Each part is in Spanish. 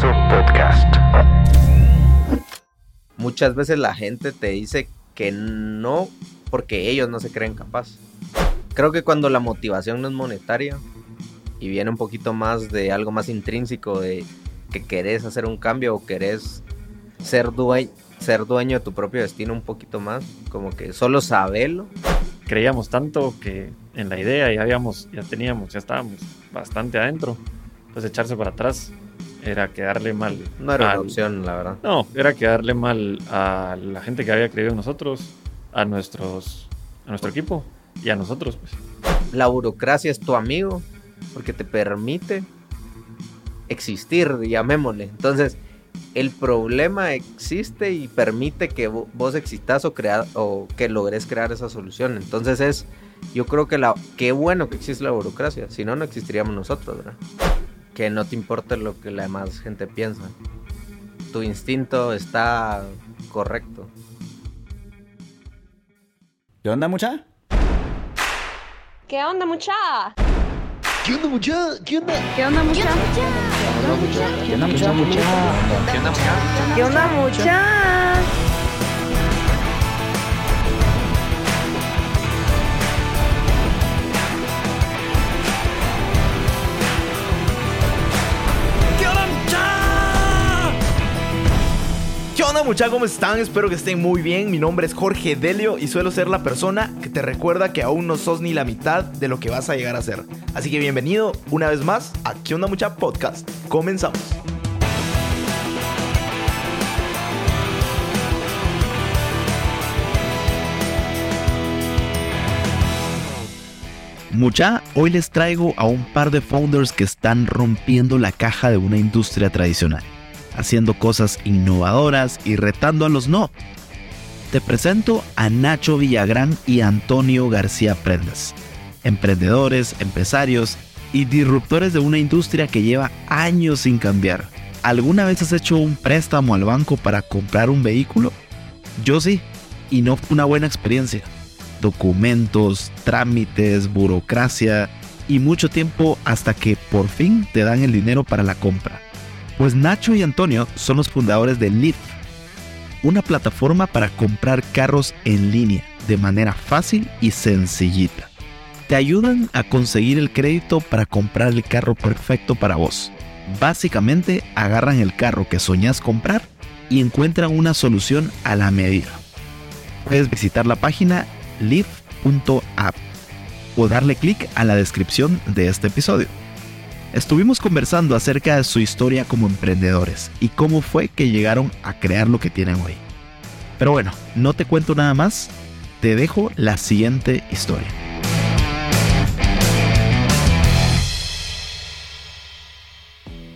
Podcast. Muchas veces la gente te dice que no porque ellos no se creen capaz. Creo que cuando la motivación no es monetaria y viene un poquito más de algo más intrínseco de que querés hacer un cambio o querés ser dueño, ser dueño de tu propio destino un poquito más, como que solo saberlo. Creíamos tanto que en la idea ya habíamos, ya teníamos, ya estábamos bastante adentro. Pues echarse para atrás era quedarle mal. No era una opción, la verdad. No, era quedarle mal a la gente que había creído en nosotros, a nuestros, a nuestro equipo y a nosotros, pues. La burocracia es tu amigo porque te permite existir, llamémosle. Entonces, el problema existe y permite que vo- vos existas o, crear, o que logres crear esa solución. Entonces es, yo creo que la, qué bueno que existe la burocracia, si no, no existiríamos nosotros, ¿verdad? Que no te importe lo que la demás gente piensa. Tu instinto está correcto. ¿Qué onda, mucha? ¿Qué onda, mucha? ¿Qué onda, mucha? ¿Qué onda? ¿Qué onda, mucha? ¿Qué onda, mucha? ¿Qué onda, mucha? ¿Qué onda, mucha? ¿Cómo están? Espero que estén muy bien. Mi nombre es Jorge Delio y suelo ser la persona que te recuerda que aún no sos ni la mitad de lo que vas a llegar a ser. Así que bienvenido una vez más a ¿Qué onda, mucha? Podcast. Comenzamos. Mucha, hoy les traigo a un par de founders que están rompiendo la caja de una industria tradicional, haciendo cosas innovadoras y retando a los no. Te presento a Nacho Villagrán y Antonio García Prendas, emprendedores, empresarios y disruptores de una industria que lleva años sin cambiar. ¿Alguna vez has hecho un préstamo al banco para comprar un vehículo? Yo sí, y no fue una buena experiencia documentos, trámites, burocracia y mucho tiempo hasta que por fin te dan el dinero para la compra. Pues Nacho y Antonio son los fundadores de Lyft, una plataforma para comprar carros en línea de manera fácil y sencillita. Te ayudan a conseguir el crédito para comprar el carro perfecto para vos. Básicamente agarran el carro que soñás comprar y encuentran una solución a la medida. Puedes visitar la página live.app o darle clic a la descripción de este episodio. Estuvimos conversando acerca de su historia como emprendedores y cómo fue que llegaron a crear lo que tienen hoy. Pero bueno, no te cuento nada más, te dejo la siguiente historia.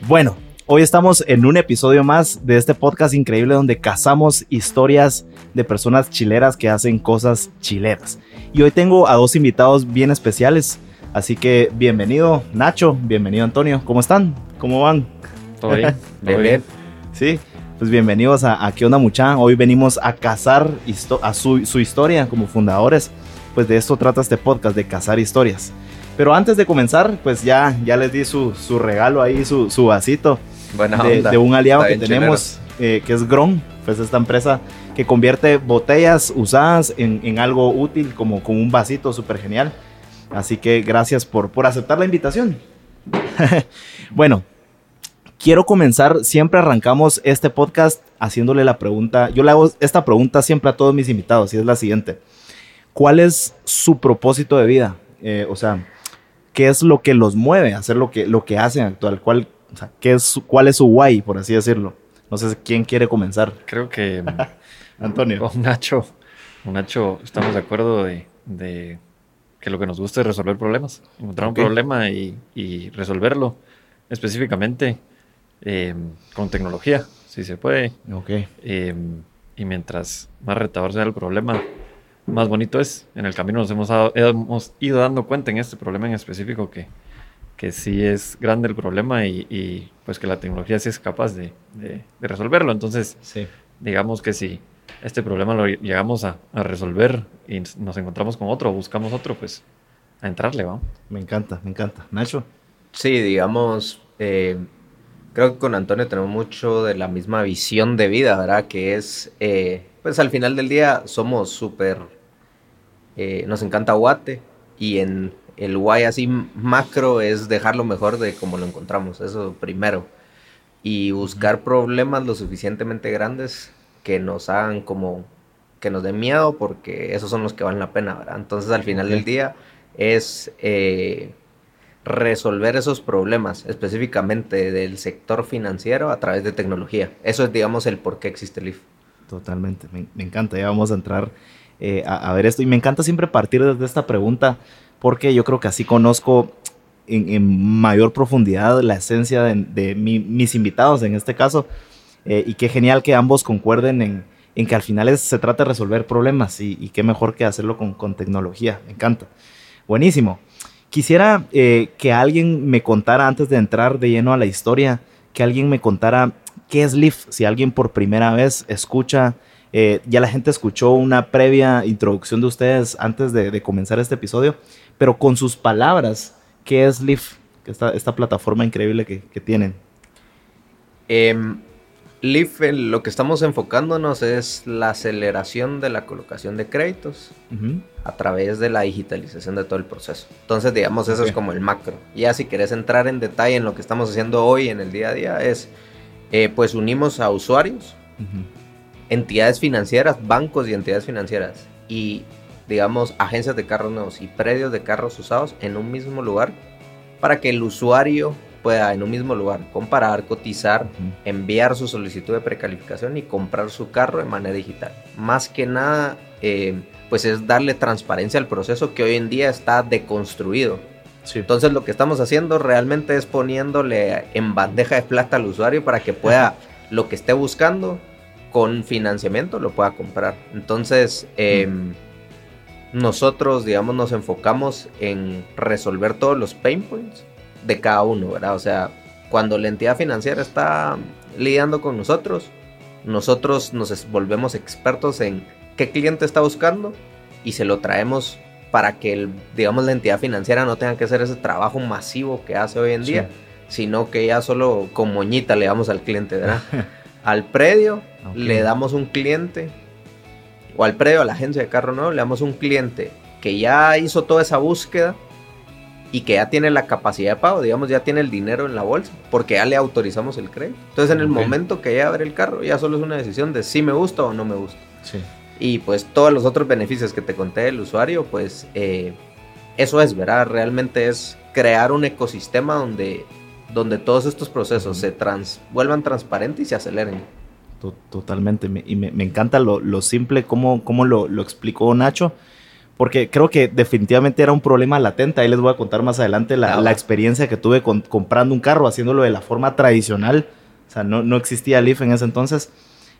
Bueno, hoy estamos en un episodio más de este podcast increíble donde cazamos historias de personas chileras que hacen cosas chileras. Y hoy tengo a dos invitados bien especiales. Así que bienvenido Nacho, bienvenido Antonio. ¿Cómo están? ¿Cómo van? Todo bien. todo Bien. Sí, pues bienvenidos a, a ¿Qué onda mucha? Hoy venimos a cazar a su, su historia como fundadores. Pues de esto trata este podcast, de cazar historias. Pero antes de comenzar, pues ya, ya les di su, su regalo ahí, su, su vasito Buena de, onda. de un aliado Está que tenemos, eh, que es Gron, pues esta empresa que convierte botellas usadas en, en algo útil, como, como un vasito súper genial. Así que gracias por, por aceptar la invitación. bueno, quiero comenzar, siempre arrancamos este podcast haciéndole la pregunta, yo le hago esta pregunta siempre a todos mis invitados y es la siguiente. ¿Cuál es su propósito de vida? Eh, o sea, ¿qué es lo que los mueve a hacer lo que, lo que hacen actual? ¿Cuál, o sea, ¿qué es, su- ¿Cuál es su why, por así decirlo? No sé quién quiere comenzar. Creo que Antonio. con Nacho, con Nacho estamos de acuerdo de, de que lo que nos gusta es resolver problemas. Encontrar un problema y, y resolverlo específicamente eh, con tecnología, si se puede. Eh, y mientras más retador sea el problema, más bonito es. En el camino nos hemos, dado- hemos ido dando cuenta en este problema en específico que, que sí es grande el problema y, y, pues que la tecnología sí es capaz de, de- de resolverlo. Entonces, Sí. digamos que si este problema lo llegamos a, a resolver y nos encontramos con otro, buscamos otro, pues a entrarle, ¿va? Me encanta, me encanta. Nacho. Sí, digamos, eh, creo que con Antonio tenemos mucho de la misma visión de vida, ¿verdad? Que es, eh, pues al final del día somos súper, eh, nos encanta Guate y en el guay así macro es dejarlo mejor de como lo encontramos, eso primero. Y buscar problemas lo suficientemente grandes que nos hagan como, que nos den miedo porque esos son los que valen la pena, ¿verdad? Entonces al final del día es... Eh, resolver esos problemas específicamente del sector financiero a través de tecnología. Eso es, digamos, el por qué existe el IF. Totalmente, me, encanta, ya vamos a entrar eh, a, ver esto. Y me encanta siempre partir desde esta pregunta, porque yo creo que así conozco en, mayor profundidad la esencia de, mis invitados en este caso. Eh, y qué genial que ambos concuerden en, que al final se trata de resolver problemas y, qué mejor que hacerlo con, tecnología. Me encanta. Buenísimo. Quisiera eh, que alguien me contara, antes de entrar de lleno a la historia, que alguien me contara qué es Leaf. Si alguien por primera vez escucha, eh, ya la gente escuchó una previa introducción de ustedes antes de, comenzar este episodio, pero con sus palabras, ¿qué es Leaf? Esta, plataforma increíble que, tienen. Em, Leaf, lo que estamos enfocándonos es la aceleración de la colocación de créditos a través de la digitalización de todo el proceso. Entonces, digamos, eso es como el macro. Ya si querés entrar en detalle en lo que estamos haciendo hoy en el día a día, es, eh, pues unimos a usuarios, entidades financieras, bancos y entidades financieras, y, digamos, agencias de carros nuevos y predios de carros usados en un mismo lugar para que el usuario pueda en un mismo lugar comparar, cotizar, enviar su solicitud de precalificación y comprar su carro de manera digital. Más que nada, eh, pues es darle transparencia al proceso que hoy en día está deconstruido. Entonces lo que estamos haciendo realmente es poniéndole en bandeja de plata al usuario para que pueda lo que esté buscando con financiamiento lo pueda comprar. Entonces em, nosotros digamos nos enfocamos en resolver todos los pain points de cada uno, ¿verdad? O sea, cuando la entidad financiera está lidiando con nosotros, nosotros nos volvemos expertos en qué cliente está buscando y se lo traemos para que, el, digamos, la entidad financiera no tenga que hacer ese trabajo masivo que hace hoy en día, sino que ya solo con moñita le damos al cliente, ¿verdad? al predio le damos un cliente, o al predio, a la agencia de carro nuevo, le damos un cliente que ya hizo toda esa búsqueda y que ya tiene la capacidad de pago, digamos, ya tiene el dinero en la bolsa, porque ya le autorizamos el crédito. Entonces, en el momento que ya abre el carro, ya solo es una decisión de si me gusta o no me gusta. Sí. Y pues todos los otros beneficios que te conté del usuario, pues eh, eso es, ¿verdad? Realmente es crear un ecosistema donde, donde todos estos procesos se trans, vuelvan transparentes y se aceleren. Totalmente, y me, encanta lo, simple, como cómo lo, lo explicó Nacho porque creo que definitivamente era un problema latente. Ahí les voy a contar más adelante la, la experiencia que tuve con, comprando un carro, haciéndolo de la forma tradicional. O sea, no, no existía Leaf en ese entonces.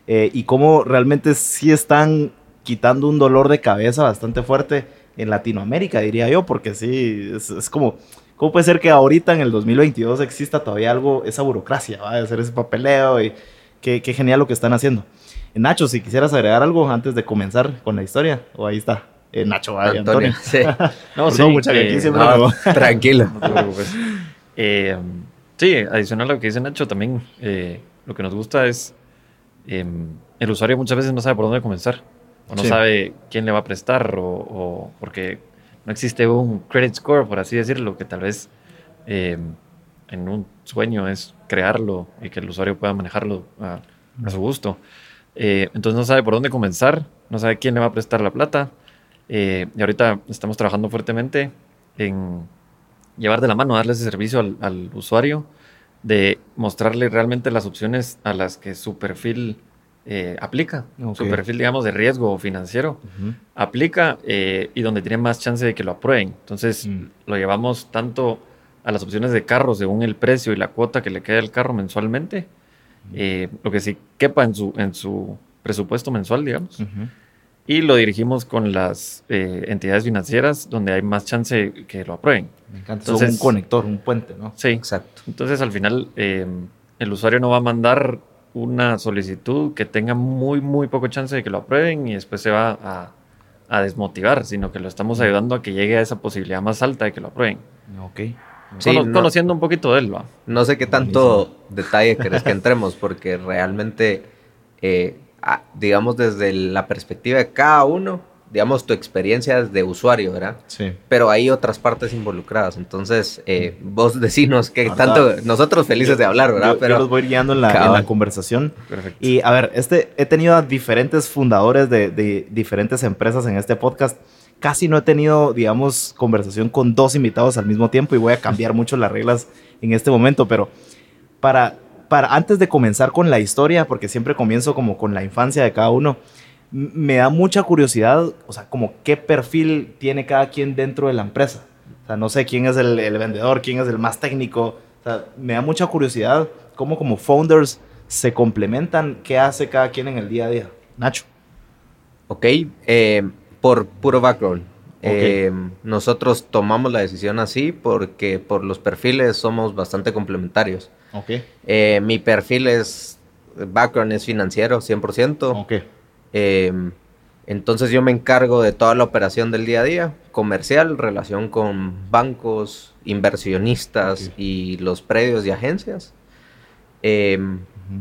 Eh, y cómo realmente sí están quitando un dolor de cabeza bastante fuerte en Latinoamérica, diría yo, porque sí, es, como, ¿cómo puede ser que ahorita en el 2022 exista todavía algo, esa burocracia, ¿va? de hacer ese papeleo y qué, qué genial lo que están haciendo. Nacho, si quisieras agregar algo antes de comenzar con la historia, o ahí está. Eh, Nacho Antonio. Sí. no, sí, mucha eh, tranquilo. Eh, sí, adicional a lo que dice Nacho, también lo que nos gusta es el usuario muchas veces no sabe por dónde comenzar o no sabe quién le va a prestar o, porque no existe un credit score, por así decirlo, que tal vez en un sueño es crearlo y que el usuario pueda manejarlo a, a su gusto. entonces no sabe por dónde comenzar, no sabe quién le va a prestar la plata eh, y ahorita estamos trabajando fuertemente en llevar de la mano, darle ese servicio al, usuario, de mostrarle realmente las opciones a las que su perfil eh, aplica, su perfil, digamos, de riesgo financiero aplica eh, y donde tiene más chance de que lo aprueben. Entonces, mm. lo llevamos tanto a las opciones de carros según el precio y la cuota que le queda al carro mensualmente, lo que sí quepa en su, en su presupuesto mensual, digamos y lo dirigimos con las eh, entidades financieras donde hay más chance que lo aprueben. Me encanta. Entonces, un conector, un puente, ¿no? Sí, exacto. Entonces al final eh, el usuario no va a mandar una solicitud que tenga muy, muy poco chance de que lo aprueben y después se va a, a desmotivar, sino que lo estamos ayudando a que llegue a esa posibilidad más alta de que lo aprueben. Ok. Sí, cono- no. conociendo un poquito de él, ¿va? No sé qué tanto detalle querés que entremos, porque realmente, eh, digamos, desde la perspectiva de cada uno, digamos, tu experiencia de usuario, ¿verdad? Sí. Pero hay otras partes involucradas. Entonces, eh, vos decinos Ahorita- tanto. Nosotros felices de hablar, ¿verdad? Yo, yo Pero los voy guiando en la, en la Cabal. conversación. Perfecto. Y a ver, este, he tenido a diferentes fundadores de, de diferentes empresas en este podcast. Casi no he tenido, digamos, conversación con dos invitados al mismo tiempo y voy a cambiar mucho las reglas en este momento, pero para, para antes de comenzar con la historia, porque siempre comienzo como con la infancia de cada uno, me da mucha curiosidad, o sea, como qué perfil tiene cada quien dentro de la empresa. O sea, no sé quién es el, el vendedor, quién es el más técnico. O sea, me da mucha curiosidad cómo como founders se complementan, qué hace cada quien en el día a día. Nacho. Ok, eh, por puro background. Eh, nosotros tomamos la decisión así porque por los perfiles somos bastante complementarios. Eh, mi perfil es, background es financiero, 100%. Ok. Eh, entonces yo me encargo de toda la operación del día a día, comercial, relación con bancos, inversionistas y los predios y agencias. Eh,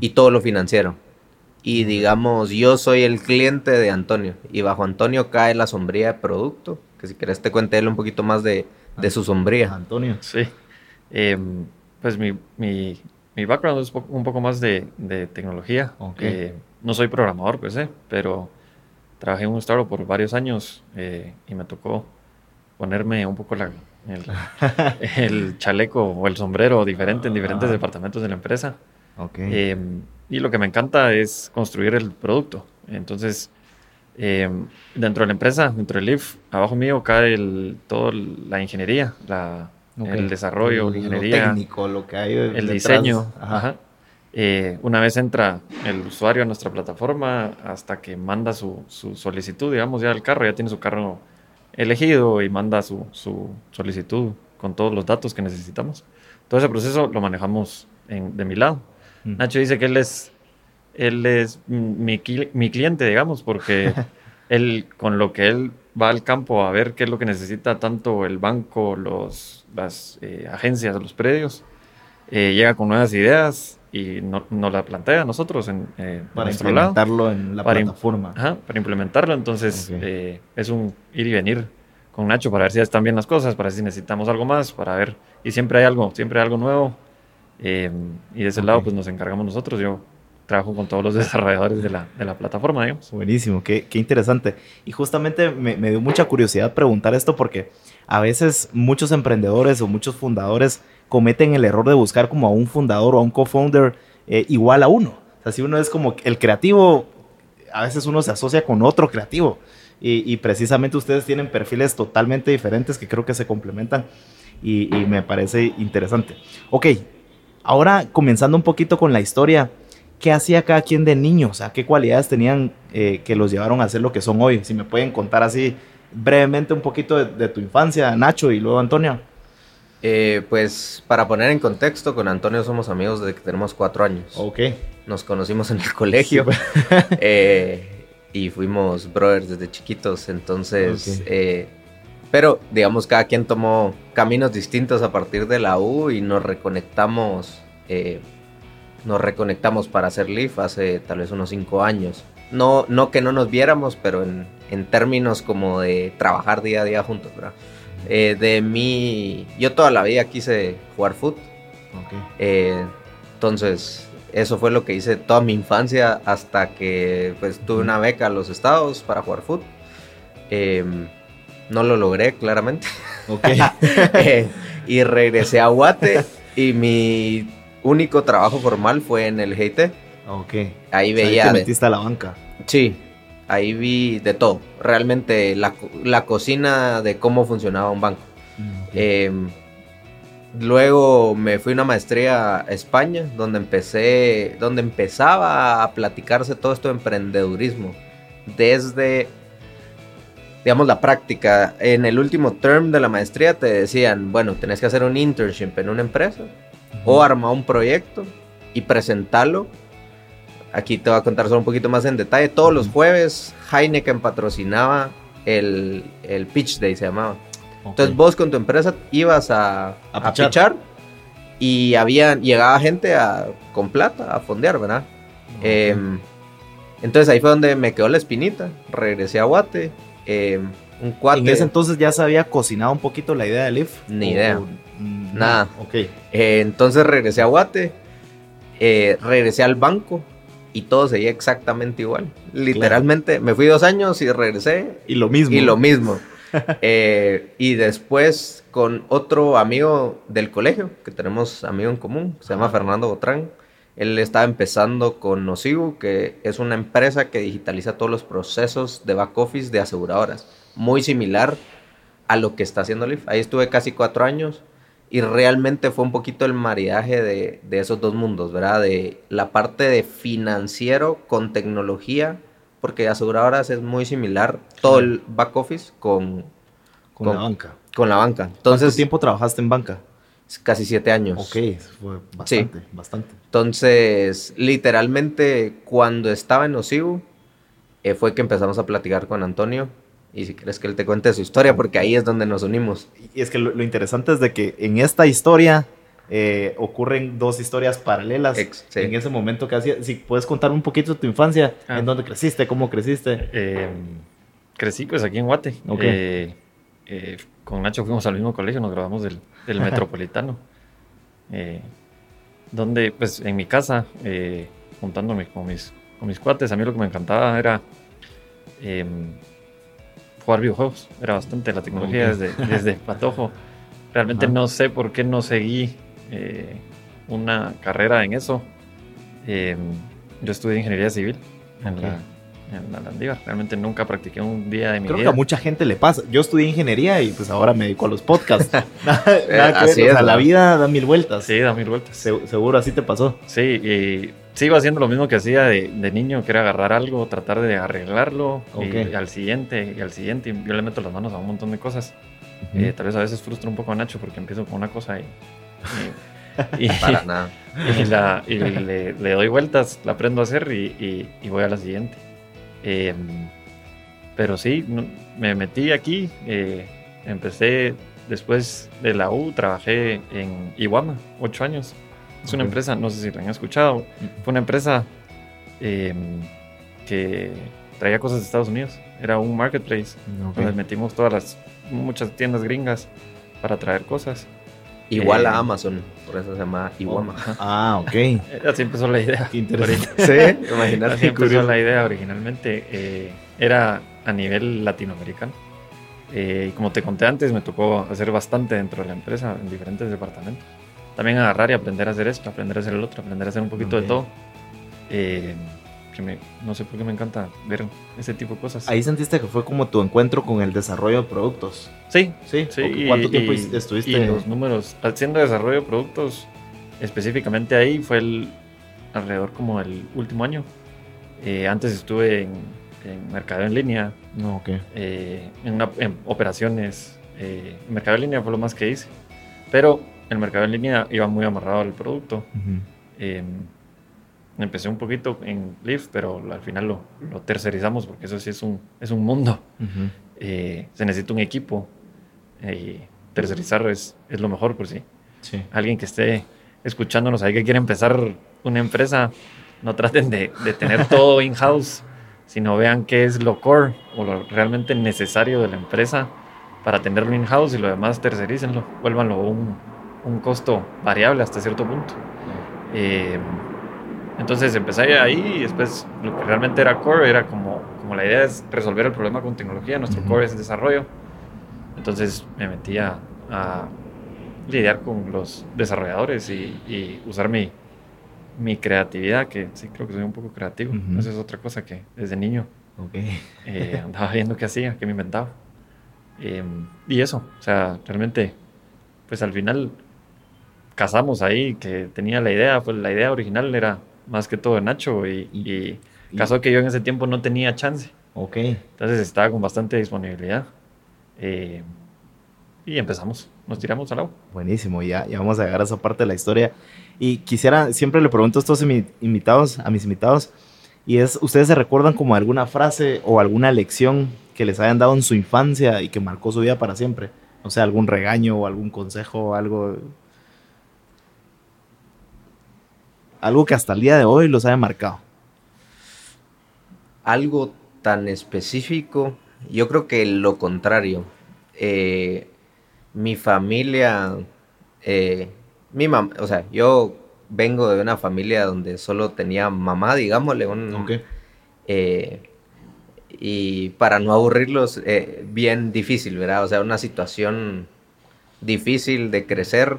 y todo lo financiero. Y digamos, yo soy el cliente de Antonio. Y bajo Antonio cae la sombría de producto. Que si querés te cuente él un poquito más de, de su sombría. Antonio. Sí. Em, pues mi, mi, mi background es un poco más de, de tecnología. Ok. Eh, no soy programador, pues, eh, pero trabajé en un startup por varios años eh, y me tocó ponerme un poco la, el, el chaleco o el sombrero diferente en diferentes Ah. departamentos de la empresa. Ok. Em, y lo que me encanta es construir el producto. Entonces, em, dentro de la empresa, dentro del IF, abajo mío cae el, todo la ingeniería, la, Ok. el desarrollo, Lo la ingeniería, técnico, lo que hay el detrás. diseño. Ajá. ajá. Eh, una vez entra el usuario a nuestra plataforma, hasta que manda su, su solicitud, digamos, ya el carro, ya tiene su carro elegido y manda su, su solicitud con todos los datos que necesitamos. Todo ese proceso lo manejamos en- de mi lado. Mm. Nacho dice que él es, él es mi, mi cliente, digamos, porque él, con lo que él va al campo a ver qué es lo que necesita tanto el banco, los, las eh, agencias, los predios, eh, llega con nuevas ideas y no- nos la plantea a nosotros en, eh, Para nuestro lado implementarlo en la Para plataforma. Ajá, para implementarlo. Entonces, Ok. eh, es un ir y venir con Nacho para ver si están bien las cosas, para ver si necesitamos algo más, para ver. Y siempre hay algo, siempre hay algo nuevo. eh, y de ese Ok. lado, pues nos encargamos nosotros. Yo trabajo con todos los desarrolladores de la, de la plataforma, digamos. Buenísimo, qué, qué interesante. Y justamente me, me dio mucha curiosidad preguntar esto porque a veces muchos emprendedores o muchos fundadores cometen el error de buscar como a un fundador o a un co-founder eh, igual a uno. O sea, si uno es como el creativo, a veces uno se asocia con otro creativo. Y, y precisamente ustedes tienen perfiles totalmente diferentes que creo que se complementan y, y me parece interesante. Ok, ahora comenzando un poquito con la historia. ¿Qué hacía cada quien de niño? O sea, ¿qué cualidades tenían eh, que los llevaron a ser lo que son hoy? Si me pueden contar así brevemente un poquito de, de tu infancia, Nacho, y luego Antonio. Eh, pues para poner en contexto, con Antonio somos amigos desde que tenemos cuatro años. Ok. Nos conocimos en el colegio eh, y fuimos brothers desde chiquitos. Entonces, Ok. eh, pero digamos, cada quien tomó caminos distintos a partir de la U y nos reconectamos. Nos reconectamos para hacer Leaf hace tal vez unos cinco años. No, no que no nos viéramos, pero en, en términos como de trabajar día a día juntos, ¿verdad? Eh, de mí, yo toda la vida quise jugar fútbol. Ok. Eh, entonces, eso fue lo que hice toda mi infancia hasta que pues tuve una beca a los estados para jugar fútbol. Eh, no lo logré, claramente. Eh, y regresé a Guate y mi único trabajo formal fue en el GT. ok. Ahí O sea, veía... te de- metiste a la banca. Sí, ahí vi de todo. Realmente la, la cocina de cómo funcionaba un banco. Eh, luego me fui a una maestría a España, donde empecé, donde empezaba a platicarse todo esto de emprendedurismo. Desde, digamos, la práctica. En el último term de la maestría te decían, bueno, tenés que hacer un internship en una empresa o armar un proyecto y presentarlo. Aquí te voy a contar solo un poquito más en detalle. Todos los jueves Heineken patrocinaba el, el Pitch Day, se llamaba. Entonces vos con tu empresa ibas a, A a pichar. y había, llegaba gente a, con plata a fondear, ¿verdad? Em, entonces ahí fue donde me quedó la espinita. Regresé a Guate. em, un cuate. En ese entonces ya se había cocinado un poquito la idea de Leaf. Ni ¿O- idea. o- Nada. Ok. Eh, entonces regresé a Guate, eh, regresé al banco y todo seguía exactamente igual. Literalmente me fui dos años y regresé Y lo mismo. y lo mismo. Eh, y después con otro amigo del colegio, que tenemos amigo en común, se llama Fernando Botrán. Él estaba empezando con Nocibu, que es una empresa que digitaliza todos los procesos de back office de aseguradoras. Muy similar a lo que está haciendo Leaf. Ahí estuve casi cuatro años y realmente fue un poquito el maridaje de, de esos dos mundos, ¿verdad? De la parte de financiero con tecnología, porque aseguradoras es muy similar todo el back office con, Con, con- la banca. con la banca. ¿Cuánto Entonces, tiempo trabajaste en banca? casi siete años. Ok, fue bastante, bastante. Entonces, literalmente, cuando estaba en Osibu, eh, fue que empezamos a platicar con Antonio. Y si quieres que él te cuente su historia, porque ahí es donde nos unimos. Y es que lo, lo interesante es de que en esta historia eh, ocurren dos historias paralelas. Ex- sí. En ese momento que hacía, si puedes contar un poquito de tu infancia, Ah. en dónde creciste, cómo creciste. Eh, crecí pues aquí en Guate. Eh, eh, con Nacho fuimos al mismo colegio, nos graduamos del, del Metropolitano. Eh, donde pues en mi casa, eh, juntándome con mis, con mis cuates, a mí lo que me encantaba era em, jugar videojuegos. Era bastante la tecnología Ok. desde, desde patojo. Realmente Ajá. no sé por qué no seguí eh, una carrera en eso. Em, yo estudié ingeniería civil en, Ok. la, en la Landívar. Realmente nunca practiqué un día de mi Creo que vida. a mucha gente le pasa. Yo estudié ingeniería y pues ahora me dedico a los podcasts. nada, nada que Eh, así ver, o es, sea, la vida da mil vueltas. Sí, da mil vueltas. Se- seguro así te pasó. Sí, y sigo haciendo lo mismo que hacía de, de niño, que era agarrar algo, tratar de arreglarlo, y Ok. al siguiente, y al siguiente, y yo le meto las manos a un montón de cosas. Eh, tal vez a veces frustra un poco a Nacho porque empiezo con una cosa y, y, y- Para nada. y la- y le, le doy vueltas, la aprendo a hacer y, y- y voy a la siguiente. Eh, pero sí, no- me metí aquí, eh, empecé después de la U, trabajé en Iwama, ocho años. Es una empresa, no sé si la han escuchado, fue una empresa eh, que traía cosas de Estados Unidos, era un marketplace donde metimos todas las, muchas tiendas gringas para traer cosas. Igual Eh, a Amazon, por eso se llama Iwama. Ah, ok. Así empezó la idea. Qué interesante. Sí, Así imagínate. empezó la idea originalmente. eh, era a nivel latinoamericano. Eh, y como te conté antes, me tocó hacer bastante dentro de la empresa, en diferentes departamentos. También agarrar y aprender a hacer esto, aprender a hacer el otro, aprender a hacer un poquito Ok. de todo. Eh, que me, no sé por qué me encanta ver ese tipo de cosas. Ahí sentiste que fue como tu encuentro con el desarrollo de productos. Sí, Sí, sí. ¿O y- ¿Cuánto tiempo y- estuviste? Y los números, haciendo desarrollo de productos, específicamente ahí fue el alrededor como el último año. Eh, antes estuve en, en mercado en línea, No, ok. eh, en, una- en operaciones. Eh, mercado en línea fue lo más que hice. Pero el mercado en línea iba muy amarrado al producto. Eh, empecé un poquito en Lyft, pero al final lo, lo tercerizamos porque eso sí es un, es un mundo. Eh, se necesita un equipo. eh, y tercerizar es, es lo mejor por si Sí. alguien que esté escuchándonos ahí que quiere empezar una empresa, no traten de, de tener todo in-house, sino vean qué es lo core o lo realmente necesario de la empresa para tenerlo in-house y lo demás tercerícenlo, vuélvanlo un, un costo variable hasta cierto punto. Eh, entonces empecé ahí y después lo que realmente era core era como, como la idea es resolver el problema con tecnología, nuestro Ujú. core es desarrollo. Entonces me metí a, a lidiar con los desarrolladores y, y usar mi, mi creatividad, que sí creo que soy un poco creativo. Ujú. Esa es otra cosa que desde niño Ok. eh, andaba viendo qué hacía, qué me inventaba. Eh, y eso, o sea, realmente, pues al final casamos ahí, que tenía la idea, pues la idea original era más que todo de Nacho y, y Y- casó que yo en ese tiempo no tenía chance, Ok. entonces estaba con bastante disponibilidad. Eh, y empezamos, nos tiramos al agua. Buenísimo, ya, ya vamos a llegar a esa parte de la historia. Y quisiera, siempre le pregunto a estos invitados, a mis invitados, y es, ¿ustedes se recuerdan como alguna frase o alguna lección que les hayan dado en su infancia y que marcó su vida para siempre? O sea, algún regaño o algún consejo o algo. Algo que hasta el día de hoy los haya marcado. Algo tan específico, yo creo que lo contrario. Eh, mi familia, eh, mi mamá, o sea, yo vengo de una familia donde solo tenía mamá, digámosle, un, eh, y para no aburrirlos, bien difícil, ¿verdad? O sea, una situación difícil de crecer.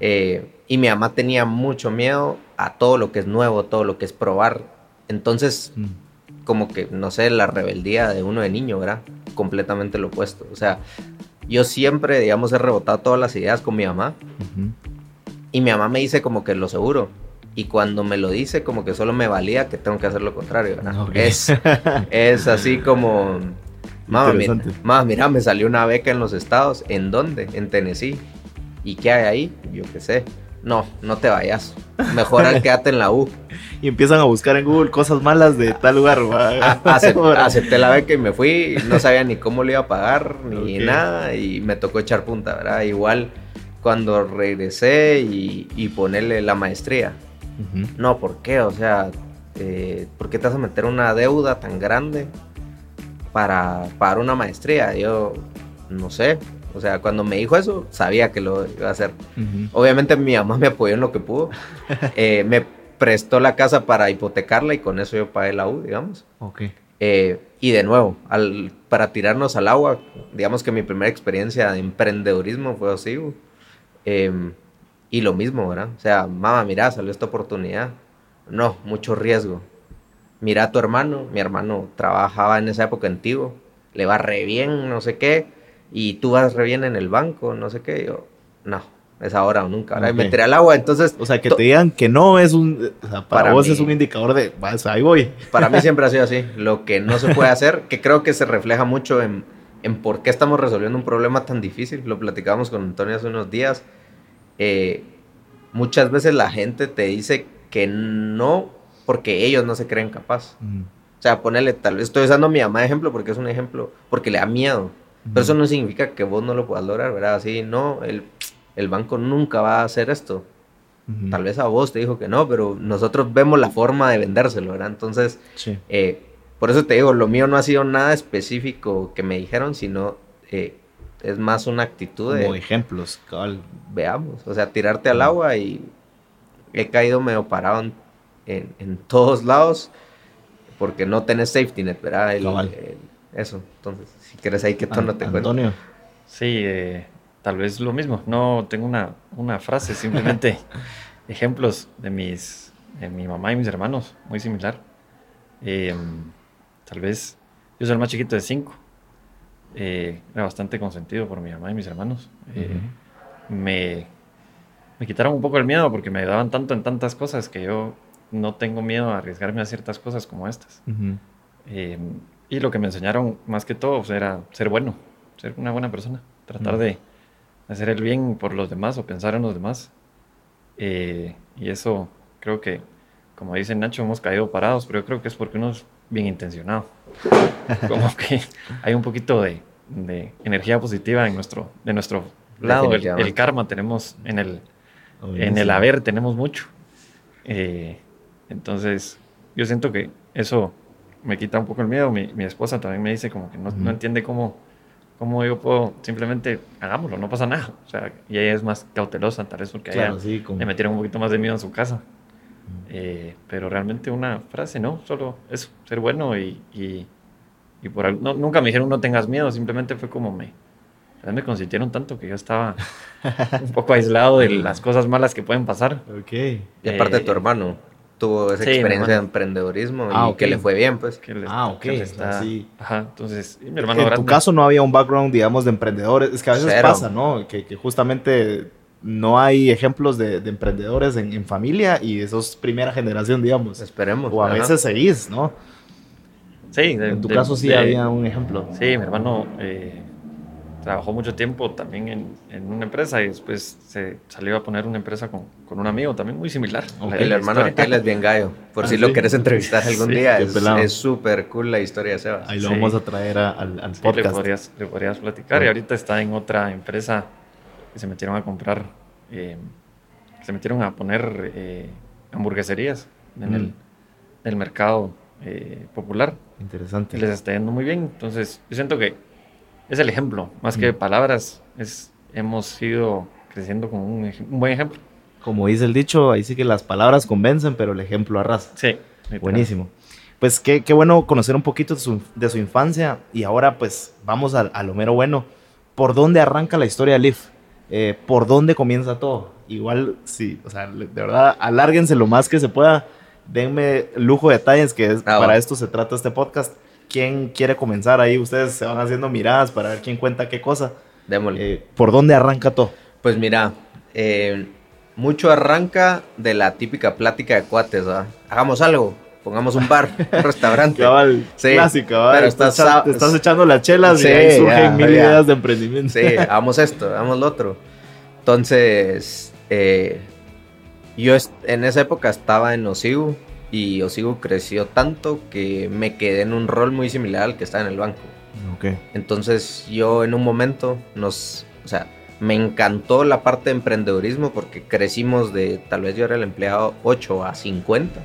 Eh, y mi mamá tenía mucho miedo a todo lo que es nuevo, todo lo que es probar. Entonces, mm. como que, no sé, la rebeldía de uno de niño, ¿verdad? Completamente lo opuesto. O sea, yo siempre, digamos, he rebotado todas las ideas con mi mamá. Y mi mamá me dice como que lo seguro. Y cuando me lo dice, como que solo me valía que tengo que hacer lo contrario. Es, es así como... Mamá mira, mamá, mira, me salió una beca en los estados. ¿En dónde? En Tennessee. ¿Y qué hay ahí? Yo qué sé. No, no te vayas. Mejor al quédate en la U. Y empiezan a buscar en Google cosas malas de tal lugar. acepté, la beca y me fui. No sabía ni cómo le iba a pagar, ni nada. Y me tocó echar punta, ¿verdad? Igual cuando regresé y, ponerle la maestría. No, ¿por qué? O sea, eh, ¿por qué te vas a meter una deuda tan grande para pagar una maestría? Yo no sé. O sea, cuando me dijo eso, sabía que lo iba a hacer. Obviamente mi mamá me apoyó en lo que pudo. Eh, me prestó la casa para hipotecarla y con eso yo pagué la U, digamos. Ok. Eh, y de nuevo, al, para tirarnos al agua, digamos que mi primera experiencia de emprendedurismo fue así. Em, y lo mismo, ¿verdad? O sea, mamá, mira, salió esta oportunidad. No, mucho riesgo. Mira a tu hermano, mi hermano trabajaba en esa época antiguo, le va re bien, no sé qué, y tú vas re bien en el banco, no sé qué. Yo, no, es ahora o nunca. Ahora meteré al agua, entonces. O sea, que te digan que no es un. O sea, para, vos es un indicador de. ahí voy. Para mí siempre ha sido así. Lo que no se puede hacer, que creo que se refleja mucho en en por qué estamos resolviendo un problema tan difícil. Lo platicábamos con Antonio hace unos días. Eh, muchas veces la gente te dice que no porque ellos no se creen capaz. O sea, ponerle, tal vez estoy usando a mi mamá de ejemplo porque es un ejemplo, porque le da miedo. Pero eso no significa que vos no lo puedas lograr, ¿verdad? Así, no, el, el banco nunca va a hacer esto. Tal vez a vos te dijo que no, pero nosotros vemos la forma de vendérselo, ¿verdad? Entonces, eh, por eso te digo, lo mío no ha sido nada específico que me dijeron, sino eh, es más una actitud Como de... ejemplos, cabal. Veamos, o sea, tirarte al agua y he caído medio parado en, en, todos lados porque no tenés safety net, ¿verdad? eso, entonces, si quieres ahí que tono te cuento. Antonio. Sí, eh, tal vez lo mismo. No tengo una, una frase, simplemente ejemplos de mis, de mi mamá y mis hermanos, muy similar. Eh, Tal vez yo soy el más chiquito de cinco. Eh, era bastante consentido por mi mamá y mis hermanos. Eh, me, me quitaron un poco el miedo porque me ayudaban tanto en tantas cosas que yo no tengo miedo a arriesgarme a ciertas cosas como estas. Eh, y lo que me enseñaron más que todo pues, era ser bueno, ser una buena persona, tratar de hacer el bien por los demás o pensar en los demás. y eso creo que, como dice Nacho, hemos caído parados, pero yo creo que es porque uno bien intencionado. Como que hay un poquito de, energía positiva en nuestro, de nuestro lado. El, karma tenemos en el, en el haber, tenemos mucho. Eh, entonces, yo siento que eso me quita un poco el miedo. Mi, esposa también me dice como que no, entiende cómo, cómo yo puedo simplemente hagámoslo, no pasa nada. O sea, y ella es más cautelosa, tal vez porque ella le metieron un poquito más de miedo en su casa. Eh, pero realmente una frase, ¿no? Solo es ser bueno y, y, por nunca me dijeron no tengas miedo, simplemente fue como me, me consintieron tanto que yo estaba un poco aislado de las cosas malas que pueden pasar. Ok. Y aparte de tu eh, hermano, tuvo esa experiencia de emprendedorismo ah, y que le fue bien, pues. ah, ok. Está, Ajá, entonces, mi hermano En tu caso no había un background, digamos, de emprendedores. Es que a veces pasa, ¿no? Que, que justamente no hay ejemplos de, emprendedores en, familia y eso es primera generación, digamos. Esperemos. O a veces seguís, ¿no? Sí. en tu caso sí había un ejemplo. Sí, mi hermano, eh, trabajó mucho tiempo también en, en, una empresa y después se salió a poner una empresa con, con un amigo también muy similar. el hermano de aquel es bien gallo. Por ah, si lo quieres entrevistar algún día, es súper cool la historia de Sebas. Ahí lo vamos a traer al, al podcast. Le podrías, le podrías platicar. Y ahorita está en otra empresa que se metieron a comprar, eh, se metieron a poner eh, hamburgueserías en el, el mercado eh, popular. Interesante. Les está yendo muy bien. Entonces, yo siento que es el ejemplo, más que palabras, es, hemos ido creciendo con un, buen ejemplo. Como dice el dicho, ahí sí que las palabras convencen, pero el ejemplo arrasa. Sí. Buenísimo. Pues qué, qué, bueno conocer un poquito de su, de su infancia y ahora pues vamos a, a, lo mero bueno. ¿Por dónde arranca la historia de Leaf? Eh, ¿Por dónde comienza todo? Igual, sí, o sea, de verdad, alárguense lo más que se pueda denme lujo de detalles, que es, ah, para esto se trata este podcast. ¿Quién quiere comenzar ahí? Ustedes se van haciendo miradas para ver quién cuenta qué cosa. Démosle. Eh, ¿Por dónde arranca todo? Pues mira, eh, mucho arranca de la típica plática de cuates, Hagamos algo, pongamos un bar, un restaurante. Cabal, sí, clásica, Pero estás, te estás echando las chelas y ahí surgen mil ideas de emprendimiento. Sí, hagamos esto, hagamos lo otro. Entonces, eh, yo en esa época estaba en Osigu y Osigu creció tanto que me quedé en un rol muy similar al que estaba en el banco. Okay. Entonces yo en un momento nos, o sea, me encantó la parte de emprendedurismo porque crecimos de, tal vez yo era el empleado 8 a 50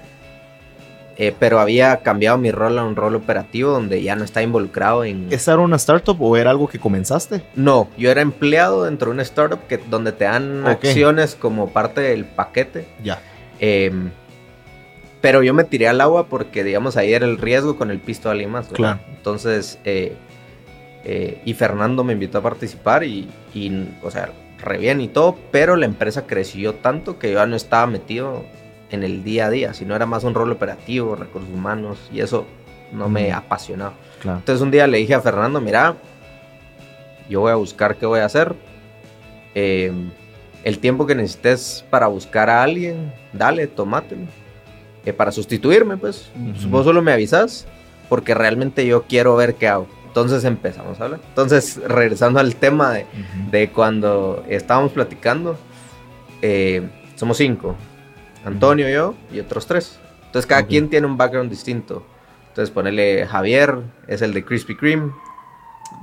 eh, pero había cambiado mi rol a un rol operativo donde ya no estaba involucrado en... ¿Esa era una startup o era algo que comenzaste? No, yo era empleado dentro de una startup que, donde te dan acciones como parte del paquete. Ya. Em, pero yo me tiré al agua porque, digamos, ahí era el riesgo con el pisto de alguien más. Claro. Entonces, eh, eh, y Fernando me invitó a participar y, y, o sea, re bien y todo, pero la empresa creció tanto que yo ya no estaba metido en el día a día, sino era más un rol operativo, recursos humanos, y eso no me apasionaba. Entonces un día le dije a Fernando, mira, yo voy a buscar qué voy a hacer. Em, el tiempo que necesites para buscar a alguien, dale, tomátelo. Eh, para sustituirme, pues, vos solo me avisas, porque realmente yo quiero ver qué hago. Entonces empezamos a hablar. Entonces, regresando al tema de, de cuando estábamos platicando, eh, somos cinco. Antonio, yo y otros tres. Entonces cada quien tiene un background distinto. Entonces ponele Javier, es el de Krispy Kreme.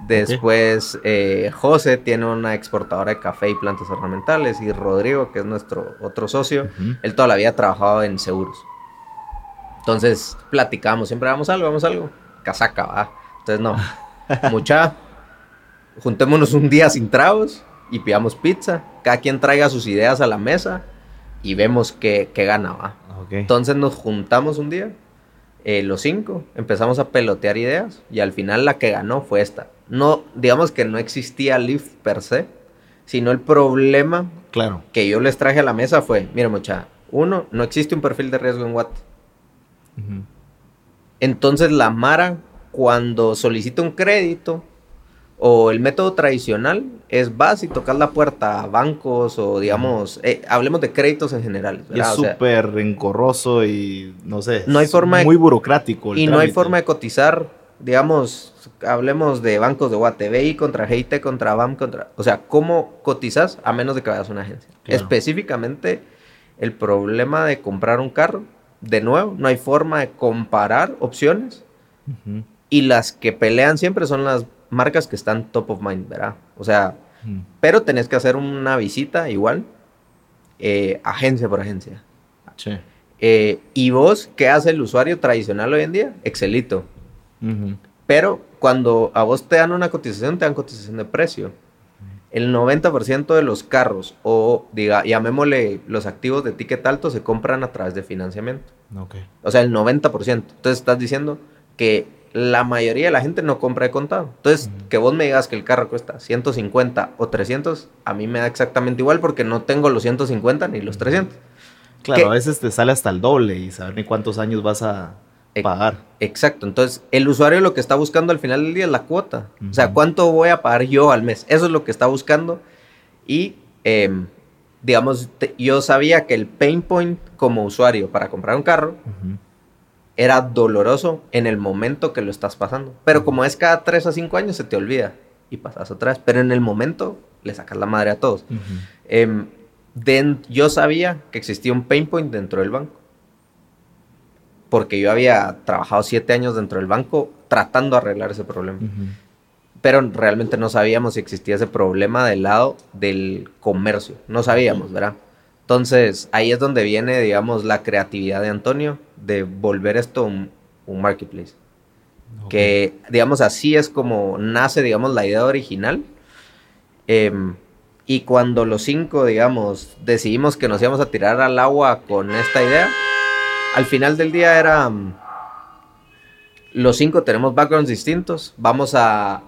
Después eh, José tiene una exportadora de café y plantas ornamentales. Y Rodrigo, que es nuestro otro socio, él toda la vida ha trabajado en seguros. Entonces platicamos, siempre vamos algo, vamos algo. Casaca, va. Entonces no. Mucha. Juntémonos un día sin tragos y pidamos pizza. Cada quien traiga sus ideas a la mesa y vemos qué, qué gana, ¿va? Entonces nos juntamos un día, eh, los cinco, empezamos a pelotear ideas y al final la que ganó fue esta. No, digamos que no existía Leaf per se, sino el problema claro. que yo les traje a la mesa fue, mira mucha, uno, no existe un perfil de riesgo en Watt. Entonces la Mara, cuando solicita un crédito, o el método tradicional es vas y tocas la puerta a bancos o digamos, eh, hablemos de créditos en general. es súper encorroso y no sé, no hay forma muy burocrático. y no hay forma de cotizar, digamos, hablemos de bancos de UATBI contra GIT, contra BAM, contra... O sea, ¿cómo cotizas a menos de que vayas a una agencia? Específicamente, el problema de comprar un carro, de nuevo, no hay forma de comparar opciones. Y las que pelean siempre son las marcas que están top of mind, ¿verdad? O sea, mm. pero tenés que hacer una visita igual, eh, agencia por agencia. Sí. Eh, y vos, ¿qué hace el usuario tradicional hoy en día? Excelito. Pero cuando a vos te dan una cotización, te dan cotización de precio. El 90% de los carros, o diga, llamémosle los activos de ticket alto, se compran a través de financiamiento. Okay. O sea, el 90%. Entonces estás diciendo que la mayoría de la gente no compra de contado. Entonces, que vos me digas que el carro cuesta 150 o 300, a mí me da exactamente igual porque no tengo los 150 ni los 300. Claro, a veces te sale hasta el doble y saber ni cuántos años vas a pagar. Exacto, entonces el usuario lo que está buscando al final del día es la cuota. O sea, ¿cuánto voy a pagar yo al mes? Eso es lo que está buscando. Y, em, digamos, yo sabía que el pain point como usuario para comprar un carro era doloroso en el momento que lo estás pasando. Pero como es cada 3 a 5 años, se te olvida. y pasas otra vez. Pero en el momento le sacas la madre a todos. Em, yo sabía que existía un pain point dentro del banco. Porque yo había trabajado siete años dentro del banco tratando de arreglar ese problema. Pero realmente no sabíamos si existía ese problema del lado del comercio. No sabíamos, ¿verdad? Entonces, ahí es donde viene, digamos, la creatividad de Antonio de volver esto un, marketplace. Que, digamos, así es como nace, digamos, la idea original. Em, y cuando los cinco, digamos, decidimos que nos íbamos a tirar al agua con esta idea, al final del día era... Mm, los cinco tenemos backgrounds distintos. Vamos a,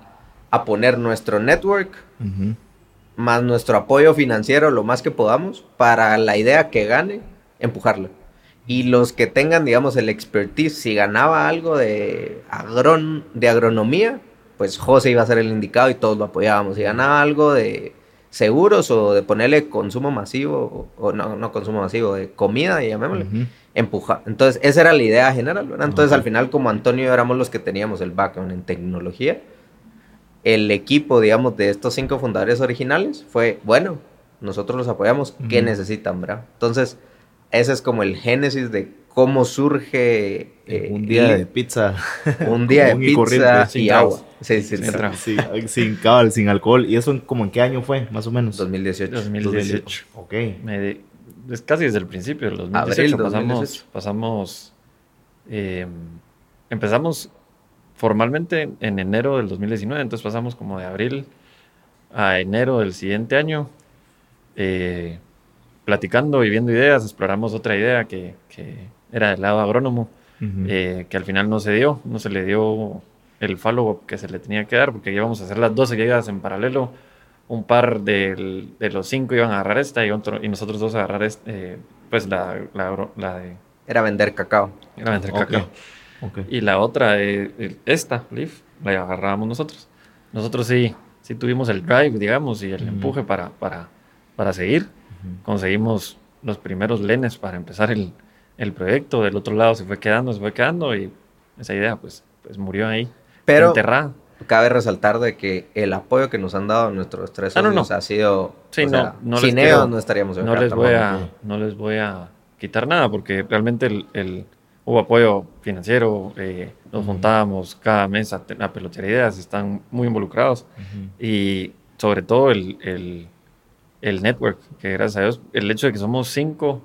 poner nuestro network más nuestro apoyo financiero lo más que podamos para la idea que gane, empujarla. Y los que tengan, digamos, el expertise, si ganaba algo de, agron de agronomía, pues José iba a ser el indicado y todos lo apoyábamos. Si ganaba algo de seguros o de ponerle consumo masivo, o, no, no consumo masivo, de comida, llamémosle, empuja. Entonces, esa era la idea general, Entonces, al final, como Antonio éramos los que teníamos el background en tecnología, el equipo, digamos, de estos cinco fundadores originales fue, bueno, nosotros los apoyamos, ¿qué necesitan, verdad? Entonces, ese es como el génesis de cómo surge... Eh, un día de pizza. Un día de pizza y, agua. Sí, sí, sí, sin cabal, sin alcohol. ¿Y eso como en qué año fue, más o menos? 2018. 2018. Ok. Es casi desde el principio, el 2018. pasamos, pasamos eh, empezamos formalmente en enero del 2019, entonces pasamos como de abril a enero del siguiente año, eh, platicando y viendo ideas, exploramos otra idea que, era del lado agrónomo, eh, que al final no se dio, no se le dio el follow que se le tenía que dar, porque íbamos a hacer las 12 llegadas en paralelo, un par de, los cinco iban a agarrar esta y, otro, y nosotros dos a agarrar este, pues la, la, de... Era vender cacao. Era vender cacao. Y la otra, eh, esta, Leaf, la agarrábamos nosotros. Nosotros sí, sí tuvimos el drive, digamos, y el empuje para, para, para seguir. Conseguimos los primeros lenes para empezar el, el, proyecto. Del otro lado se fue quedando, se fue quedando y esa idea pues, pues murió ahí. Pero enterrada. Cabe resaltar de que el apoyo que nos han dado nuestros tres ah, socios ha sido... Sí, no, no sin ellos no estaríamos en no les voy a No les voy a quitar nada porque realmente el hubo apoyo financiero, eh, nos juntábamos cada mes a, a pelotear ideas, están muy involucrados. Y sobre todo el, el, el, network, que gracias a Dios, el hecho de que somos cinco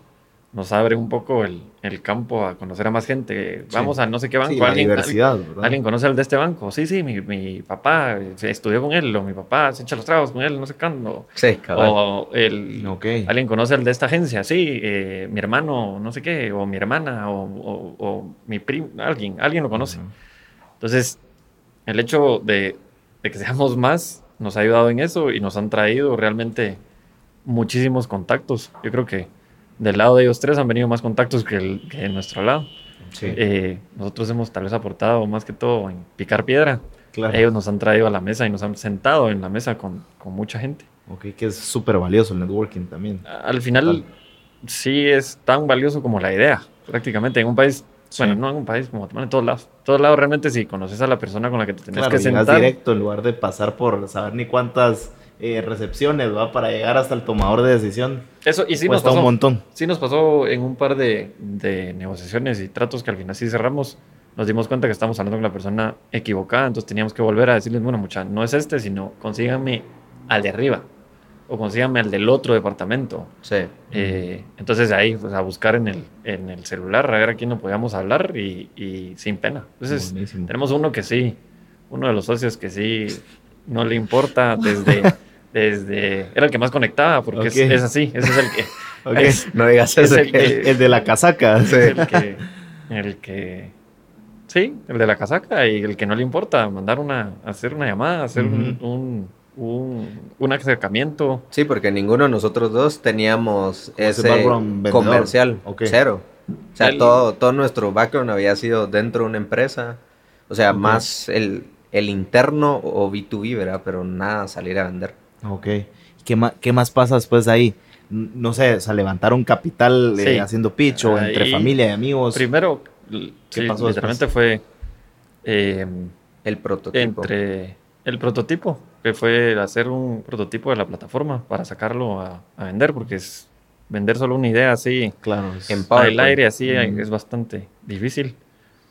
nos abre un poco el, el campo a conocer a más gente. Vamos a no sé qué banco. alguien, diversidad, alguien, conoce al de este banco. Sí, sí, mi, mi, papá estudió con él, o mi papá se echa los tragos con él, no sé cuándo. Sí, O el, alguien conoce al de esta agencia, sí, eh, mi hermano, no sé qué, o mi hermana, o, o, mi primo, alguien, alguien lo conoce. Entonces, el hecho de, de que seamos más nos ha ayudado en eso y nos han traído realmente muchísimos contactos. Yo creo que del lado de ellos tres han venido más contactos que, el, que de nuestro lado. Eh, nosotros hemos tal vez aportado más que todo en picar piedra. Ellos nos han traído a la mesa y nos han sentado en la mesa con, con mucha gente. Ok, que es súper valioso el networking también. Al final, sí es tan valioso como la idea, prácticamente. En un país, bueno, no en un país como en todos lados. En todos lados, realmente, si conoces a la persona con la que te tienes que sentar. directo en lugar de pasar por saber ni cuántas eh, recepciones, ¿va? Para llegar hasta el tomador de decisión. Eso, y sí nos pasó. un montón. Sí nos pasó en un par de, de, negociaciones y tratos que al final sí cerramos. Nos dimos cuenta que estamos hablando con la persona equivocada, entonces teníamos que volver a decirles, bueno, mucha, no es este, sino consíganme al de arriba o consíganme al del otro departamento. Sí. Eh, entonces ahí, pues, a buscar en el, en el celular, a ver a quién no podíamos hablar y, y sin pena. Entonces tenemos uno que sí, uno de los socios que sí no le importa desde desde... Era el que más conectaba, porque es, así, ese es el que... no digas eso, el, el, de la casaca. Sí. El, que, el que... Sí, el de la casaca y el que no le importa mandar una, hacer una llamada, hacer un, un, un, acercamiento. Sí, porque ninguno de nosotros dos teníamos ese comercial, cero. O sea, todo, todo nuestro background había sido dentro de una empresa. O sea, más el, el interno o B2B, ¿verdad? Pero nada salir a vender. Ok. ¿Qué, más, qué más pasa después de ahí? No sé, o sea, levantar un capital eh, haciendo pitch o entre familia y amigos. Primero, ¿qué literalmente fue... Em, el prototipo. Entre el prototipo. que fue hacer un prototipo de la plataforma para sacarlo a, a vender, porque es vender solo una idea así Claro. En PowerPoint. aire así Mm. es bastante difícil.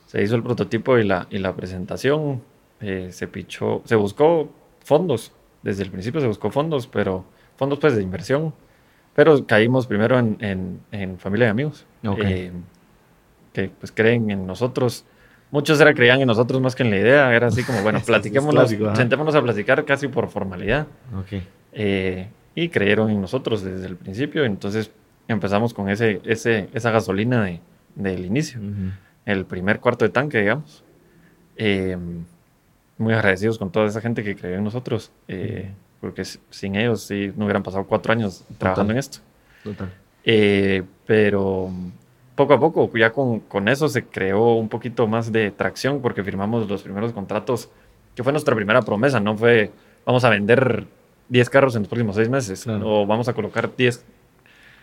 Se hizo el prototipo y la, y la presentación, eh, se pichó, se buscó fondos, desde el principio se buscó fondos, pero fondos pues de inversión, pero caímos primero en, en- en familia y amigos, Ok. eh, que pues creen en nosotros. Muchos era creían en nosotros más que en la idea, era así como, bueno, platiquémonos, sentémonos a platicar casi por formalidad. Eh, y creyeron en nosotros desde el principio. Entonces empezamos con ese, ese, esa gasolina de, del inicio, el primer cuarto de tanque, digamos. Eh, muy agradecidos con toda esa gente que creyó en nosotros, eh, porque sin ellos sí no hubieran pasado cuatro años trabajando en esto. Total. Eh, pero poco a poco, ya con, con eso se creó un poquito más de tracción porque firmamos los primeros contratos, que fue nuestra primera promesa, no fue vamos a vender 10 carros en los próximos seis meses Claro. o vamos a colocar 10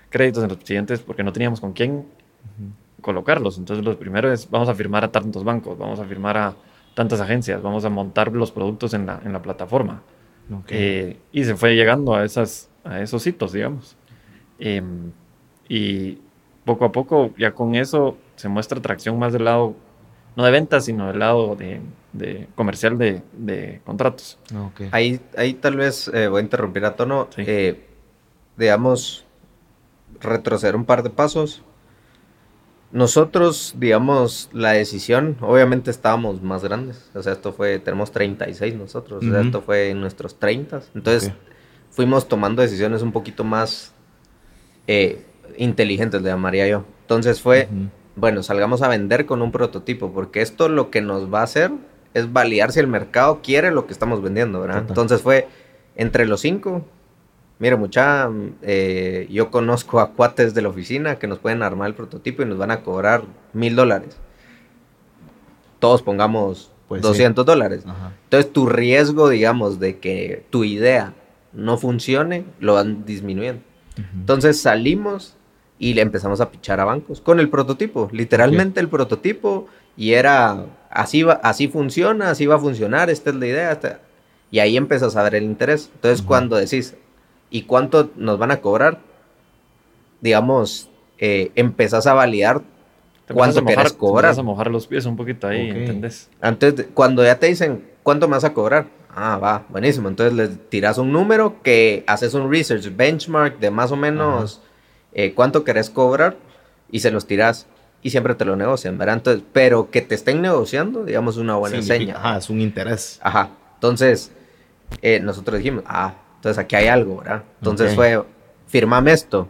créditos en los siguientes porque no teníamos con quién colocarlos. Entonces, lo primero es vamos a firmar a tantos bancos, vamos a firmar a tantas agencias, vamos a montar los productos en la, en la plataforma. Ok. Eh, y se fue llegando a, esas, a esos hitos, digamos. Em, y poco a poco, ya con eso, se muestra atracción más del lado, no de ventas, sino del lado de, de comercial de, de contratos. Ok. Ahí, ahí tal vez eh, voy a interrumpir a tono. Sí. eh, digamos, retroceder un par de pasos. Nosotros, digamos, la decisión, obviamente estábamos más grandes. O sea, esto fue, tenemos 36 nosotros. O sea, esto fue en nuestros 30. Entonces, fuimos tomando decisiones un poquito más eh, inteligentes, le llamaría yo. Entonces fue, bueno, salgamos a vender con un prototipo, porque esto lo que nos va a hacer es validar si el mercado quiere lo que estamos vendiendo, ¿verdad? Total. Entonces fue entre los cinco. Mire, mucha, eh, yo conozco a cuates de la oficina que nos pueden armar el prototipo y nos van a cobrar mil dólares. Todos pongamos Pues sí. 200 dólares. Ajá. Entonces tu riesgo, digamos, de que tu idea no funcione, lo van disminuyendo. Ujú. Entonces salimos y le empezamos a pichar a bancos con el prototipo, literalmente el prototipo y era así va, así funciona, así va a funcionar, esta es la idea, esta- y ahí empiezas a ver el interés. Entonces cuando decís, ¿y cuánto nos van a cobrar? Digamos, eh, empezás a validar Te ¿Cuánto empiezas a mojar- querés te cobrar? empiezas a mojar los pies un poquito ahí. ¿entendés? Antes, de- cuando ya te dicen, ¿cuánto me vas a cobrar? Ah, va, buenísimo. Entonces les tiras un número que haces un research benchmark de más o menos eh, cuánto querés cobrar y se los tiras y siempre te lo negocian, ¿verdad? Entonces, pero que te estén negociando, digamos, es una buena Significa- seña. Ajá, es un interés. Ajá. Entonces, eh, nosotros dijimos, ah, entonces aquí hay algo, ¿verdad? Entonces Ok. fue, firmame esto.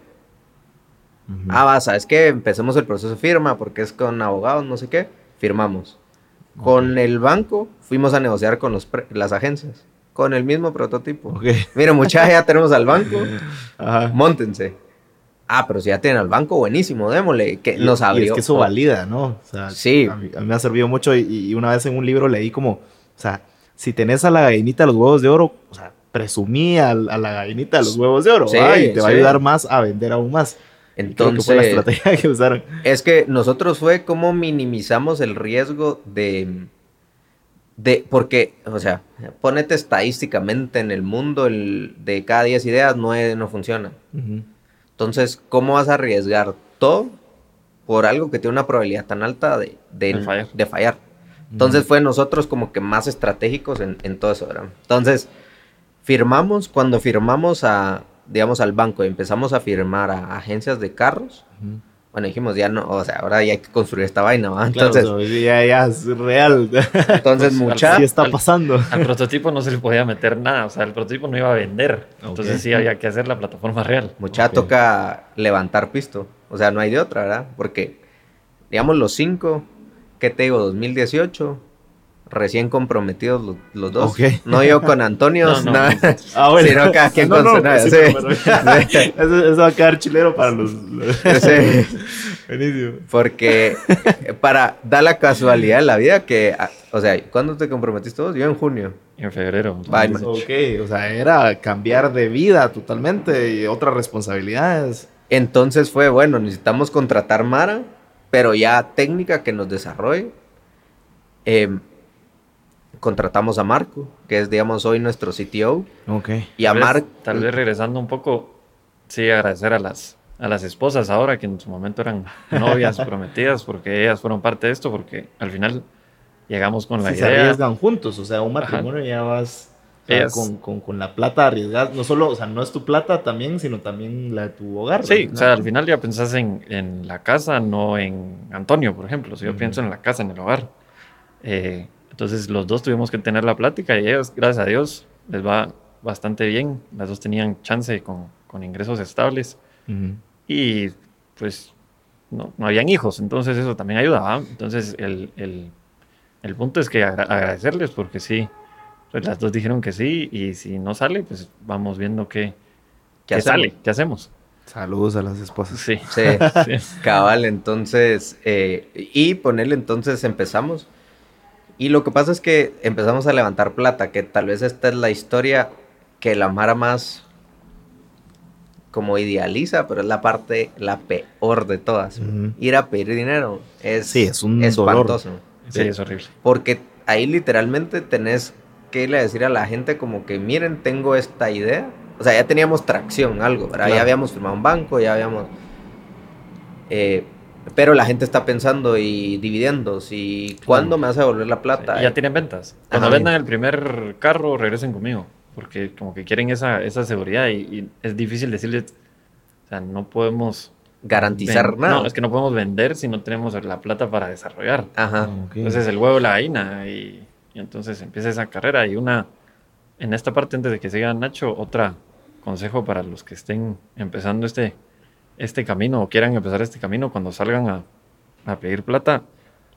Ujú. Ah, va, ¿sabes qué? Empecemos el proceso de firma porque es con abogados, no sé qué. Firmamos. Con el banco fuimos a negociar con los las agencias. Con el mismo prototipo. Ok. Mira, muchachos, ya tenemos al banco. Ajá. Móntense. Ah, pero si ya tienen al banco, buenísimo, démosle. Que Y- nos y abrió. es que eso valida, ¿no? O sea, Sí. A mí, a mí me ha servido mucho y, y una vez en un libro leí como, o sea, si tenés a la gallinita los huevos de oro, o sea, presumí al- a, la gallinita de los huevos de oro, Sí, ¿va? y te va a ayudar más a vender aún más. Y creo que fue la Entonces, estrategia que usaron. es que nosotros fue como minimizamos el riesgo de. De, porque, o sea, ponete estadísticamente en el mundo, el, de cada 10 ideas, 9 no funcionan. Ujú. Entonces, ¿cómo vas a arriesgar todo por algo que tiene una probabilidad tan alta de, de, De fallar. de fallar? Entonces, fue nosotros como que más estratégicos en, en todo eso, ¿verdad? Entonces, firmamos, cuando firmamos a, digamos, al banco y empezamos a firmar a agencias de carros, Ujú. bueno, dijimos, ya no, o sea, ahora ya hay que construir esta vaina, ¿va? Claro, Entonces, o sea, ya, ya es real. entonces Pues, mucha... Sí está al- pasando. Al prototipo no se le podía meter nada, o sea, el prototipo no iba a vender. Entonces Ok. sí había que hacer la plataforma real. Mucha Ok. toca levantar pisto. O sea, no hay de otra, ¿verdad? Porque, digamos, los cinco, ¿qué te digo? 2018, recién comprometidos los, los dos. Ok. No yo con Antonio, No, no, nada. Ah, bueno. Sino cada quien No, con no, su nave, sí, eso, eso va a quedar chilero para los... los- Sí. Buenísimo. Porque eh, para dar la casualidad de la vida que, ah, o sea, ¿cuándo te comprometiste vos? Yo en junio. En febrero. Bye, entonces, man. Ok, o sea, era cambiar de vida totalmente y otras responsabilidades. Entonces fue, bueno, necesitamos contratar Mara, pero ya técnica que nos desarrolle. Em, contratamos a Marco, que es, digamos, hoy nuestro CTO. Ok. Y a Marco... Tal vez regresando un poco, sí, agradecer a las, a las esposas ahora, que en su momento eran novias prometidas, porque ellas fueron parte de esto, porque al final llegamos con la se idea. arriesgan juntos, o sea, un matrimonio ya vas o sea, Ellas- con, con- con la plata arriesgada. No solo, o sea, no es tu plata también, sino también la de tu hogar. Sí, ¿no? o sea, al final ya pensás en, en la casa, no en Antonio, por ejemplo. Si yo Ujú. pienso en la casa, en el hogar. Eh, entonces los dos tuvimos que tener la plática y ellos, gracias a Dios, les va bastante bien. Las dos tenían chance con, con ingresos estables Ujú. y pues no, no habían hijos, entonces eso también ayudaba. Entonces el, el- el punto es que agra- agradecerles porque sí, pues las dos dijeron que sí y si no sale, pues vamos viendo qué, ¿Qué qué sale, qué hacemos. Saludos a las esposas. Sí. Sí, sí. cabal, entonces, eh, y ponerle entonces empezamos. Y lo que pasa es que empezamos a levantar plata, que tal vez esta es la historia que la Mara más como idealiza, pero es la parte, la peor de todas. Ir a pedir dinero es, Sí, es un dolor. espantoso. Sí, es horrible. Porque ahí literalmente tenés que irle a decir a la gente como que miren, tengo esta idea. O sea, ya teníamos tracción, algo, ¿verdad? Claro. Ya habíamos firmado un banco, ya habíamos... eh, pero la gente está pensando y dividendos y cuándo me vas a devolver la plata. Y ya tienen ventas. Cuando Ajá. vendan el primer carro, regresen conmigo. Porque como que quieren esa, esa seguridad y, y es difícil decirles, o sea, no podemos... Garantizar nada. No, es que no podemos vender si no tenemos la plata para desarrollar. Ajá. Ok. Entonces el huevo y la gallina y, y entonces empieza esa carrera y una, en esta parte antes de que siga Nacho, otra consejo para los que estén empezando este, este camino o quieran empezar este camino cuando salgan a, a pedir plata,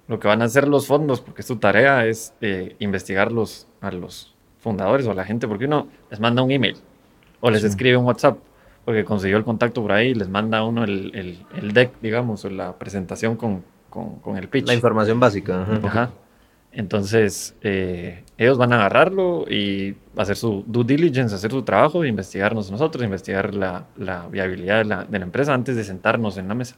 lo que van a hacer los fondos, porque es tu tarea, es eh, investigarlos a los fundadores o a la gente, porque uno les manda un email o les Sí. escribe un WhatsApp, porque consiguió el contacto por ahí y les manda a uno el, el, el deck, digamos, o la presentación con, con, con el pitch. La información básica. ajá. Ajá. Entonces, eh, ellos van a agarrarlo y hacer su due diligence, hacer su trabajo, investigarnos nosotros, investigar la, la viabilidad de la, de la empresa antes de sentarnos en la mesa.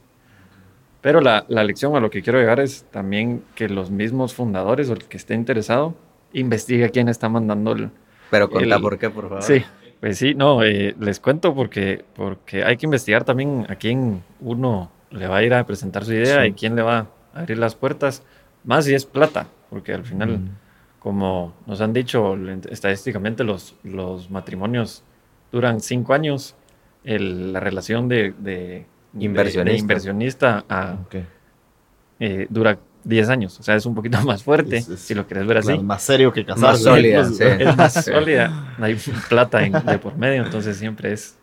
Pero la, la lección a lo que quiero llegar es también que los mismos fundadores o el que esté interesado investigue a quién está mandando el... Pero contá El- por qué, por favor. Sí, pues sí, no, eh, les cuento porque, porque hay que investigar también a quién uno le va a ir a presentar su idea Sí. y quién le va a abrir las puertas, más si es plata, porque al final, como nos han dicho estadísticamente, los, los matrimonios duran cinco años, el- la relación de, Inversionista. de inversionista a, eh, dura 10 años, o sea, es un poquito más fuerte, Es- es- si lo quieres ver así. Más serio que casarse. Más sólida, Pues, sí. Es más sólida, no hay plata en- de por medio, entonces siempre es,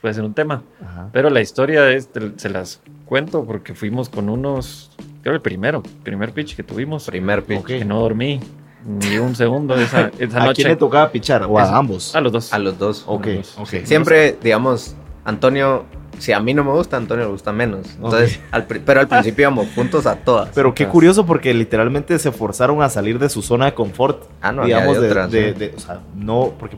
puede ser un tema. Ajá. Pero la historia es, te- se las cuento porque fuimos con unos, creo el primero, primer pitch que tuvimos, Primer pitch. Que no dormí ni un segundo esa, esa ¿A noche. quién le tocaba pichar? ¿O a ambos? A los dos. A los dos. Ok, a los dos. ok. Siempre, digamos, Antonio, si a mí no me gusta, a Antonio le gusta menos. Entonces, al pri- pero al principio íbamos juntos a todas. Pero qué curioso porque literalmente se forzaron a salir de su zona de confort. Ah, no, digamos, de de, otras, de- ¿no? de- o sea, no, porque,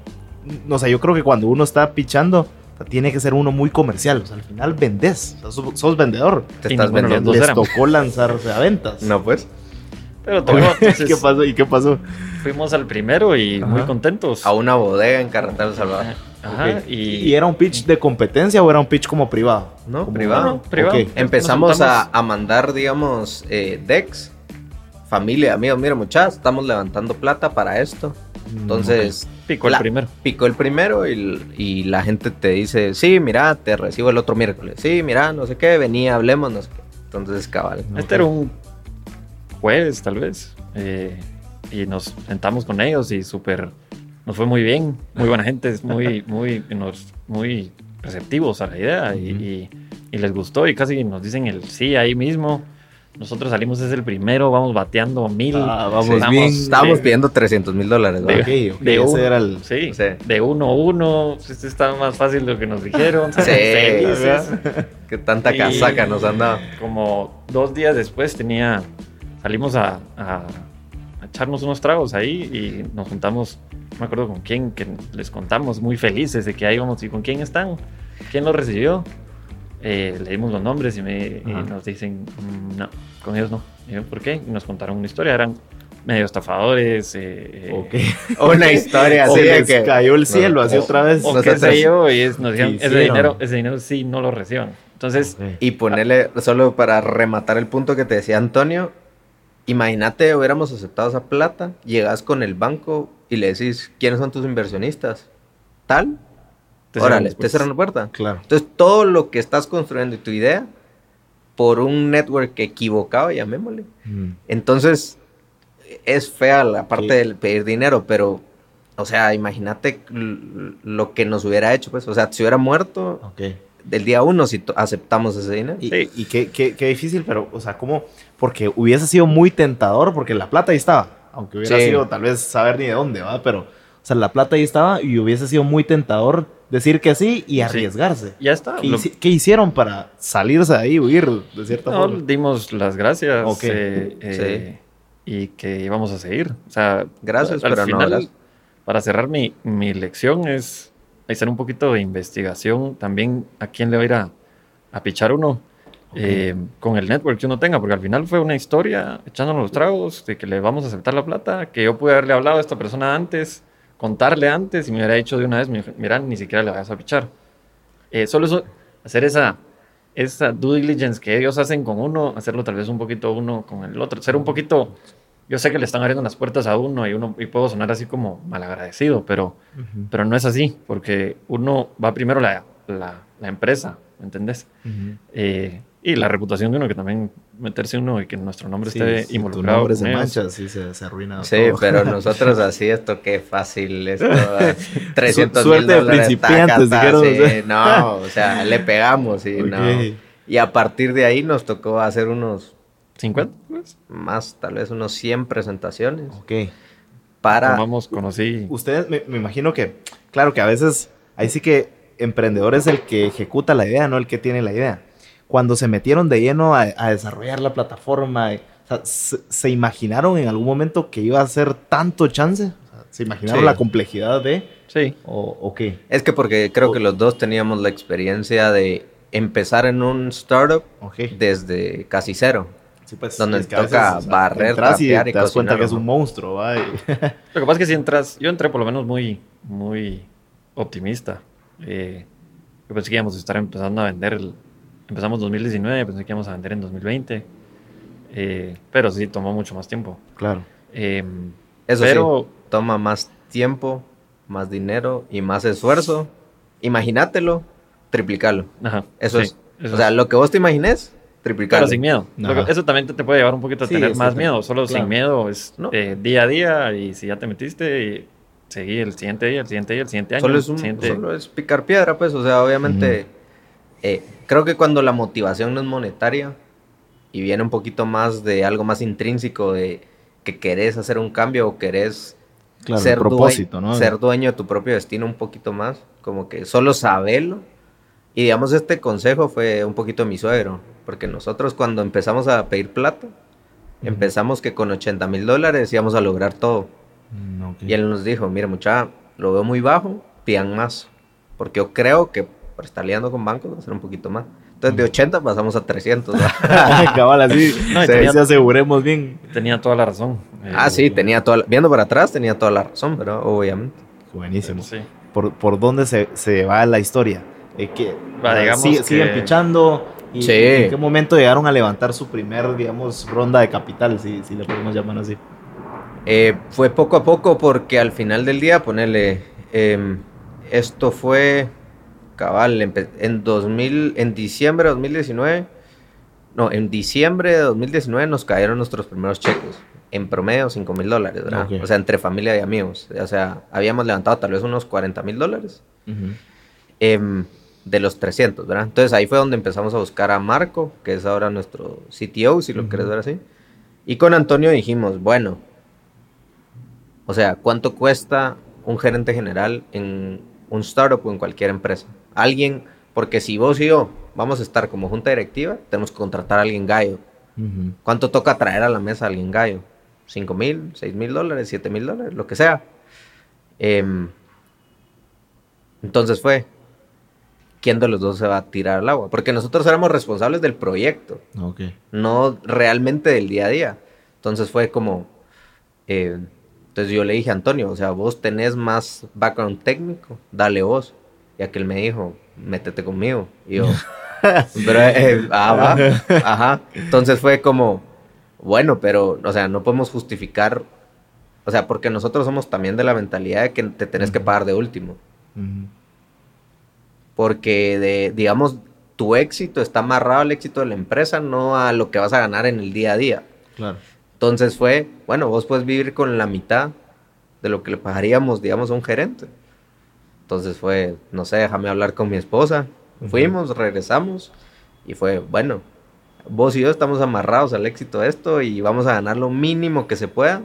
no, o sea, yo creo que cuando uno está pichando, sea, tiene que ser uno muy comercial. O sea, al final vendés, o sea, sos, sos vendedor. Te Y estás ninguno vendiendo. Les éramos. tocó lanzarse a ventas. No, pues. Pero tuvimos- entonces, ¿Qué pasó? ¿Y qué pasó? fuimos al primero y muy Ajá. contentos. A una bodega en Carretera del Salvador. Ajá, Ok. y, ¿Y era un pitch de competencia o era un pitch como privado? No, Como- privado. no, privado. Ok. Empezamos a, a mandar, digamos, eh, decks. Familia, amigos, mira muchachos, estamos levantando plata para esto. Entonces, Picó el la- primero. picó el primero y, y la gente te dice, sí, mira, te recibo el otro miércoles. Sí, mira, no sé qué, venía, hablemos, no sé qué. Entonces, cabal. Este era un jueves, tal vez. eh, y nos sentamos con ellos y súper. Nos fue muy bien. Muy buena gente, es muy, muy, nos- muy receptivos a la idea y, y- y les gustó. Y casi nos dicen el sí ahí mismo. Nosotros salimos es el primero, vamos bateando mil. Ah, vamos Sí, bien. Estábamos sí. pidiendo 300 mil dólares. de ese uno. era el... Sí, de uno a uno. Este está más fácil de lo que nos dijeron. Sí, Felices. Que tanta Y- casaca nos han dado. como dos días después tenía salimos a, a- a echarnos unos tragos ahí y nos juntamos no me acuerdo con quién que les contamos muy felices de que ahí íbamos y con quién están quién lo recibió Eh, le dimos los nombres y, me, y nos dicen "Mm, no con ellos no Y yo, ¿por qué? y nos contaron una historia eran medio estafadores. Eh, Ok. Una historia así de les que... cayó el cielo así otra vez. o qué sé yo, y es- nos dijeron, ¿Qué ese dinero, ese dinero sí no lo reciban. Entonces, Ok. Y ponerle, solo para rematar el punto que te decía Antonio, imagínate hubiéramos aceptado esa plata, llegas con el banco y le decís, ¿quiénes son tus inversionistas? Tal, te órale, te pues, cierran la puerta. Claro. Entonces todo lo que estás construyendo y tu idea, por un network equivocado, llamémosle. Mm. Entonces, es fea la parte Sí. del pedir dinero, pero, o sea, imagínate lo que nos hubiera hecho, pues, o sea, si hubiera muerto Ok. del día uno si to- aceptamos ese dinero. Y, Sí. y qué, qué- qué difícil, pero, o sea, ¿cómo? Porque hubiese sido muy tentador, porque la plata ahí estaba. Aunque hubiera Sí. sido tal vez saber ni de dónde, ¿va? Pero, o sea, la plata ahí estaba y hubiese sido muy tentador decir que sí y arriesgarse. Ya está. ¿Qué, Lo- hici- qué hicieron para salirse de ahí, huir de cierta no, forma? dimos las gracias. Ok. eh, eh, Y que íbamos a seguir. O sea, Gracias, al pero no, final, gracias. Para cerrar mi, mi lección es hacer un poquito de investigación también a quién le va a ir a, a pichar uno. eh, con el network que uno tenga, porque al final fue una historia echándonos los tragos de que le vamos a aceptar la plata, que yo pude haberle hablado a esta persona antes, contarle antes y me hubiera dicho de una vez, "Mi- mira, ni siquiera le vas a pichar. Eh, solo eso, hacer esa, esa due diligence que ellos hacen con uno, hacerlo tal vez un poquito uno con el otro, ser un poquito, yo sé que le están abriendo las puertas a uno y uno y puedo sonar así como malagradecido, pero, Ujú, pero no es así, porque uno va primero la, la, la empresa, ¿me entendés? ujú. Eh, y la reputación de uno, que también meterse uno y que nuestro nombre Sí, esté si tu involucrado. nombre se mancha, sí, se, se arruina Sí, todo. pero nosotros así, esto qué fácil, esto, eh, 300 suerte mil de dólares, principiantes, taca, dijeron, sí, o sea. no, o sea, le pegamos y no. Ok. Y a partir de ahí nos tocó hacer unos 50, pues. más, tal vez unos 100 presentaciones Ok. para... Vamos, conocí. Ustedes, me, me imagino que, claro que a veces, ahí sí que emprendedor es el que ejecuta la idea, no el que tiene la idea. Cuando se metieron de lleno a, a desarrollar la plataforma, eh, o sea, se, se imaginaron en algún momento que iba a ser tanto chance? O sea, ¿Se imaginaron Sí. la complejidad de, Sí, o, o qué? Es que porque creo que los dos teníamos la experiencia de empezar en un startup desde casi cero. Sí, pues, Donde es que a toca barrer, y trapear y te das cuenta que es un monstruo, Lo que pasa es que si entras, yo entré por lo menos muy, muy optimista. Eh, yo pensé que íbamos a estar empezando a vender, el- empezamos 2019, pensé que íbamos a vender en 2020, eh, pero sí tomó mucho más tiempo. claro. Eh, Eso pero sí, toma más tiempo, más dinero y más esfuerzo. Imagínatelo, triplicalo. ajá, Eso sí, es. eso o sea, es. lo que vos te imagines, triplicalo. pero sin miedo. Ajá. eso también te, te puede llevar un poquito a Sí, tener más miedo. Solo claro. sin miedo es No. eh, día a día y si ya te metiste, y seguí el siguiente día, el siguiente día, el siguiente año. Solo es, un- siguiente- solo es picar piedra, pues. O sea, obviamente, eh, creo que cuando la motivación no es monetaria y viene un poquito más de algo más intrínseco, de que querés hacer un cambio o querés Claro, ser, el propósito, due- ¿no? ser dueño de tu propio destino un poquito más, como que solo sabelo. Y digamos, este consejo fue un poquito de mi suegro, porque nosotros cuando empezamos a pedir plata, empezamos que con 80 mil dólares íbamos a lograr todo. Mm. Y él nos dijo, mira muchacha, lo veo muy bajo, pidan más. Porque yo creo que estar liando con bancos va a ser un poquito más. Entonces de 80 pasamos a 300. ¿va? Cabal, así. No, se, tenía- se aseguremos bien. Tenía toda la razón. Eh, ah, sí, tenía toda la- viendo para atrás tenía toda la razón, pero obviamente. Buenísimo. Sí. ¿Por, por dónde se, se va la historia? Eh, que, Va, ah, digamos sigue- que- Siguen pichando. ¿Y Sí. ¿En qué momento llegaron a levantar su primer, digamos, ronda de capital, si, si le podemos llamar así? Eh, fue poco a poco porque al final del día, ponerle, em, esto fue cabal, en 2000, en diciembre de 2019, no, en diciembre de 2019 nos cayeron nuestros primeros cheques, en promedio 5 mil dólares, ¿verdad? O sea, entre familia y amigos, o sea, habíamos levantado tal vez unos 40 mil dólares em, de los 300, ¿verdad? Entonces ahí fue donde empezamos a buscar a Marco, que es ahora nuestro CTO, si lo Ujú. quieres ver así. Y con Antonio dijimos, bueno, o sea, ¿cuánto cuesta un gerente general en un startup o en cualquier empresa? Alguien, porque si vos y yo vamos a estar como junta directiva, tenemos que contratar a alguien gallo. ¿Cuánto toca traer a la mesa a alguien gallo? ¿5 mil, 6 mil dólares, 7 mil dólares, lo que sea? Em, entonces fue, ¿quién de los dos se va a tirar al agua? Porque nosotros éramos responsables del proyecto, no realmente del día a día. Entonces fue como, Eh, entonces yo le dije a Antonio, o sea, vos tenés más background técnico, dale vos. Y aquel me dijo, métete conmigo. Y yo, pero, eh, ah, va, ajá. Entonces fue como, bueno, pero, o sea, no podemos justificar, o sea, porque nosotros somos también de la mentalidad de que te tenés que pagar de último. Porque, de, digamos, tu éxito está amarrado al éxito de la empresa, no a lo que vas a ganar en el día a día. Claro. Entonces fue, bueno, vos puedes vivir con la mitad de lo que le pagaríamos, digamos, a un gerente. Entonces fue, no sé, déjame hablar con mi esposa. Fuimos, regresamos y fue, bueno, vos y yo estamos amarrados al éxito de esto y vamos a ganar lo mínimo que se pueda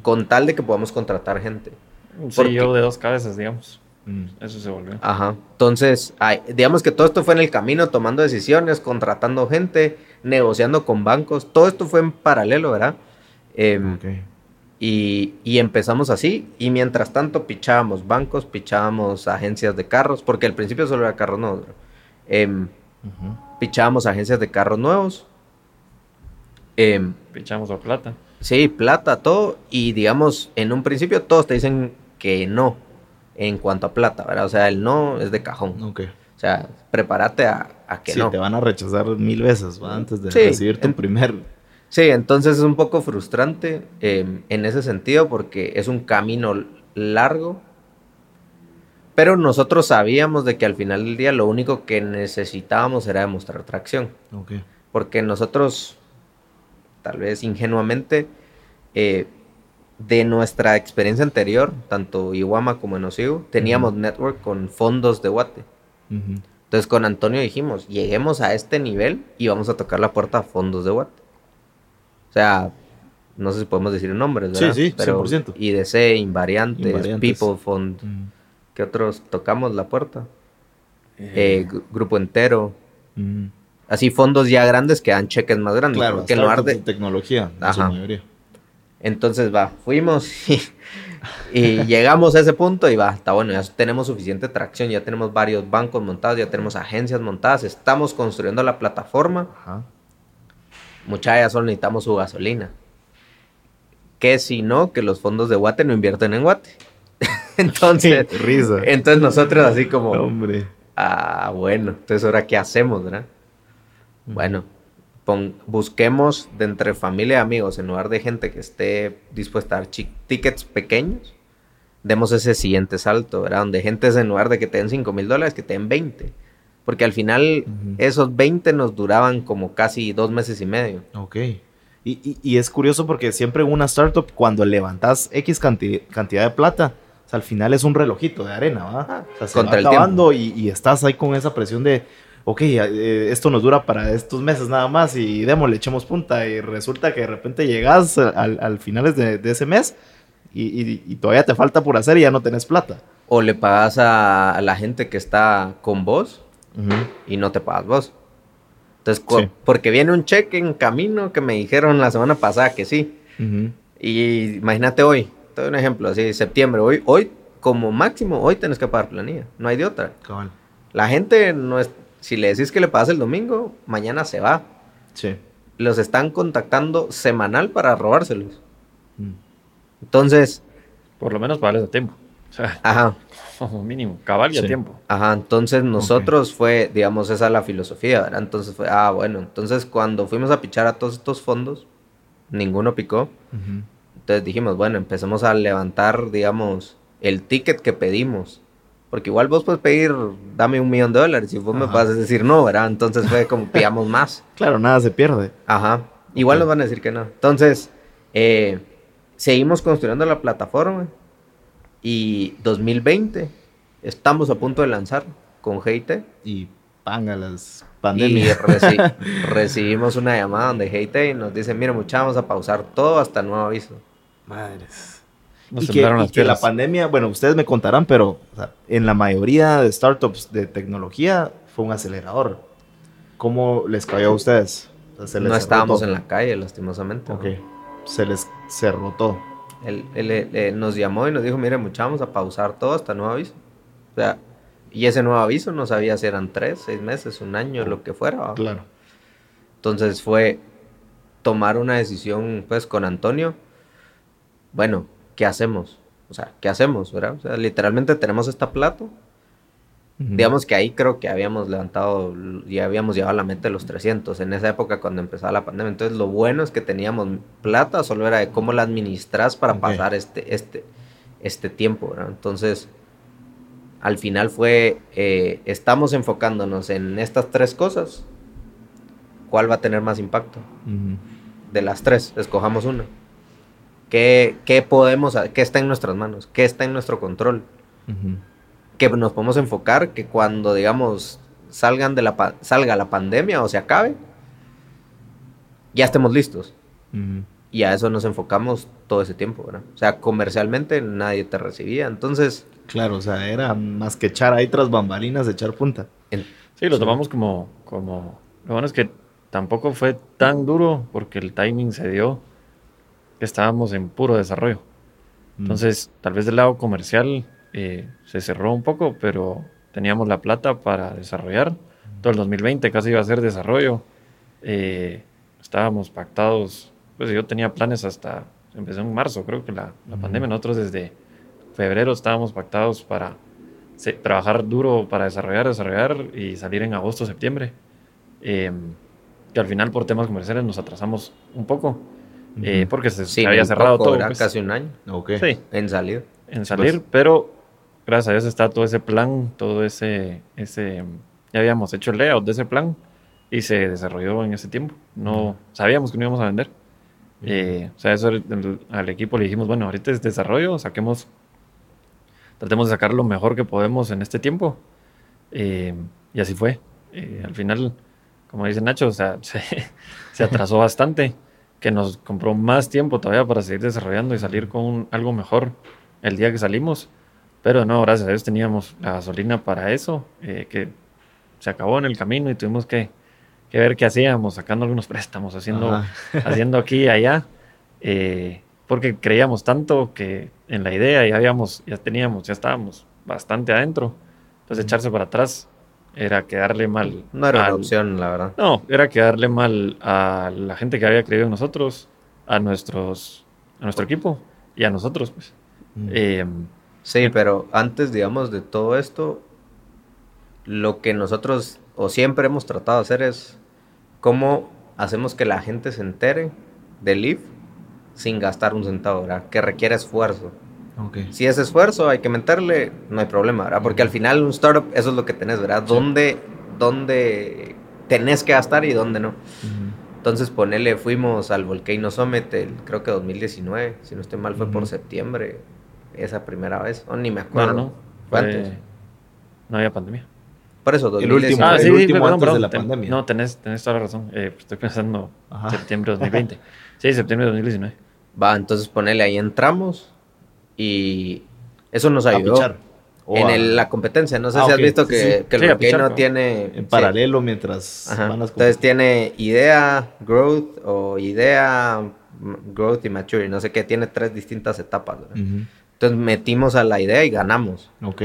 con tal de que podamos contratar gente. Un CEO de dos cabezas, digamos. Mm. Eso se volvió. Ajá. Entonces, digamos que todo esto fue en el camino, tomando decisiones, contratando gente, negociando con bancos. Todo esto fue en paralelo, ¿verdad? Em, y, y, empezamos así. Y mientras tanto, pichábamos bancos, pichábamos agencias de carros, porque al principio solo era carros nuevos. Eh, Pichábamos agencias de carros nuevos. Eh, Pichábamos a plata. Sí, plata, todo. Y digamos, en un principio todos te dicen que no en cuanto a plata, ¿verdad? O sea, el no es de cajón. Ok. O sea, prepárate a, que sí, no. te van a rechazar mil veces antes de recibir tu primer. Sí, entonces es un poco frustrante em, en ese sentido porque es un camino largo. Pero nosotros sabíamos de que al final del día lo único que necesitábamos era demostrar tracción. Okay. Porque nosotros, tal vez ingenuamente, eh, de nuestra experiencia anterior, tanto Iwama como en Osigo, teníamos network con fondos de Guate. Entonces con Antonio dijimos, lleguemos a este nivel y vamos a tocar la puerta a fondos de Guate. O sea, no sé si podemos decir nombres, ¿verdad? Sí, sí, Pero 100%. IDC, Invariantes, People Fund, ¿qué otros tocamos la puerta? Eh, eh, grupo entero. Así fondos ya grandes que dan cheques más grandes. Claro, que en lugar de tecnología, en su mayoría. Entonces va, fuimos y, llegamos a ese punto y va, está bueno, ya tenemos suficiente tracción, ya tenemos varios bancos montados, ya tenemos agencias montadas, estamos construyendo la plataforma. Ajá. Muchachas, solo necesitamos su gasolina. Que si no, que los fondos de Guate no invierten en Guate. entonces, Risa. entonces nosotros así como... Hombre. Ah, bueno, entonces ahora qué hacemos, ¿verdad? Bueno, busquemos de entre familia y amigos, en lugar de gente que esté dispuesta a dar tickets pequeños, demos ese siguiente salto, ¿verdad? Donde gente es en lugar de que te den 5 mil dólares, que te den 20. Porque al final esos 20 nos duraban como casi dos meses y medio. Ok. Y, es curioso porque siempre en una startup, cuando levantas X cantidad de plata, al final es un relojito de arena, ¿va? O sea, se Contra va acabando y, y, estás ahí con esa presión de, ok, eh, esto nos dura para estos meses nada más y démosle, echemos punta. Y resulta que de repente llegas al, al finales de, ese mes y, todavía te falta por hacer y ya no tenés plata. O le pagas a, la gente que está con vos y no te pagas vos. Entonces, porque viene un cheque en camino que me dijeron la semana pasada que sí. Y imagínate hoy, te doy un ejemplo así, septiembre, hoy, hoy como máximo, hoy tenés que pagar planilla, no hay de otra. La gente no es, si le decís que le pagas el domingo, mañana se va. Sí. Los están contactando semanal para robárselos. Mm. Entonces. Por lo menos para a tiempo. ajá. Como mínimo, cabal y a tiempo. Ajá, entonces nosotros fue, digamos, esa la filosofía, ¿verdad? Entonces fue, ah, bueno, entonces cuando fuimos a pichar a todos estos fondos, ninguno picó. Entonces dijimos, bueno, empecemos a levantar, digamos, el ticket que pedimos porque igual vos puedes pedir, dame un millón de dólares y vos me vas a decir no, ¿verdad? Entonces fue como pillamos más. Claro, nada se pierde. Ajá. Igual nos van a decir que no. Entonces, eh, seguimos construyendo la plataforma y 2020 estamos a punto de lanzar con GIT. Y panga las pandemias. Y recibimos una llamada donde GIT nos dice, mira muchachos, vamos a pausar todo hasta nuevo aviso. Madres y, que, la pandemia, bueno, ustedes me contarán, pero en la mayoría de startups de tecnología fue un acelerador. ¿Cómo les cayó a ustedes? no estábamos en la calle, lastimosamente. Ok. Se les cerró todo. Él, él, nos llamó y nos dijo, mire, muchachos, vamos a pausar todo hasta nuevo aviso. O sea, y ese nuevo aviso no sabía si eran tres, seis meses, un año, lo que fuera. Claro. Entonces fue tomar una decisión, pues, con Antonio bueno, ¿qué hacemos? O sea, ¿qué hacemos? ¿verdad? O sea, literalmente tenemos esta Digamos que ahí creo que habíamos levantado, ya habíamos llegado a la meta de los 300 en esa época cuando empezaba la pandemia. Entonces lo bueno es que teníamos plata, solo era de cómo la administras para pasar este, este, este tiempo. ¿verdad? Entonces, al final fue, eh, estamos enfocándonos en estas tres cosas. ¿Cuál va a tener más impacto? De las tres, escojamos una. ¿Qué, ¿Qué, podemos, qué está en nuestras manos? ¿Qué está en nuestro control? Que nos podemos enfocar que cuando, digamos, salgan de la, salga la pandemia o se acabe, ya estemos listos. Y a eso nos enfocamos todo ese tiempo, ¿verdad? O sea, comercialmente nadie te recibía, entonces... Claro, o sea, era más que echar ahí tras bambalinas, echar punta. Sí, lo tomamos como, como... Lo bueno es que tampoco fue tan duro porque el timing se dio estábamos en puro desarrollo. Mm. Entonces, tal vez del lado comercial eh, se cerró un poco, pero teníamos la plata para desarrollar. Todo el 2020 casi iba a ser desarrollo. Eh, estábamos pactados, pues yo tenía planes hasta, empezó en marzo, creo que la, pandemia. Nosotros desde febrero estábamos pactados para trabajar duro para desarrollar, desarrollar y salir en agosto, septiembre. Eh, que al final por temas comerciales nos atrasamos un poco. Eh, porque se, había cerrado todo. Era pues. casi un año. Sí. En salir. En salir, pues. pero gracias a Dios está todo ese plan, todo ese, ese, ya habíamos hecho el layout de ese plan y se desarrolló en ese tiempo. No sabíamos que no íbamos a vender. Eh, o sea, eso al equipo le dijimos, bueno, ahorita es desarrollo, saquemos, tratemos de sacar lo mejor que podemos en este tiempo. Eh, y así fue. al final, como dice Nacho, o sea, se, se atrasó bastante que nos compró más tiempo todavía para seguir desarrollando y salir con algo mejor el día que salimos. Pero no, gracias a Dios teníamos la gasolina para eso, eh, que se acabó en el camino y tuvimos que, ver qué hacíamos, sacando algunos préstamos, haciendo, haciendo aquí y allá, eh, porque creíamos tanto que en la idea ya habíamos, ya teníamos, ya estábamos bastante adentro. Entonces echarse para atrás era quedarle mal. No era una opción, la verdad. No, era quedarle mal a la gente que había creído en nosotros, a nuestros, a nuestro equipo y a nosotros, pues. Mm. Em, sí, pero antes, digamos, de todo esto, lo que nosotros o siempre hemos tratado de hacer es cómo hacemos que la gente se entere del LIF sin gastar un centavo, ¿verdad? Que requiere esfuerzo. Si es esfuerzo, hay que meterle, no hay problema, ¿verdad? Porque al final un startup, eso es lo que tenés, ¿verdad? ¿Dónde, dónde tenés que gastar y dónde no? Entonces, ponele, fuimos al Volcano Summit, el, creo que 2019, si no estoy mal, fue por septiembre, esa primera vez, o ni me acuerdo. No, no, no había pandemia. Por eso, El último, ah, el último antes de la pandemia. No, tenés, tenés toda la razón. Eh, estoy pensando septiembre de 2020. sí, septiembre de 2019. Va, entonces ponele, ahí entramos y eso nos ayudó. en la competencia, no sé ah, si has visto que, el no tiene... En paralelo mientras van Entonces tiene idea, growth o idea, growth y maturity, no sé qué, tiene tres distintas etapas. Entonces metimos a la idea y ganamos. Ok.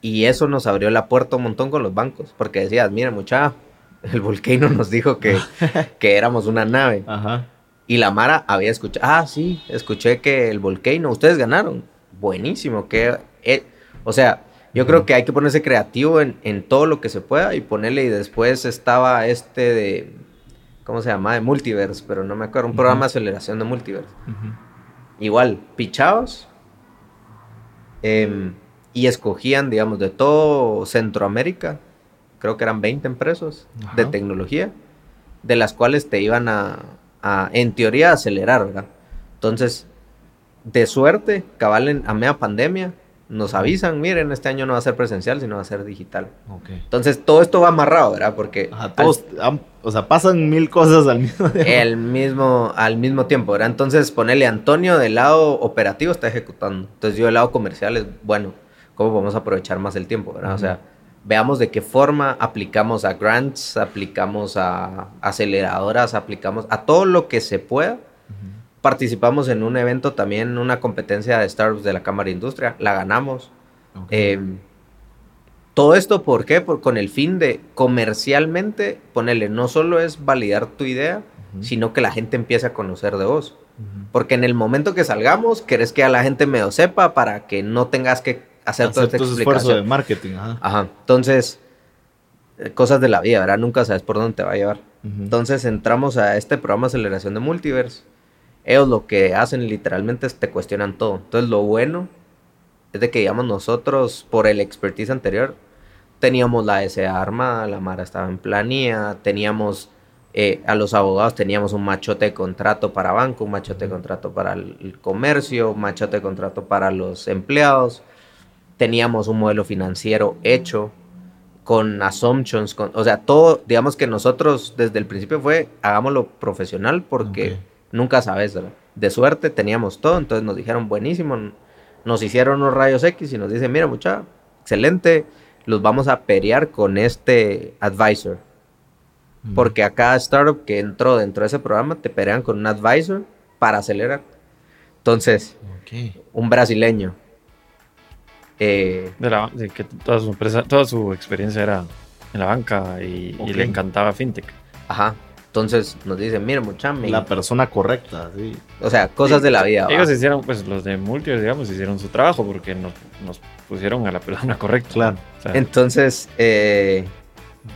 Y eso nos abrió la puerta un montón con los bancos, porque decías, mira mucha, el volcano nos dijo que, que éramos una nave. Ajá. Y la Mara había escuchado, ah, sí, escuché que el Volcano, ustedes ganaron. Buenísimo, que, eh, o sea, yo creo que hay que ponerse creativo en, todo lo que se pueda y ponerle, y después estaba este de, ¿cómo se llama? De Multiverse, pero no me acuerdo, un programa de aceleración de Multiverse. Igual, pichabos em, y escogían, digamos, de todo Centroamérica, creo que eran 20 empresas de tecnología, de las cuales te iban a, en teoría, acelerar, ¿verdad? Entonces, de suerte, cabal a media pandemia, nos avisan, miren, este año no va a ser presencial, sino va a ser digital. Entonces, todo esto va amarrado, ¿verdad? Porque... todos, o sea, pasan mil cosas al mismo tiempo. El mismo, al mismo tiempo, ¿verdad? Entonces, ponerle Antonio del lado operativo está ejecutando. Entonces, yo del lado comercial es, bueno, ¿cómo podemos aprovechar más el tiempo, ¿verdad? O sea, veamos de qué forma aplicamos a grants, aplicamos a aceleradoras, aplicamos a todo lo que se pueda. Participamos en un evento también, una competencia de startups de la Cámara de Industria, la ganamos. Em, todo esto, ¿por qué? Por, con el fin de comercialmente ponerle, no solo es validar tu idea, sino que la gente empiece a conocer de vos. Porque en el momento que salgamos, querés que a la gente me lo sepa para que no tengas que hacer, todo este esfuerzo de marketing. Ajá. Entonces, eh, cosas de la vida, ¿verdad? Nunca sabes por dónde te va a llevar. Entonces entramos a este programa de aceleración de multiverse. Ellos lo que hacen literalmente es te cuestionan todo. Entonces lo bueno es de que, digamos, nosotros, por el expertise anterior, teníamos la SA armada, la Mara estaba en planía, teníamos eh, a los abogados, teníamos un machote de contrato para banco, un machote de contrato para el, comercio, un machote de contrato para los empleados, teníamos un modelo financiero hecho con assumptions, con, o sea, todo, digamos que nosotros desde el principio fue, hagámoslo profesional porque nunca sabes, de suerte teníamos todo, entonces nos dijeron buenísimo, nos hicieron unos rayos X y nos dicen, mira mucha, excelente, los vamos a pelear con este advisor. Porque a cada startup que entró dentro de ese programa te pelean con un advisor para acelerar. Entonces, un brasileño. Eh, de, que toda su empresa, toda su experiencia era en la banca y, le encantaba fintech. Ajá. Entonces nos dicen, mira, mucha La persona correcta, sí. O sea, cosas de la vida. Ellos hicieron, pues los de Multi, digamos, hicieron su trabajo porque nos, nos pusieron a la persona correcta. Claro. Entonces, eh,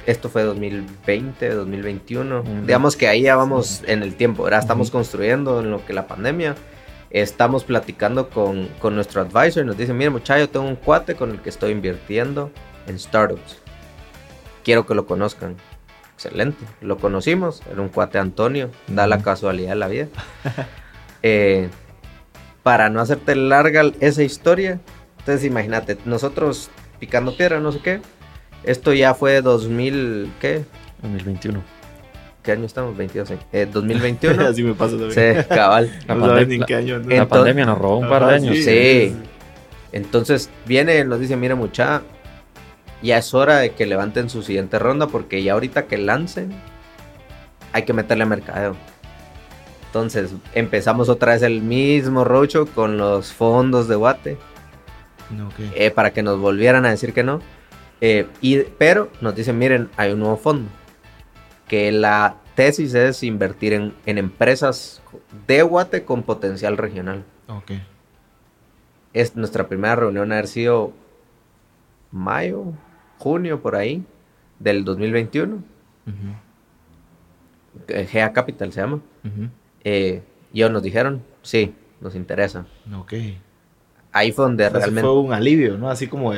esto fue 2020, 2021. Digamos que ahí ya vamos en el tiempo, ¿verdad? Estamos construyendo en lo que la pandemia. Estamos platicando con, con nuestro advisor y nos dice, mira muchacho, tengo un cuate con el que estoy invirtiendo en startups. Quiero que lo conozcan excelente. Lo conocimos, era un cuate Antonio, da la casualidad de la vida. Eh, para no hacerte larga esa historia, entonces imagínate, nosotros picando piedra, no sé qué. Esto ya fue 2000, ¿qué? 2021. ¿Qué año estamos? 22, eh, 2021. Así me pasa también. Sí, cabal. La, la pandemia nos robó un par de años. Sí. Entonces viene, nos dice, mira mucha, ya es hora de que levanten su siguiente ronda porque ya ahorita que lancen hay que meterle a mercadeo. Entonces empezamos otra vez el mismo rocho con los fondos de Guate. Eh, para que nos volvieran a decir que no. Eh, y, pero nos dicen, miren, hay un nuevo fondo. Que la tesis es invertir en, empresas de Guate con potencial regional. Es nuestra primera reunión haber sido mayo, junio por ahí del 2021. Eh, GA Capital se llama. Eh, y ellos nos dijeron, sí, nos interesa. Ok. Ahí fue donde realmente... Fue un alivio, ¿no? Así como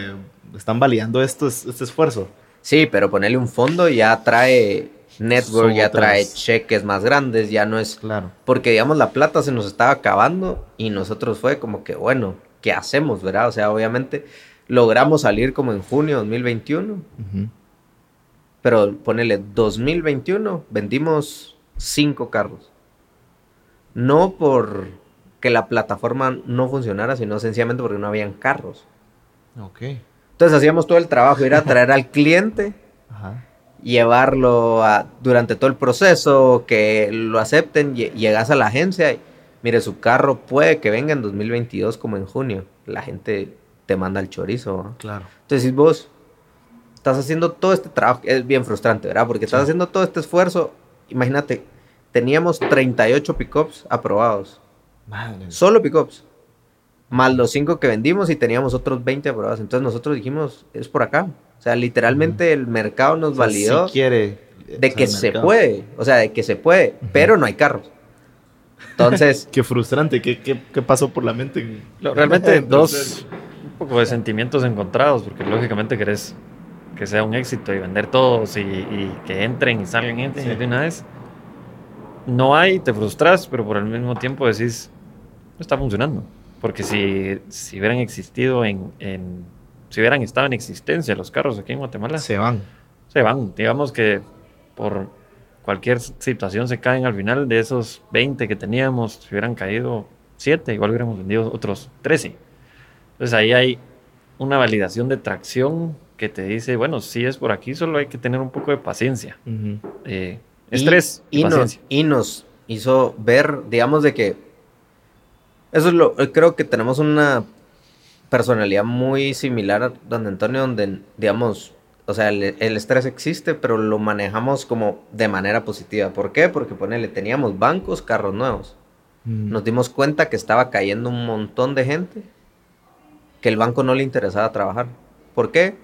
están validando esto, este esfuerzo. Sí, pero ponerle un fondo ya trae network, ya trae cheques más grandes, ya no es... Claro. Porque, digamos, la plata se nos estaba acabando y nosotros fue como que, bueno, ¿qué hacemos, verdad? O sea, obviamente logramos salir como en junio de 2021. Pero ponele 2021, vendimos cinco carros. No por que la plataforma no funcionara, sino sencillamente porque no habían carros. Ok. Entonces hacíamos todo el trabajo, ir a traer al cliente, llevarlo durante todo el proceso, que lo acepten, llegas a la agencia y mire, su carro puede que venga en 2022 como en junio. La gente te manda el chorizo. Claro. Entonces, vos estás haciendo todo este trabajo, es bien frustrante, ¿verdad? Porque estás haciendo todo este esfuerzo. Imagínate, teníamos 38 pickups aprobados. Madre. Solo pickups. Más los 5 que vendimos y teníamos otros 20 aprobados. Entonces nosotros dijimos, es por acá. O sea, literalmente el mercado nos validó. Si quiere. De que se puede. O sea, de que se puede. Pero no hay carros. Entonces. qué frustrante. ¿Qué, qué, qué pasó por la mente? realmente dos, poco de sentimientos encontrados, porque lógicamente querés que sea un éxito y vender todos y, que entren y salgan gente de una vez. No hay, te frustras, pero por el mismo tiempo decís, no está funcionando. Porque si, si hubieran existido en, en, si hubieran estado en existencia los carros aquí en Guatemala, se van. Se van. Digamos que por cualquier situación se caen al final de esos 20 que teníamos, si hubieran caído 7, igual hubiéramos vendido otros 13. Entonces ahí hay una validación de tracción que te dice, bueno, si es por aquí, solo hay que tener un poco de paciencia. Eh, estrés y, Nos, y nos hizo ver, digamos, de que eso es lo, creo que tenemos una personalidad muy similar a Don Antonio, donde, digamos, o sea, el, el estrés existe, pero lo manejamos como de manera positiva. ¿Por qué? Porque ponele, teníamos bancos, carros nuevos. Mm. Nos dimos cuenta que estaba cayendo un montón de gente que el banco no le interesaba trabajar. ¿Por qué?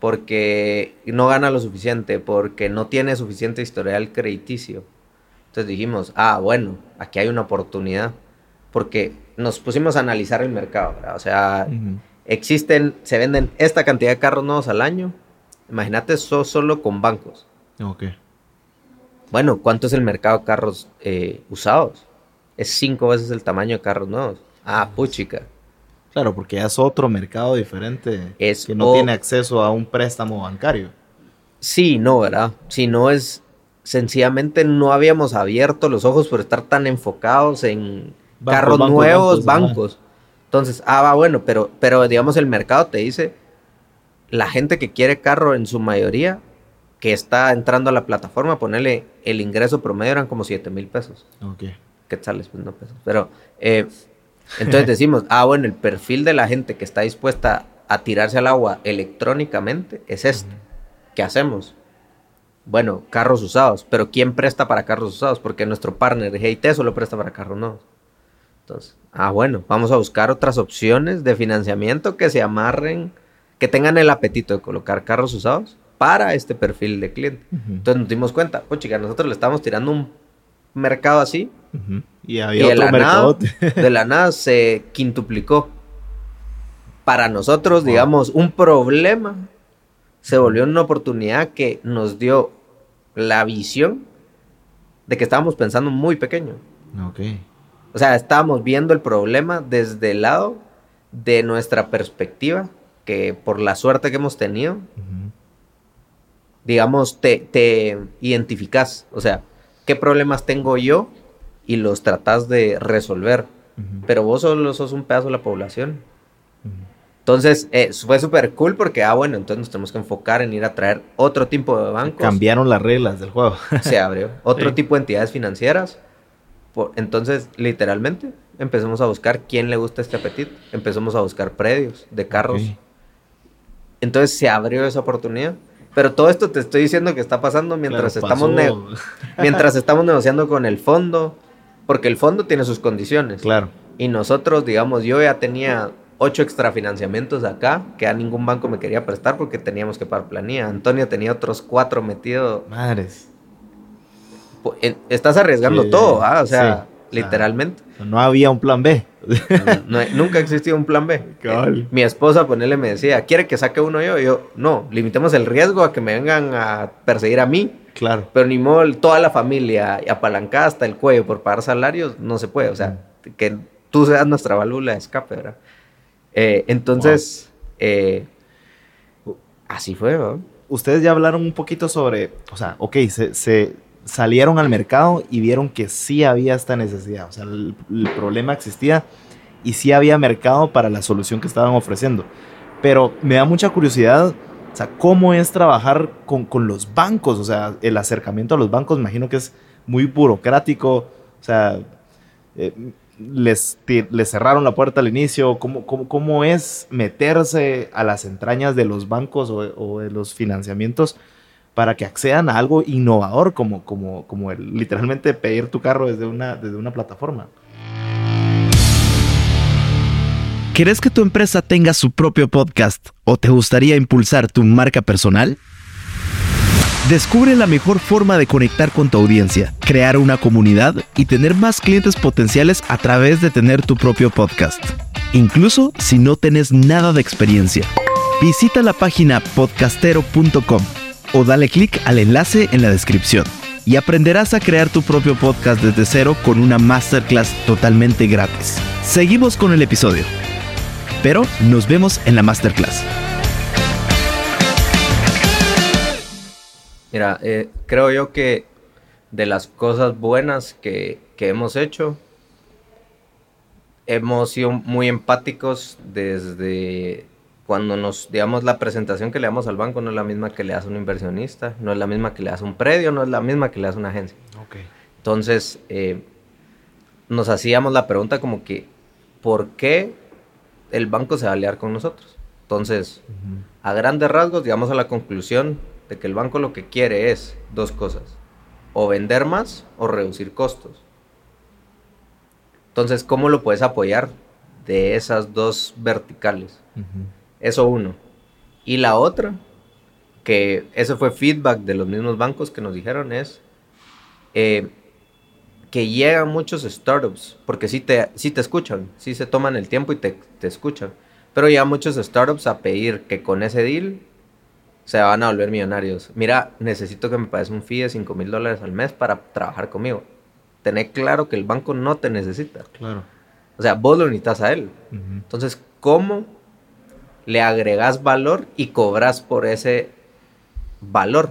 Porque no gana lo suficiente, porque no tiene suficiente historial crediticio. Entonces dijimos, ah, bueno, aquí hay una oportunidad. Porque nos pusimos a analizar el mercado. ¿verdad? O sea, existen, se venden esta cantidad de carros nuevos al año. Imagínate eso solo con bancos. Ok. Bueno, ¿cuánto es el mercado de carros eh, usados? Es cinco veces el tamaño de carros nuevos. Ah, puchica. Claro, porque ya es otro mercado diferente Es que no o- tiene acceso a un préstamo bancario. Sí, no, ¿verdad? Si no es, sencillamente no habíamos abierto los ojos por estar tan enfocados en carros bancos, nuevos, bancos. Entonces, ah, va bueno, pero, pero digamos el mercado te dice, la gente que quiere carro en su mayoría, que está entrando a la plataforma, ponerle el ingreso promedio eran como 7 mil pesos. Ok. quetzales, pues no pesos. Pero eh, entonces decimos, ah, bueno, el perfil de la gente que está dispuesta a tirarse al agua electrónicamente es este. ¿Qué hacemos? Bueno, carros usados, pero ¿quién presta para carros usados? Porque nuestro partner GIT solo presta para carros nuevos. Entonces, ah, bueno, vamos a buscar otras opciones de financiamiento que se amarren, que tengan el apetito de colocar carros usados para este perfil de cliente. Ujú. Entonces nos dimos cuenta, pues chica, nosotros le estamos tirando un mercado así Y y había de otro la, nada, mercadote. de la nada se quintuplicó. Para nosotros, Wow. digamos, un problema se volvió una oportunidad que nos dio la visión de que estábamos pensando muy pequeño. Ok. O sea, estábamos viendo el problema desde el lado de nuestra perspectiva, que por la suerte que hemos tenido, digamos, te, te identificas. O sea, ¿qué problemas tengo yo? Y los tratas de resolver. Pero vos solo sos un pedazo de la población. Entonces, eh, fue súper cool porque, ah, bueno, entonces nos tenemos que enfocar en ir a traer otro tipo de bancos. Cambiaron las reglas del juego. Se abrió. Otro Sí. tipo de entidades financieras. Por- entonces, literalmente, empezamos a buscar quién le gusta este apetito. Empezamos a buscar predios de carros. Entonces, se abrió esa oportunidad. Pero todo esto te estoy diciendo que está pasando mientras, Claro, estamos, mientras estamos negociando con el fondo. Porque el fondo tiene sus condiciones. Claro. Y nosotros, digamos, yo ya tenía ocho extrafinanciamientos acá, que a ningún banco me quería prestar porque teníamos que pagar planilla. Antonio tenía otros cuatro metidos. Madres. En- Estás arriesgando Sí, todo, ¿ah? O sea, sí. literalmente. No había un plan B. No- no- nunca existió un plan B. Eh, mi esposa, ponele, me decía, ¿quiere que saque uno yo? Y yo, no, limitemos el riesgo a que me vengan a perseguir a mí. Claro. Pero ni modo, toda la familia apalancada hasta el cuello por pagar salarios, no se puede. O sea, que tú seas nuestra válvula de escape, ¿verdad? Eh, entonces, eh, así fue, ¿no? Ustedes ya hablaron un poquito sobre, o sea, ok, se, se salieron al mercado y vieron que sí había esta necesidad. O sea, el, el problema existía y sí había mercado para la solución que estaban ofreciendo. Pero me da mucha curiosidad, o sea, ¿cómo es trabajar con, con los bancos? O sea, el acercamiento a los bancos, imagino que es muy burocrático. O sea, eh, les, les cerraron la puerta al inicio. ¿Cómo, cómo, cómo es meterse a las entrañas de los bancos o, o de los financiamientos para que accedan a algo innovador como, como, como el literalmente pedir tu carro desde una, desde una plataforma? ¿Querés que tu empresa tenga su propio podcast o te gustaría impulsar tu marca personal? Descubre la mejor forma de conectar con tu audiencia, crear una comunidad y tener más clientes potenciales a través de tener tu propio podcast. Incluso si no tenés nada de experiencia. Visita la página podcastero.com o dale clic al enlace en la descripción y aprenderás a crear tu propio podcast desde cero con una masterclass totalmente gratis. Seguimos con el episodio. Pero nos vemos en la masterclass. Mira, eh, creo yo que de las cosas buenas que, que hemos hecho, hemos sido muy empáticos desde cuando nos, digamos, la presentación que le damos al banco no es la misma que le hace un inversionista, no es la misma que le hace un predio, no es la misma que le hace una agencia. Entonces, eh, nos hacíamos la pregunta como que, ¿por qué el banco se va a aliar con nosotros? Entonces, a grandes rasgos, llegamos a la conclusión de que el banco lo que quiere es dos cosas. O vender más o reducir costos. Entonces, ¿cómo lo puedes apoyar de esas dos verticales? Eso uno. Y la otra, que ese fue feedback de los mismos bancos que nos dijeron, es eh, que llegan muchos startups, porque sí te, sí te escuchan, sí se toman el tiempo y te, te escuchan. Pero llegan muchos startups a pedir que con ese deal se van a volver millonarios. Mira, necesito que me pagues un fee de 5 mil dólares al mes para trabajar conmigo. Tener claro que el banco no te necesita. Claro. O sea, vos lo necesitas a él. Entonces, ¿cómo le agregas valor y cobras por ese valor?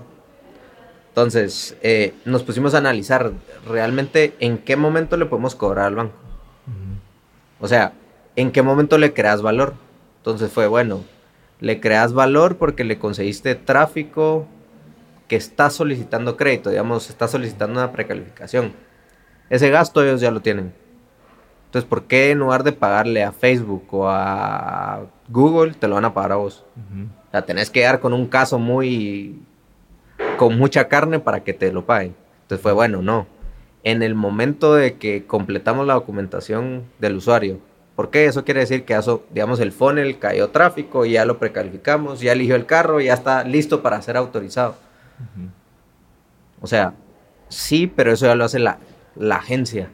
Entonces, eh, nos pusimos a analizar realmente en qué momento le podemos cobrar al banco. O sea, en qué momento le creas valor. Entonces fue, bueno, le creas valor porque le conseguiste tráfico que está solicitando crédito, digamos, está solicitando una precalificación. Ese gasto ellos ya lo tienen. Entonces, ¿por qué en lugar de pagarle a Facebook o a Google, te lo van a pagar a vos? O sea, tenés que dar con un caso muy... con mucha carne para que te lo paguen. Entonces fue, bueno, no. En el momento de que completamos la documentación del usuario, ¿por qué? Eso quiere decir que, eso, digamos, el funnel cayó tráfico, ya lo precalificamos, ya eligió el carro, ya está listo para ser autorizado. O sea, sí, pero eso ya lo hace la, la agencia.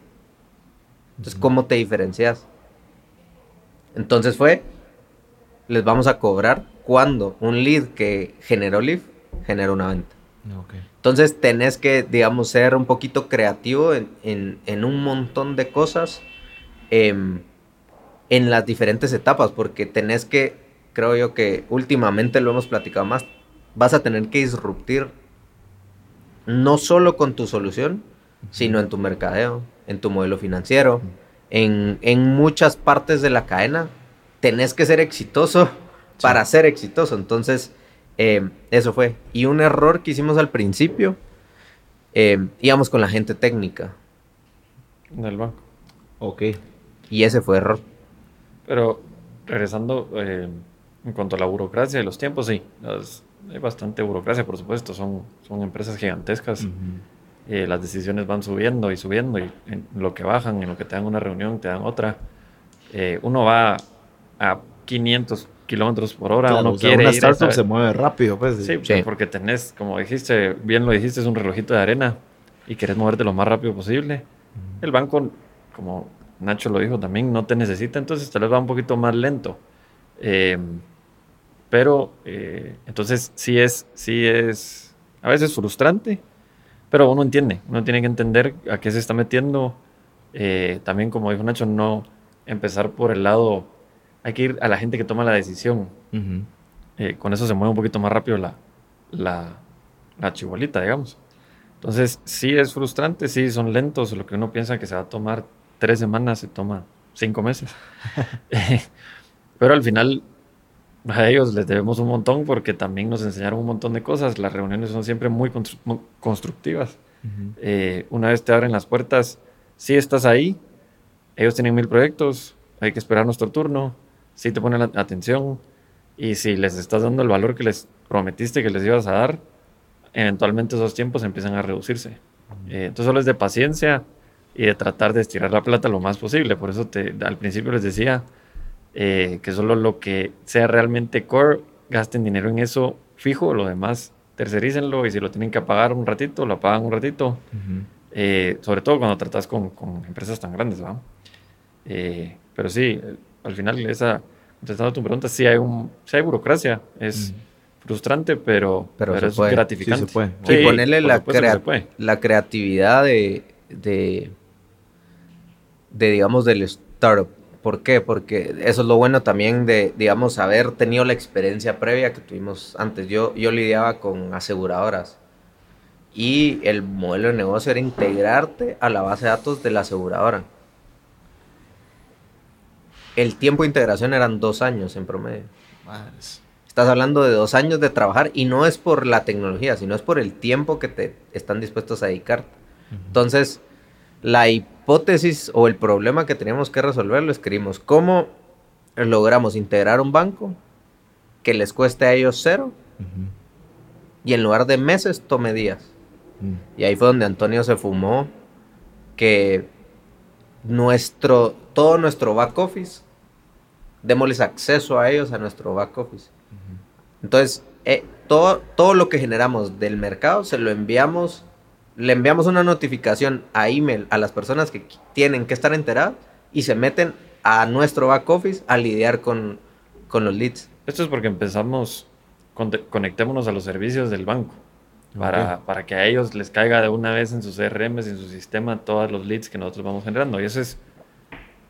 Entonces, ¿cómo te diferencias? Entonces fue, les vamos a cobrar cuando un lead que generó lead genera una venta. Entonces tenés que, digamos, ser un poquito creativo en, un montón de cosas em, en las diferentes etapas, porque tenés que, creo yo que últimamente lo hemos platicado más, vas a tener que disruptir no solo con tu solución, sino en tu mercadeo, en tu modelo financiero, en, muchas partes de la cadena. Tenés que ser exitoso para ser exitoso. Entonces, eh, eso fue. Y un error que hicimos al principio, eh, íbamos con la gente técnica. Del banco. Ok. Y ese fue error. Pero regresando eh, en cuanto a la burocracia y los tiempos, sí, hay bastante burocracia, por supuesto, son, son empresas gigantescas. Eh, las decisiones van subiendo y subiendo y en lo que bajan, en lo que te dan una reunión, te dan otra. Eh, uno va a 500 kilómetros por hora, uno quiere una startup se mueve rápido, pues. Sí, porque tenés, como dijiste, bien lo dijiste, es un relojito de arena y querés moverte lo más rápido posible. El banco, como Nacho lo dijo también, no te necesita, entonces tal vez va un poquito más lento. Em, pero, eh, entonces sí es, sí es a veces frustrante, pero uno entiende, uno tiene que entender a qué se está metiendo. Eh, también, como dijo Nacho, no empezar por el lado, hay que ir a la gente que toma la decisión. Eh, con eso se mueve un poquito más rápido la, la, la chibolita, digamos. Entonces, sí es frustrante, sí son lentos. Lo que uno piensa que se va a tomar tres semanas, se toma cinco meses. pero al final, a ellos les debemos un montón porque también nos enseñaron un montón de cosas. Las reuniones son siempre muy, constructivas. Eh, una vez te abren las puertas, si estás ahí, ellos tienen mil proyectos, hay que esperar nuestro turno, si te ponen la atención y si les estás dando el valor que les prometiste que les ibas a dar, eventualmente esos tiempos empiezan a reducirse. Eh, entonces solo es de paciencia y de tratar de estirar la plata lo más posible. Por eso te, al principio les decía, eh, que solo lo que sea realmente core, gasten dinero en eso fijo, lo demás tercerícenlo y si lo tienen que pagar un ratito, lo pagan un ratito. Eh, sobre todo cuando tratas con, con empresas tan grandes, ¿va? Eh, pero sí, al final, esa, contestando a tu pregunta, sí hay, un, sí hay burocracia, es frustrante, pero, pero, es gratificante. Sí, se puede. y ponerle la, la creatividad de, de, de, digamos, del startup ¿Por qué? Porque eso es lo bueno también de, digamos, haber tenido la experiencia previa que tuvimos antes. Yo, yo lidiaba con aseguradoras y el modelo de negocio era integrarte a la base de datos de la aseguradora. El tiempo de integración eran dos años en promedio. Estás hablando de dos años de trabajar y no es por la tecnología, sino es por el tiempo que te están dispuestos a dedicar. Entonces, la hipótesis o el problema que teníamos que resolver lo escribimos. ¿Cómo logramos integrar un banco que les cueste a ellos cero Ujú. y en lugar de meses tome días. Mm. Y ahí fue donde Antonio se fumó que nuestro, todo nuestro back office, démosles acceso a ellos a nuestro back office. Entonces, eh, todo, todo lo que generamos del mercado se lo enviamos, le enviamos una notificación a email a las personas que qu- tienen que estar enteradas y se meten a nuestro back office a lidiar con, con los leads. Esto es porque empezamos, conte- conectémonos a los servicios del banco. Para, para que a ellos les caiga de una vez en sus CRMs, en su sistema, todos los leads que nosotros vamos generando. Y eso es,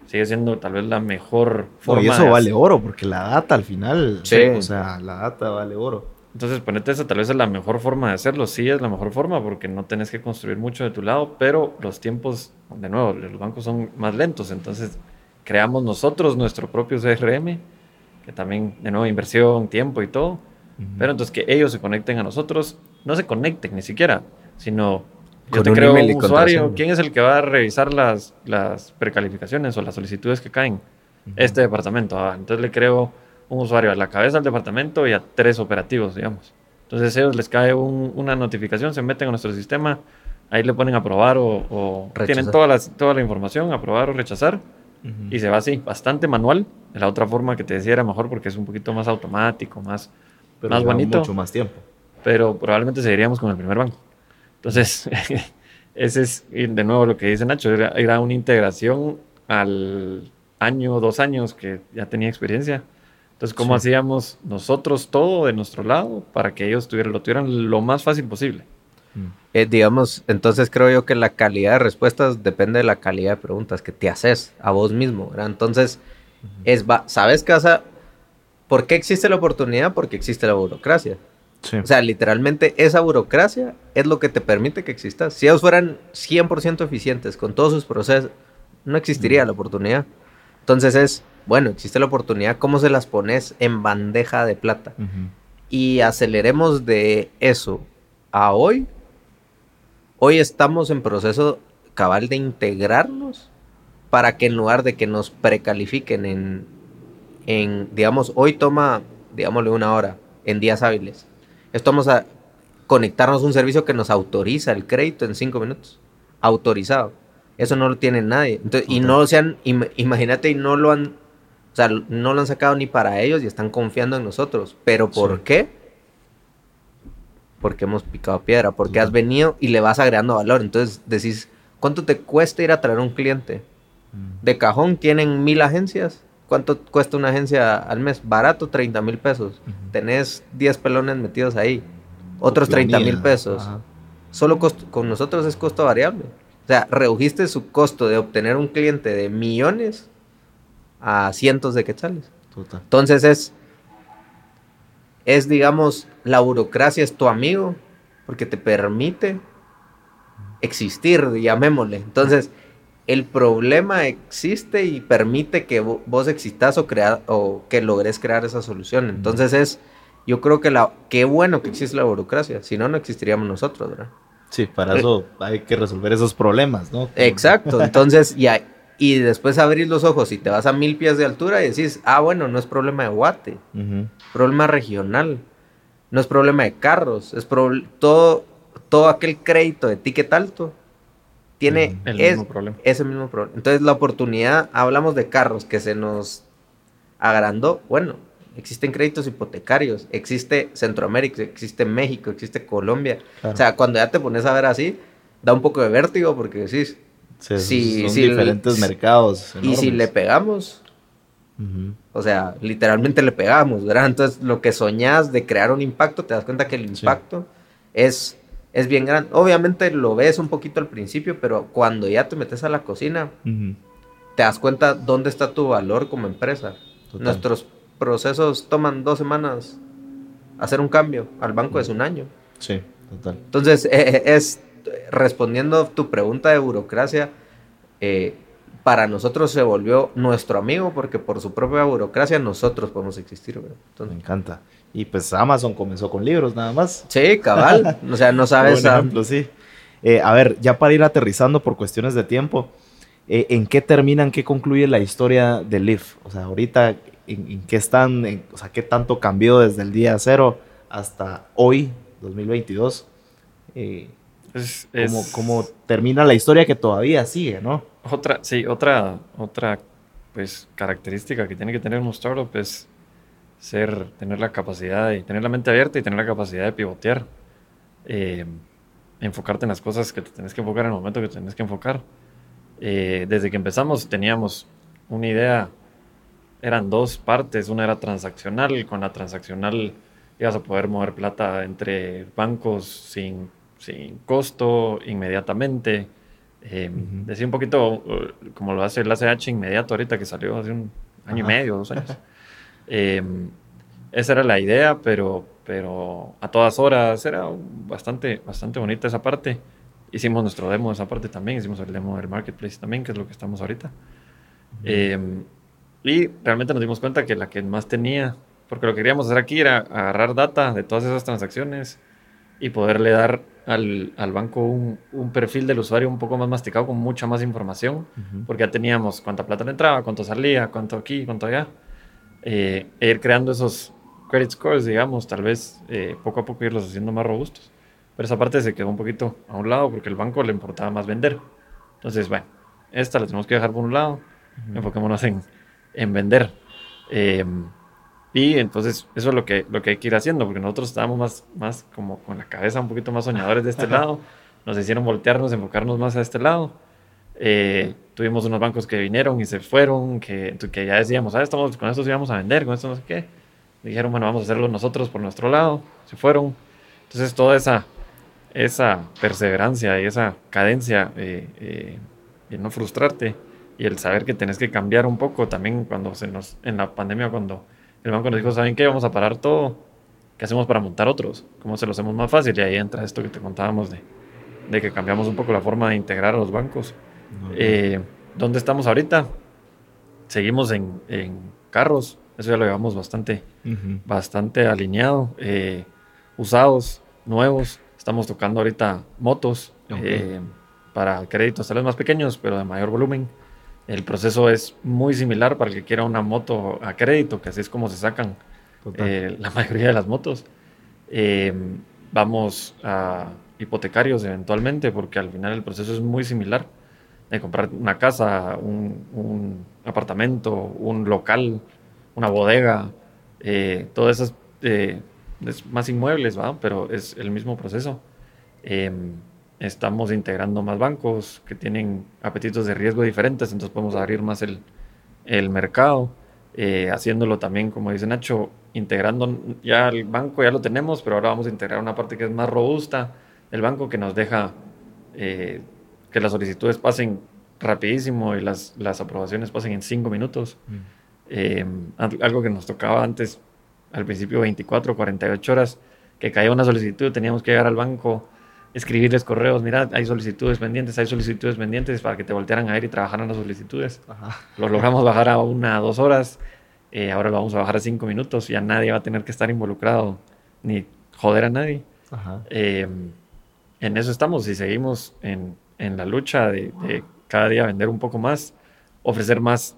sigue siendo tal vez la mejor No, forma. y eso de vale ora porque la data al final. Sí. O sea, la data vale oro. Entonces, ponete esa, tal vez es la mejor forma de hacerlo. Sí, es la mejor forma porque no tenés que construir mucho de tu lado, pero los tiempos, de nuevo, los bancos son más lentos. Entonces, creamos nosotros nuestro propio CRM, que también, de nuevo, inversión, tiempo y todo. Pero entonces que ellos se conecten a nosotros, no se conecten ni siquiera, sino yo te creo un usuario. ¿quién es el que va a revisar las, las precalificaciones o las solicitudes que caen? Este departamento. Ah, entonces le creo un usuario a la cabeza del departamento y a tres operativos, digamos. Entonces a ellos les cae un- una notificación, se meten a nuestro sistema, ahí le ponen aprobar o, o tienen toda, las- toda la información, aprobar o rechazar, y se va así, bastante manual. De la otra forma que te decía era mejor porque es un poquito más automático, más Pero más bonito. mucho más tiempo. pero probablemente seguiríamos con el primer banco. Entonces, ese es, de nuevo, lo que dice Nacho, era, era una integración al año, dos años que ya tenía experiencia. Entonces, ¿cómo Sí. hacíamos nosotros todo de nuestro lado para que ellos tuvieran, lo tuvieran lo más fácil posible? Eh, digamos, entonces creo yo que la calidad de respuestas depende de la calidad de preguntas que te haces a vos mismo, ¿verdad? Entonces, es va, ¿sabes qué vas a- ¿Por qué existe la oportunidad? Porque existe la burocracia. Sí. O sea, literalmente esa burocracia es lo que te permite que existas. Si ellos fueran 100% eficientes con todos sus procesos, no existiría la oportunidad. Entonces es, bueno, existe la oportunidad, ¿cómo se las pones en bandeja de plata? Y aceleremos de eso a hoy. Hoy estamos en proceso cabal de integrarnos para que en lugar de que nos precalifiquen en, en digamos, hoy toma, digámosle una hora en días hábiles. Esto vamos a conectarnos a un servicio que nos autoriza el crédito en cinco minutos. Autorizado. Eso no lo tiene nadie. Entonces, y no se han, im- imagínate, y no lo han, o sea, no lo han sacado ni para ellos y están confiando en nosotros. Pero ¿por Sí. qué? Porque hemos picado piedra, porque has venido y le vas agregando valor. Entonces decís, ¿cuánto te cuesta ir a traer un cliente? De cajón tienen mil agencias. ¿Cuánto cuesta una agencia al mes? Barato, 30 mil pesos. Tenés 10 pelones metidos ahí. Otros 30 mil pesos. Ajá. Solo costo- con nosotros es costo variable. O sea, redujiste su costo de obtener un cliente de millones a cientos de quetzales. Total. Entonces es, es digamos, la burocracia es tu amigo porque te permite existir, llamémosle. Entonces, el problema existe y permite que vo- vos existas o o que logres crear esa solución. Entonces es, yo creo que la, qué bueno que existe la burocracia, si no, no existiríamos nosotros, ¿verdad? Sí, para eso hay que resolver esos problemas, ¿no? Exacto, entonces ya, y después abrís los ojos y te vas a mil pies de altura y decís, ah, bueno, no es problema de Guate, problema regional, no es problema de carros, es prob- todo, todo aquel crédito de ticket alto tiene El es- mismo problema. ese mismo problema. Entonces la oportunidad, hablamos de carros que se nos agrandó, bueno, existen créditos hipotecarios, existe Centroamérica, existe México, existe Colombia. Claro. O sea, cuando ya te pones a ver así, da un poco de vértigo porque decís, Sí, Sí, son sí, diferentes mercados. y si le pegamos, o sea, literalmente le pegamos, ¿verdad? Entonces, lo que soñás de crear un impacto, te das cuenta que el impacto es, es bien grande. Obviamente lo ves un poquito al principio, pero cuando ya te metes a la cocina, te das cuenta dónde está tu valor como empresa. Total. Nuestros procesos toman dos semanas hacer un cambio, al banco es un año. Sí, total. Entonces, eh, es respondiendo tu pregunta de burocracia, eh, para nosotros se volvió nuestro amigo porque por su propia burocracia nosotros podemos existir. Me encanta. Y pues Amazon comenzó con libros nada más. sí, cabal. O sea, no sabes. Buen ah, ejemplo, sí. Eh, a ver, ya para ir aterrizando por cuestiones de tiempo, eh, ¿en qué termina, en qué concluye la historia de Leaf? O sea, ahorita, en, qué están, o sea, qué tanto cambió desde el día cero hasta hoy, 2022. Eh, es, cómo, termina la historia que todavía sigue, ¿no? Otra, sí, otra, otra pues, característica que tiene que tener un startup es ser, tener la capacidad de tener la mente abierta y tener la capacidad de pivotear. Eh, enfocarte en las cosas que te tienes que enfocar en el momento que te tienes que enfocar. Eh, desde que empezamos teníamos una idea, eran dos partes, una era transaccional, con la transaccional ibas a poder mover plata entre bancos sin, sin costo, inmediatamente. Eh, Decía un poquito uh, como lo hace el ACH inmediato ahorita que salió hace un año y medio, dos años. Eh, esa era la idea, pero, pero a todas horas era bastante, bastante bonita esa parte. Hicimos nuestro demo de esa parte también, hicimos el demo del marketplace también, que es lo que estamos ahorita. Em, y realmente nos dimos cuenta que la que más tenía, porque lo que queríamos hacer aquí era agarrar data de todas esas transacciones y poderle dar al, al banco un, un, perfil del usuario un poco más masticado con mucha más información, porque ya teníamos cuánta plata le entraba, cuánto salía, cuánto aquí, cuánto allá. Eh, ir creando esos credit scores, digamos, tal vez eh, poco a poco irlos haciendo más robustos. Pero esa parte se quedó un poquito a un lado porque el banco le importaba más vender. Entonces, bueno, esta la tenemos que dejar por un lado, enfoquémonos en, en vender. Eh, y entonces eso es lo que, lo que hay que ir haciendo, porque nosotros estábamos más, más como con la cabeza un poquito más soñadores de este lado, nos hicieron voltearnos, enfocarnos más a este lado. Eh, tuvimos unos bancos que vinieron y se fueron, que, que ya decíamos, ah, estamos, con esto íbamos a vender, con esto no sé qué. Dijeron, bueno, vamos a hacerlo nosotros por nuestro lado, se fueron. Entonces toda esa, esa perseverancia y esa cadencia eh, eh, y no frustrarte y el saber que tenés que cambiar un poco también cuando se nos, en la pandemia, cuando el banco nos dijo, ¿saben qué? Vamos a parar todo. ¿Qué hacemos para montar otros? ¿Cómo se lo hacemos más fácil? Y ahí entra esto que te contábamos de, de que cambiamos un poco la forma de integrar a los bancos. Eh, ¿Dónde estamos ahorita? Seguimos en, en, carros, eso ya lo llevamos bastante, bastante alineado. Eh, usados, nuevos, estamos tocando ahorita motos eh, para créditos tal vez más pequeños, pero de mayor volumen. El proceso es muy similar para el que quiera una moto a crédito, que así es como se sacan la mayoría de las motos. vamos a hipotecarios eventualmente, porque al final el proceso es muy similar de comprar una casa, un, apartamento, un local, una bodega, eh, todo eso eh, es, más inmuebles, ¿va? pero es el mismo proceso. Em, estamos integrando más bancos que tienen apetitos de riesgo diferentes, entonces podemos abrir más el, el mercado, eh, haciéndolo también, como dice Nacho, integrando ya el banco, ya lo tenemos, pero ahora vamos a integrar una parte que es más robusta, el banco que nos deja que las solicitudes pasen rapidísimo y las, las aprobaciones pasen en cinco minutos. Mm. Eh, algo que nos tocaba antes, al principio 24, 48 horas, que caía una solicitud, teníamos que llegar al banco, escribirles correos, mira, hay solicitudes pendientes, hay solicitudes pendientes para que te voltearan a ir y trabajaran las solicitudes. Lo logramos bajar a una, dos horas, eh, ahora lo vamos a bajar a cinco minutos, ya nadie va a tener que estar involucrado ni joder a nadie. Eh, en eso estamos y seguimos en, en la lucha de, cada día vender un poco más, ofrecer más,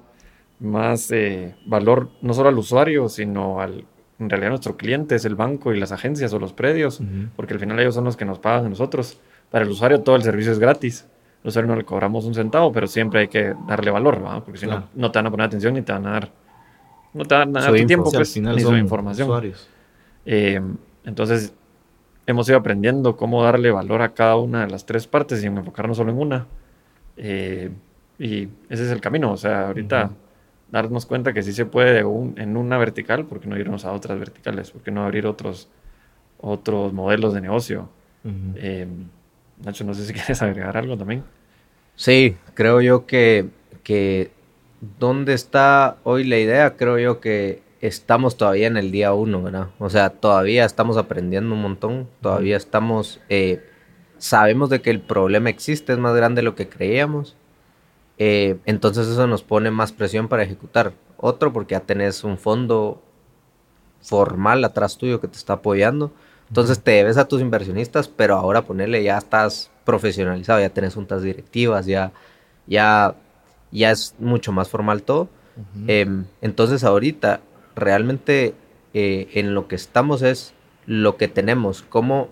más eh, valor no solo al usuario, sino al, en realidad a nuestro cliente, es el banco y las agencias o los predios, porque al final ellos son los que nos pagan a nosotros. Para el usuario todo el servicio es gratis. Al usuario no le cobramos un centavo, pero siempre hay que darle valor, porque si no, no te van a poner atención ni te van a dar, no te van a dar tiempo, pues, ni su información. Eh, entonces, hemos ido aprendiendo cómo darle valor a cada una de las tres partes y enfocarnos solo en una. Eh, y ese es el camino, o sea, ahorita darnos cuenta que sí se puede en una vertical, porque no irnos a otras verticales? porque no abrir otros, otros modelos de negocio? Eh, Nacho, no sé si quieres agregar algo también. Sí, creo yo que, que dónde está hoy la idea, creo yo que estamos todavía en el día uno, ¿verdad? O sea, todavía estamos aprendiendo un montón, todavía estamos, eh, sabemos de que el problema existe, es más grande de lo que creíamos, eh, entonces eso nos pone más presión para ejecutar. Otro, porque ya tenés un fondo formal atrás tuyo que te está apoyando, entonces te debes a tus inversionistas, pero ahora ponerle ya estás profesionalizado, ya tenés juntas directivas, ya, ya, ya es mucho más formal todo. Em, entonces ahorita realmente eh, en lo que estamos es lo que tenemos, como,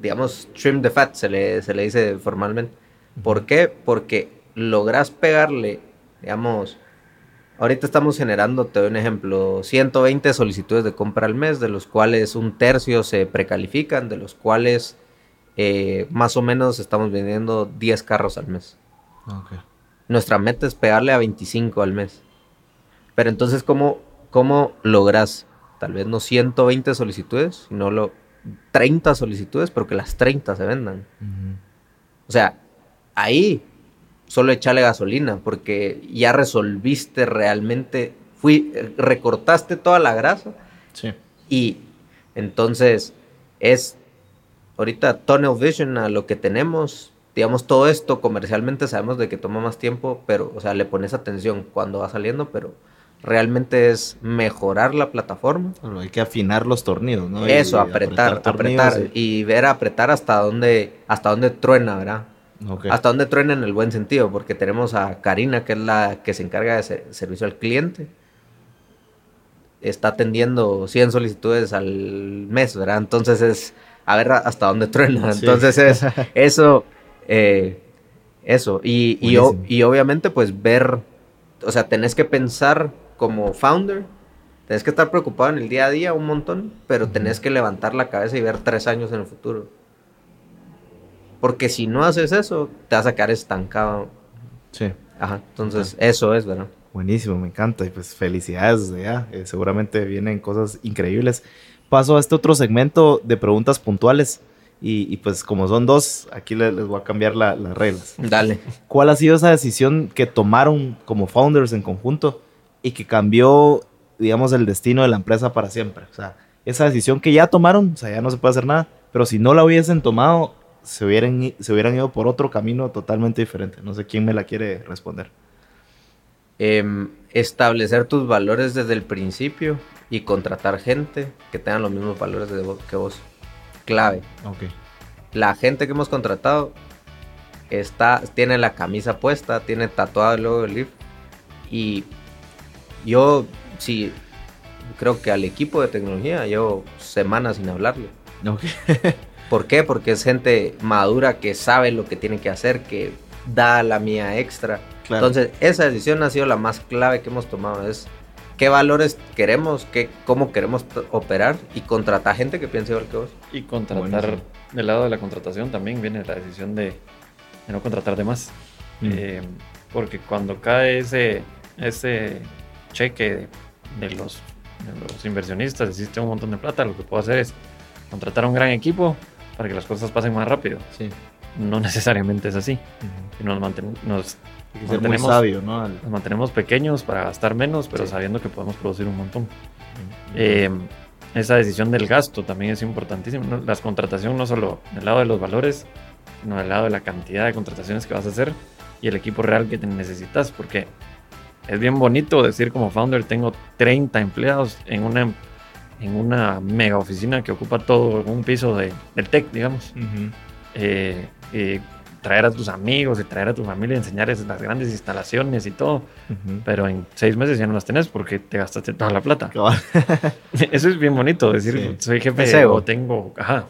digamos, trim the fat, se le, se le dice formalmente. ¿Por qué? Porque logras pegarle, digamos, ahorita estamos generando, te doy un ejemplo, 120 solicitudes de compra al mes, de los cuales un tercio se precalifican, de los cuales eh, más o menos estamos vendiendo 10 carros al mes. Nuestra meta es pegarle a 25 al mes. Pero entonces, ¿cómo, cómo logras tal vez no 120 solicitudes, sino lo 30 solicitudes, pero que las 30 se vendan? O sea, ahí solo echarle gasolina, porque ya resolviste realmente, fui, recortaste toda la grasa. Sí. Y entonces es ahorita tunnel vision a lo que tenemos. Digamos, todo esto comercialmente sabemos de que toma más tiempo, pero, o sea, le pones atención cuando va saliendo, pero realmente es mejorar la plataforma. hay que afinar los tornillos, ¿no? Eso, apretar, apretar, y... ver apretar hasta dónde, hasta dónde truena, ¿verdad? Hasta dónde truena en el buen sentido, porque tenemos a Karina, que es la que se encarga de servicio al cliente. Está atendiendo 100 solicitudes al mes, ¿verdad? Entonces es a ver hasta dónde truena. Entonces es eso, eh, eso. Y, y, obviamente pues ver, o sea, tenés que pensar como founder, tenés que estar preocupado en el día a día un montón, pero tenés que levantar la cabeza y ver tres años en el futuro. Porque si no haces eso, te vas a quedar estancado. Sí. Ajá, entonces eso es, ¿verdad? Buenísimo, me encanta. Y pues felicidades, ya. Eh, seguramente vienen cosas increíbles paso a este otro segmento de preguntas puntuales. Y, pues como son dos, aquí les, voy a cambiar las reglas. Dale. ¿Cuál ha sido esa decisión que tomaron como founders en conjunto y que cambió, digamos, el destino de la empresa para siempre? O sea, esa decisión que ya tomaron, o sea, ya no se puede hacer nada, pero si no la hubiesen tomado, se hubieran, se hubieran ido por otro camino totalmente diferente. No sé quién me la quiere responder. Em, establecer tus valores desde el principio y contratar gente que tenga los mismos valores que vos. Clave. Okay. La gente que hemos contratado está, tiene la camisa puesta, tiene tatuado el logo del LIF. Y yo, sí, creo que al equipo de tecnología llevo semanas sin hablarle. Okay. ¿Por qué? Porque es gente madura que sabe lo que tiene que hacer, que da la mía extra. Entonces, esa decisión ha sido la más clave que hemos tomado. Es qué valores queremos, qué, cómo queremos operar y contratar gente que piense igual que vos. Y contratar, del lado de la contratación también viene la decisión de, no contratar de más. Mm. Eh, porque cuando cae ese, ese cheque de, los, los inversionistas, existe un montón de plata, lo que puedo hacer es contratar un gran equipo para que las cosas pasen más rápido. Sí. No necesariamente es así. y nos, nos mantenemos, sabio, ¿no? Nos mantenemos pequeños para gastar menos, pero sabiendo que podemos producir un montón. Eh, esa decisión del gasto también es importantísima. La Las contrataciones no solo del lado de los valores, sino del lado de la cantidad de contrataciones que vas a hacer y el equipo real que te necesitas, porque es bien bonito decir como founder tengo 30 empleados en una, en una mega oficina que ocupa todo un piso de, del tech, digamos. eh, traer a tus amigos y traer a tu familia, enseñarles las grandes instalaciones y todo. Pero en seis meses ya no las tenés porque te gastaste toda la plata. Eso es bien bonito, decir, soy jefe o tengo... Ajá.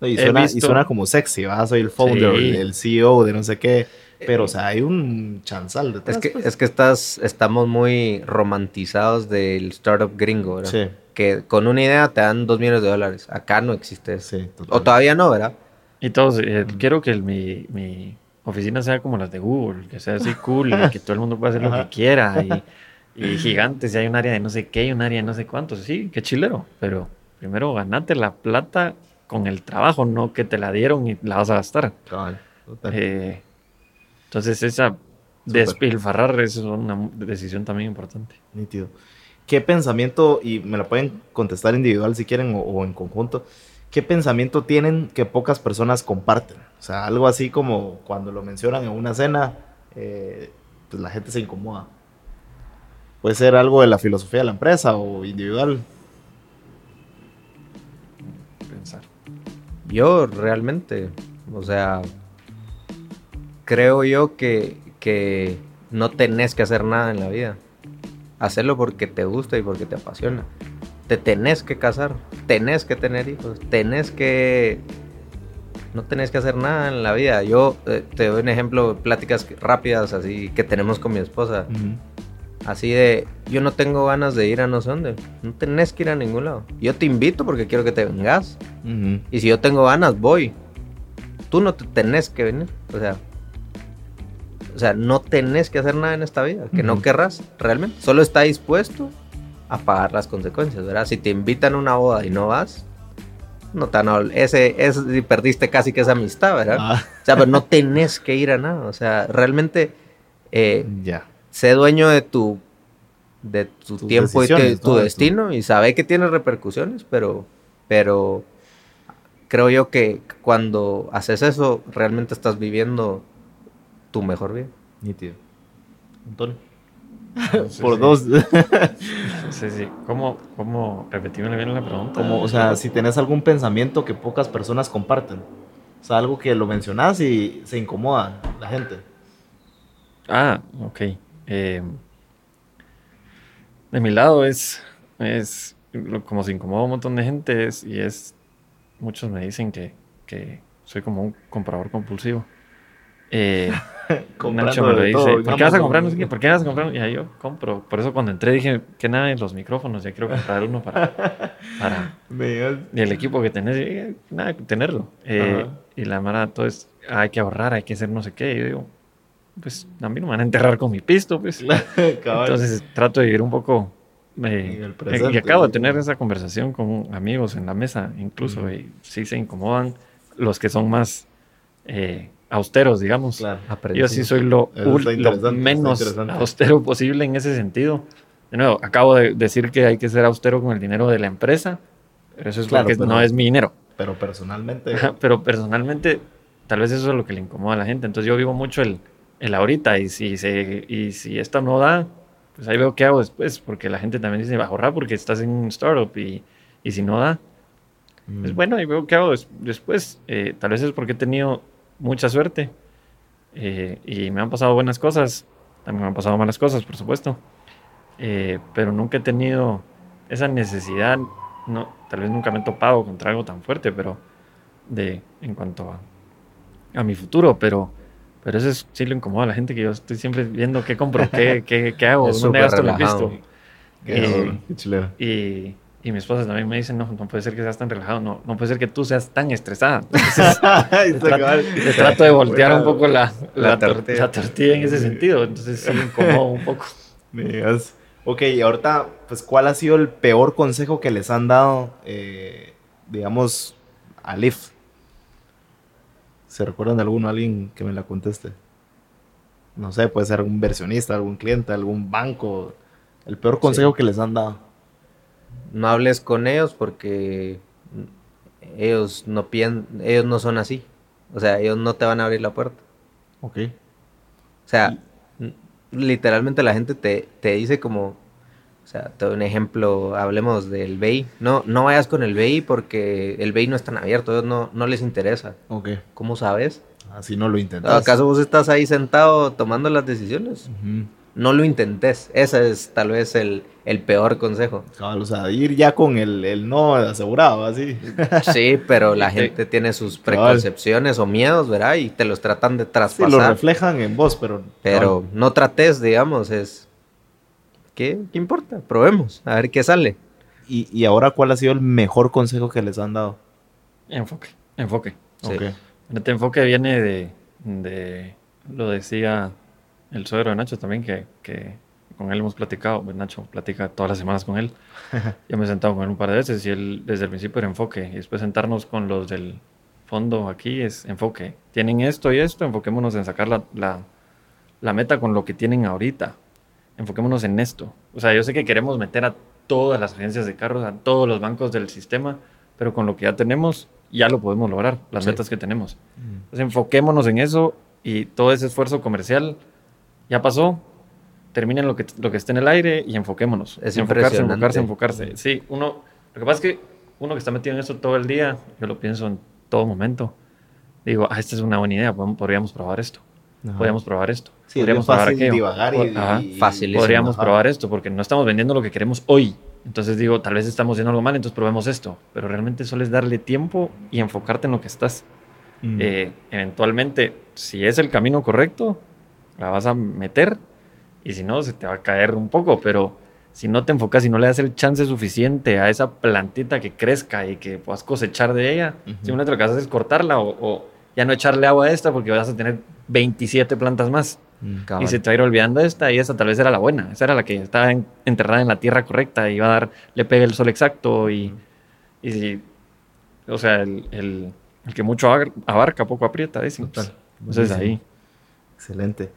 y, suena, como sexy, Soy el founder, el CEO de no sé qué. Pero, o sea, hay un chanzal detrás. Es que, pues. es que estás, estamos muy romantizados del startup gringo, ¿verdad? Que con una idea te dan dos millones de dólares. Acá no existe eso. o todavía no, ¿verdad? Y todos, eh, quiero que mi, mi, oficina sea como las de Google, que sea así cool, y que todo el mundo pueda hacer lo que quiera, y, y gigantes, y hay un área de no sé qué, y un área de no sé cuántos, sí, qué chilero, pero primero ganate la plata con el trabajo, no que te la dieron y la vas a gastar. Eh, entonces esa despilfarrar es una decisión también importante. Nítido. ¿Qué pensamiento, y me la pueden contestar individual si quieren o en conjunto, ¿qué pensamiento tienen que pocas personas comparten? O sea, algo así como cuando lo mencionan en una cena, eh, pues la gente se incomoda. Puede ser algo de la filosofía de la empresa o individual. Pensar. Yo realmente, o sea, creo yo que, que no tenés que hacer nada en la vida. Hacerlo porque te gusta y porque te apasiona. Te tenés que casar, tenés que tener hijos, tenés que... No tenés que hacer nada en la vida. Yo eh, te doy un ejemplo, pláticas rápidas así que tenemos con mi esposa. Así de, yo no tengo ganas de ir a no sé dónde. No tenés que ir a ningún lado. Yo te invito porque quiero que te vengas. Y si yo tengo ganas, voy. Tú no te tenés que venir. O sea, o sea, no tenés que hacer nada en esta vida que no querrás realmente. Solo está dispuesto a pagar las consecuencias, ¿verdad? Si te invitan a una boda y no vas, no tan ese, ese perdiste casi que esa amistad, ¿verdad? Ah. O sea, pero no tenés que ir a nada. O sea, realmente eh, ya sé dueño de tu de tu tiempo y de, tu destino y sabe que tiene repercusiones, pero pero creo yo que cuando haces eso realmente estás viviendo tu mejor vida. Nítido. Antonio. Por dos. sí, sí. ¿Cómo, cómo repetirme bien la pregunta? Como, o sea, si tenés algún pensamiento que pocas personas comparten. O sea, algo que lo mencionas y se incomoda la gente. Ah, ok. Eh, de mi lado es, es como se incomoda un montón de gente y es, muchos me dicen que, que soy como un comprador compulsivo. Eh, Nacho me lo dice, ¿por qué vas a comprar? No sé qué, ¿por qué vas a comprar? Y ahí yo compro. Por eso cuando entré dije, que nada, los micrófonos, ya quiero comprar uno para... para y el equipo que tenés, nada, tenerlo. Eh, y la mara, todo es, hay que ahorrar, hay que hacer no sé qué. Y yo digo, pues a mí no me van a enterrar con mi pisto, pues. Entonces trato de vivir un poco... Eh, y acabo de tener esa conversación con amigos en la mesa, incluso, y sí se incomodan los que son más eh, austeros, digamos. Yo sí soy lo, menos austero posible en ese sentido. De nuevo, acabo de decir que hay que ser austero con el dinero de la empresa, pero eso es porque no es mi dinero. Pero personalmente... pero personalmente, tal vez eso es lo que le incomoda a la gente. Entonces yo vivo mucho el el ahorita. Y si, se, y si esto no da, pues ahí veo qué hago después, porque la gente también dice, va a ahorrar porque estás en un startup y, y si no da, pues mm. bueno, ahí veo qué hago después. Eh, tal vez es porque he tenido mucha suerte. Eh, y me han pasado buenas cosas, también me han pasado malas cosas, por supuesto, eh, pero nunca he tenido esa necesidad, no, tal vez nunca me he topado contra algo tan fuerte, pero de, en cuanto a, a mi futuro, pero pero eso es, sí lo incomoda a la gente que yo estoy siempre viendo qué compro, qué, qué, qué hago, dónde gasto mi pisto. Qué, y, y, mi esposa también me dice, no, no puede ser que seas tan relajado, no, no puede ser que tú seas tan estresada. Entonces, trato, de voltear un poco la, la, tortilla. en ese sentido, entonces sí me incomoda un poco. Ok, y ahorita, pues, ¿cuál ha sido el peor consejo que les han dado, eh, digamos, a Lyft? ¿Se recuerdan de alguno, alguien que me la conteste? No sé, puede ser algún inversionista, algún cliente, algún banco. El peor consejo que les han dado. No hables con ellos porque ellos no piensan, ellos no son así. O sea, ellos no te van a abrir la puerta. Ok. O sea, literalmente la gente te, te dice como, o sea, te doy un ejemplo, hablemos del BEI. No, no vayas con el BEI porque el BEI no es tan abierto, no, no les interesa. Ok. ¿Cómo sabes? Así no lo intentas. ¿Acaso vos estás ahí sentado tomando las decisiones? No lo intentes. Ese es tal vez el, peor consejo. o sea, ir ya con el, no asegurado, así. Sí, pero la gente tiene sus preconcepciones o miedos, ¿verdad? Y te los tratan de traspasar. Sí, lo reflejan en vos, pero... Pero no trates, digamos, es ¿qué, importa? Probemos, a ver qué sale. ¿Y, ahora cuál ha sido el mejor consejo que les han dado? Enfoque, enfoque. Este enfoque viene de, lo decía el suegro de Nacho también, que, con él hemos platicado, pues Nacho platica todas las semanas con él. Yo me he sentado con él un par de veces y él desde el principio era enfoque. Y después sentarnos con los del fondo aquí es enfoque. Tienen esto y esto, enfoquémonos en sacar la, la meta con lo que tienen ahorita enfoquémonos en esto. O sea, yo sé que queremos meter a todas las agencias de carros, a todos los bancos del sistema, pero con lo que ya tenemos, ya lo podemos lograr, las metas que tenemos. Entonces, enfoquémonos en eso y todo ese esfuerzo comercial ya pasó. Terminen lo que, lo que esté en el aire y enfoquémonos. Es enfocarse, enfocarse, enfocarse. Sí, uno, lo que pasa es que uno que está metido en eso todo el día, yo lo pienso en todo momento, digo, ah, esta es una buena idea, podríamos probar esto. Ajá. podríamos probar esto. Sí, es podríamos probar fácil aquello. divagar y, Ajá. y-. Podríamos Ajá. probar esto porque no estamos vendiendo lo que queremos hoy. Entonces digo, tal vez estamos haciendo algo mal, entonces probemos esto. Pero realmente solo es darle tiempo y enfocarte en lo que estás. Mm. Eh, eventualmente, si es el camino correcto, la vas a meter y si no, se te va a caer un poco. Pero si no te enfocas y no le das el chance suficiente a esa plantita que crezca y que puedas cosechar de ella, Ujú. simplemente lo que hacer es cortarla o, o ya no echarle agua a esta porque vas a tener 27 plantas más. Mm. Y se te va a ir olvidando esta y esta tal vez era la buena. Esa era la que estaba en- enterrada en la tierra correcta y iba a dar, le pega el sol exacto y, y si- o sea, el, el- el que mucho abar- abarca, poco aprieta, dicen. Total. Entonces ahí. Excelente.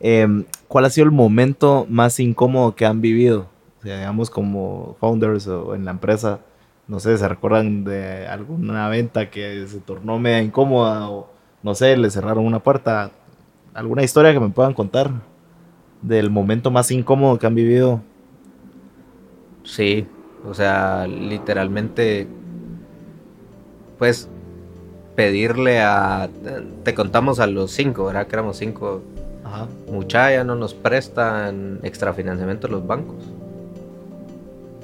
Em, ¿Cuál ha sido el momento más incómodo que han vivido? O sea, digamos, como founders o en la empresa, no sé, ¿se recuerdan de alguna venta que se tornó media incómoda o, no sé, le cerraron una puerta? ¿Alguna historia que me puedan contar del momento más incómodo que han vivido? Sí, o sea, literalmente, pues, pedirle a... Te contamos a los cinco, ¿verdad? Que éramos cinco. Ajá. Mucha ya no nos prestan extrafinanciamiento los bancos.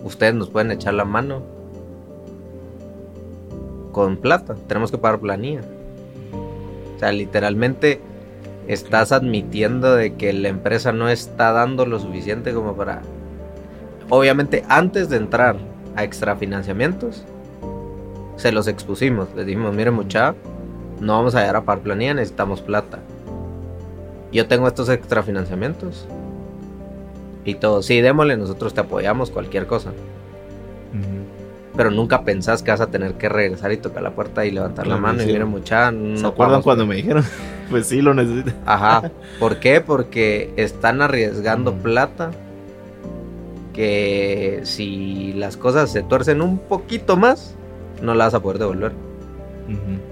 Ustedes nos pueden echar la mano con plata. Tenemos que pagar planilla. O sea, literalmente estás admitiendo de que la empresa no está dando lo suficiente como para... Obviamente, antes de entrar a extrafinanciamientos, se los expusimos. Les dijimos, mire mucha, no vamos a llegar a pagar planilla, necesitamos plata. Yo tengo estos extrafinanciamientos. Y todo, sí, démosle, nosotros te apoyamos, cualquier cosa. Pero nunca pensás que vas a tener que regresar y tocar la puerta y levantar la mano y sí. mire mucha, no ¿Se acuerdan vamos". cuando me dijeron? pues sí, lo necesito. Ajá. ¿Por qué? Porque están arriesgando plata que si las cosas se tuercen un poquito más, no la vas a poder devolver.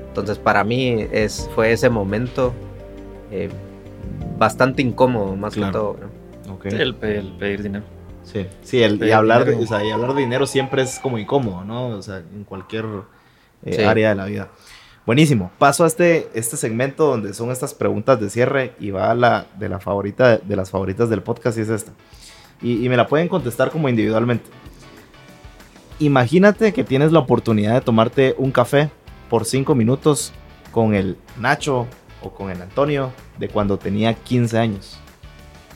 Entonces para mí es, fue ese momento eh, bastante incómodo, más Claro. que todo. El, pe- el pedir dinero. Sí, sí el, y, hablar de, dinero. o sea, y hablar de dinero siempre es como incómodo, ¿no? O sea, en cualquier eh, Sí. área de la vida. Buenísimo. Paso a este, este segmento donde son estas preguntas de cierre y va a la de la favorita de las favoritas del podcast y es esta. Y, y me la pueden contestar como individualmente. Imagínate que tienes la oportunidad de tomarte un café por cinco minutos con el Nacho o con el Antonio de cuando tenía 15 años.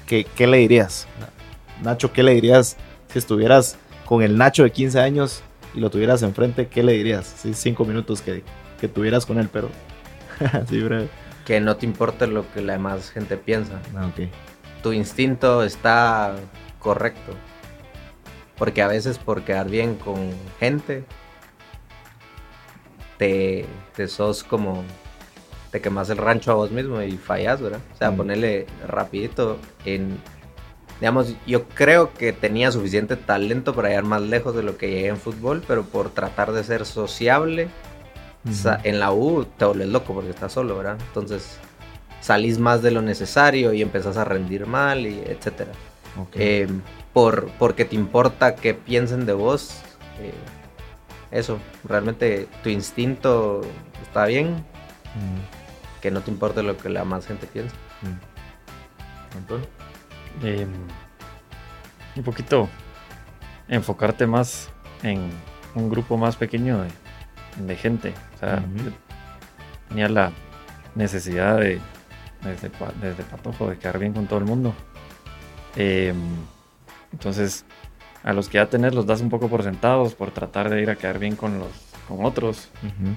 ¿Qué, qué le dirías? Nacho, ¿qué le dirías si estuvieras con el Nacho de 15 años y lo tuvieras enfrente? ¿Qué le dirías? Sí, cinco minutos que, que tuvieras con él, pero... sí, breve. Que no te importe lo que la demás gente piensa. Ah, ok. Tu instinto está correcto. Porque a veces por quedar bien con gente, te, te sos como... Te quemas el rancho a vos mismo y fallas, ¿verdad? O sea, Mm. ponerle rapidito en... Digamos, yo creo que tenía suficiente talento para llegar más lejos de lo que llegué en fútbol, pero por tratar de ser sociable, sa- en la U te vuelves loco porque estás solo, ¿verdad? Entonces salís más de lo necesario y empezás a rendir mal y etcétera. Eh, por, porque te importa que piensen de vos. eh, eso, realmente tu instinto está bien, Mm, que no te importe lo que la más gente piensa. mm. Antonio. Eh, un poquito enfocarte más en un grupo más pequeño de, de gente. O sea, tenía la necesidad de, desde, pa- desde patojo, de quedar bien con todo el mundo. Eh, entonces, a los que ya tenés los das un poco por sentados por tratar de ir a quedar bien con los con otros. Ujú.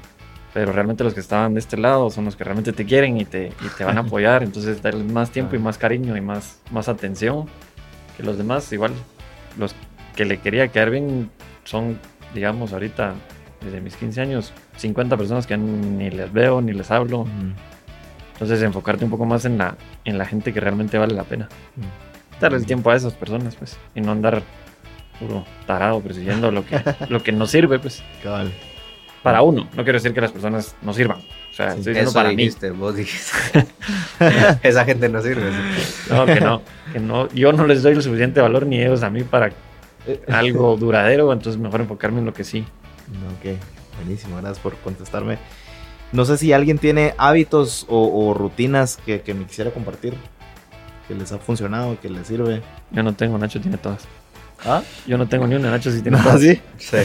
Pero realmente los que estaban de este lado son los que realmente te quieren y te, y te van a apoyar. Entonces, darles más tiempo y más cariño y más, más atención que los demás. Igual, los que le quería quedar bien son, digamos, ahorita, desde mis 15 años, 50 personas que ni les veo ni les hablo. Entonces, enfocarte un poco más en la, en la gente que realmente vale la pena. Darle el tiempo a esas personas, pues, y no andar puro tarado persiguiendo lo que, lo que no sirve, pues, Cabal. Para uno. No quiero decir que las personas no sirvan. O sea, Sí, estoy diciendo Eso para mí. dijiste, vos dijiste. Esa gente no sirve. No, que no, que no. Yo no les doy el suficiente valor ni ellos a mí para algo duradero, entonces mejor enfocarme en lo que sí. Ok, buenísimo, gracias por contestarme. No sé si alguien tiene hábitos o, o rutinas que, que me quisiera compartir, que les ha funcionado, que les sirve. Yo no tengo, Nacho tiene todas. ¿Ah? Yo no tengo ni una, Nacho sí tiene ¿Ah, sí? Sí,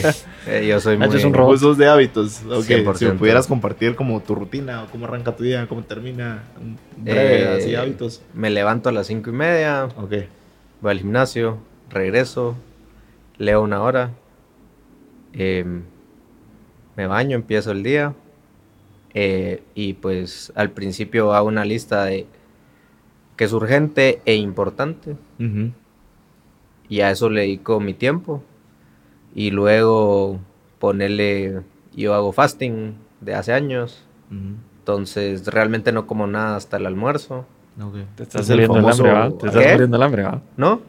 eh, yo soy muy... Nacho es un robot. De hábitos. Si me 100%. pudieras compartir como tu rutina, o cómo arranca tu día, cómo termina, un breve, Eh, así, hábitos. Me levanto a las cinco y media, Ok. voy al gimnasio, regreso, leo una hora, em, me baño, empiezo el día eh, y pues al principio hago una lista de qué es urgente e importante Ujú. Y a eso le dedico mi tiempo y luego ponerle, yo hago fasting de hace años, entonces realmente no como nada hasta el almuerzo, Ok. Te estás Es el hambre, ¿va? Te estás muriendo el hambre, ¿va? ¿no?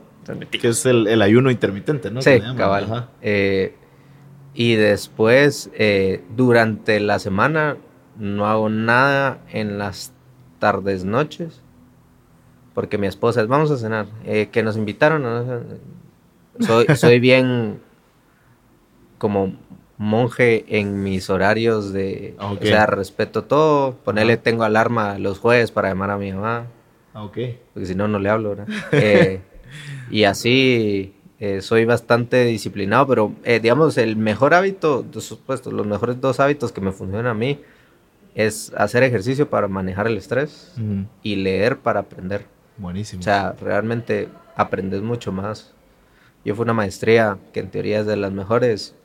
Que es el, el ayuno intermitente, ¿no? Sí, cabal. Eh, y después, eh, durante la semana, no hago nada en las tardes, noches. Porque mi esposa es, vamos a cenar. eh, que nos invitaron. Soy, soy bien como monje en mis horarios de... Ah. O sea, respeto todo. Ponerle, Ajá. tengo alarma los jueves para llamar a mi mamá Ah, ok. porque si no, no le hablo, ¿verdad? Eh, y así eh, soy bastante disciplinado, pero eh, digamos, el mejor hábito, por supuesto, los mejores dos hábitos que me funcionan a mí es hacer ejercicio para manejar el estrés y leer para aprender. Buenísimo. O sea, realmente aprendes mucho más. Yo fui una maestría que en teoría es de las mejores,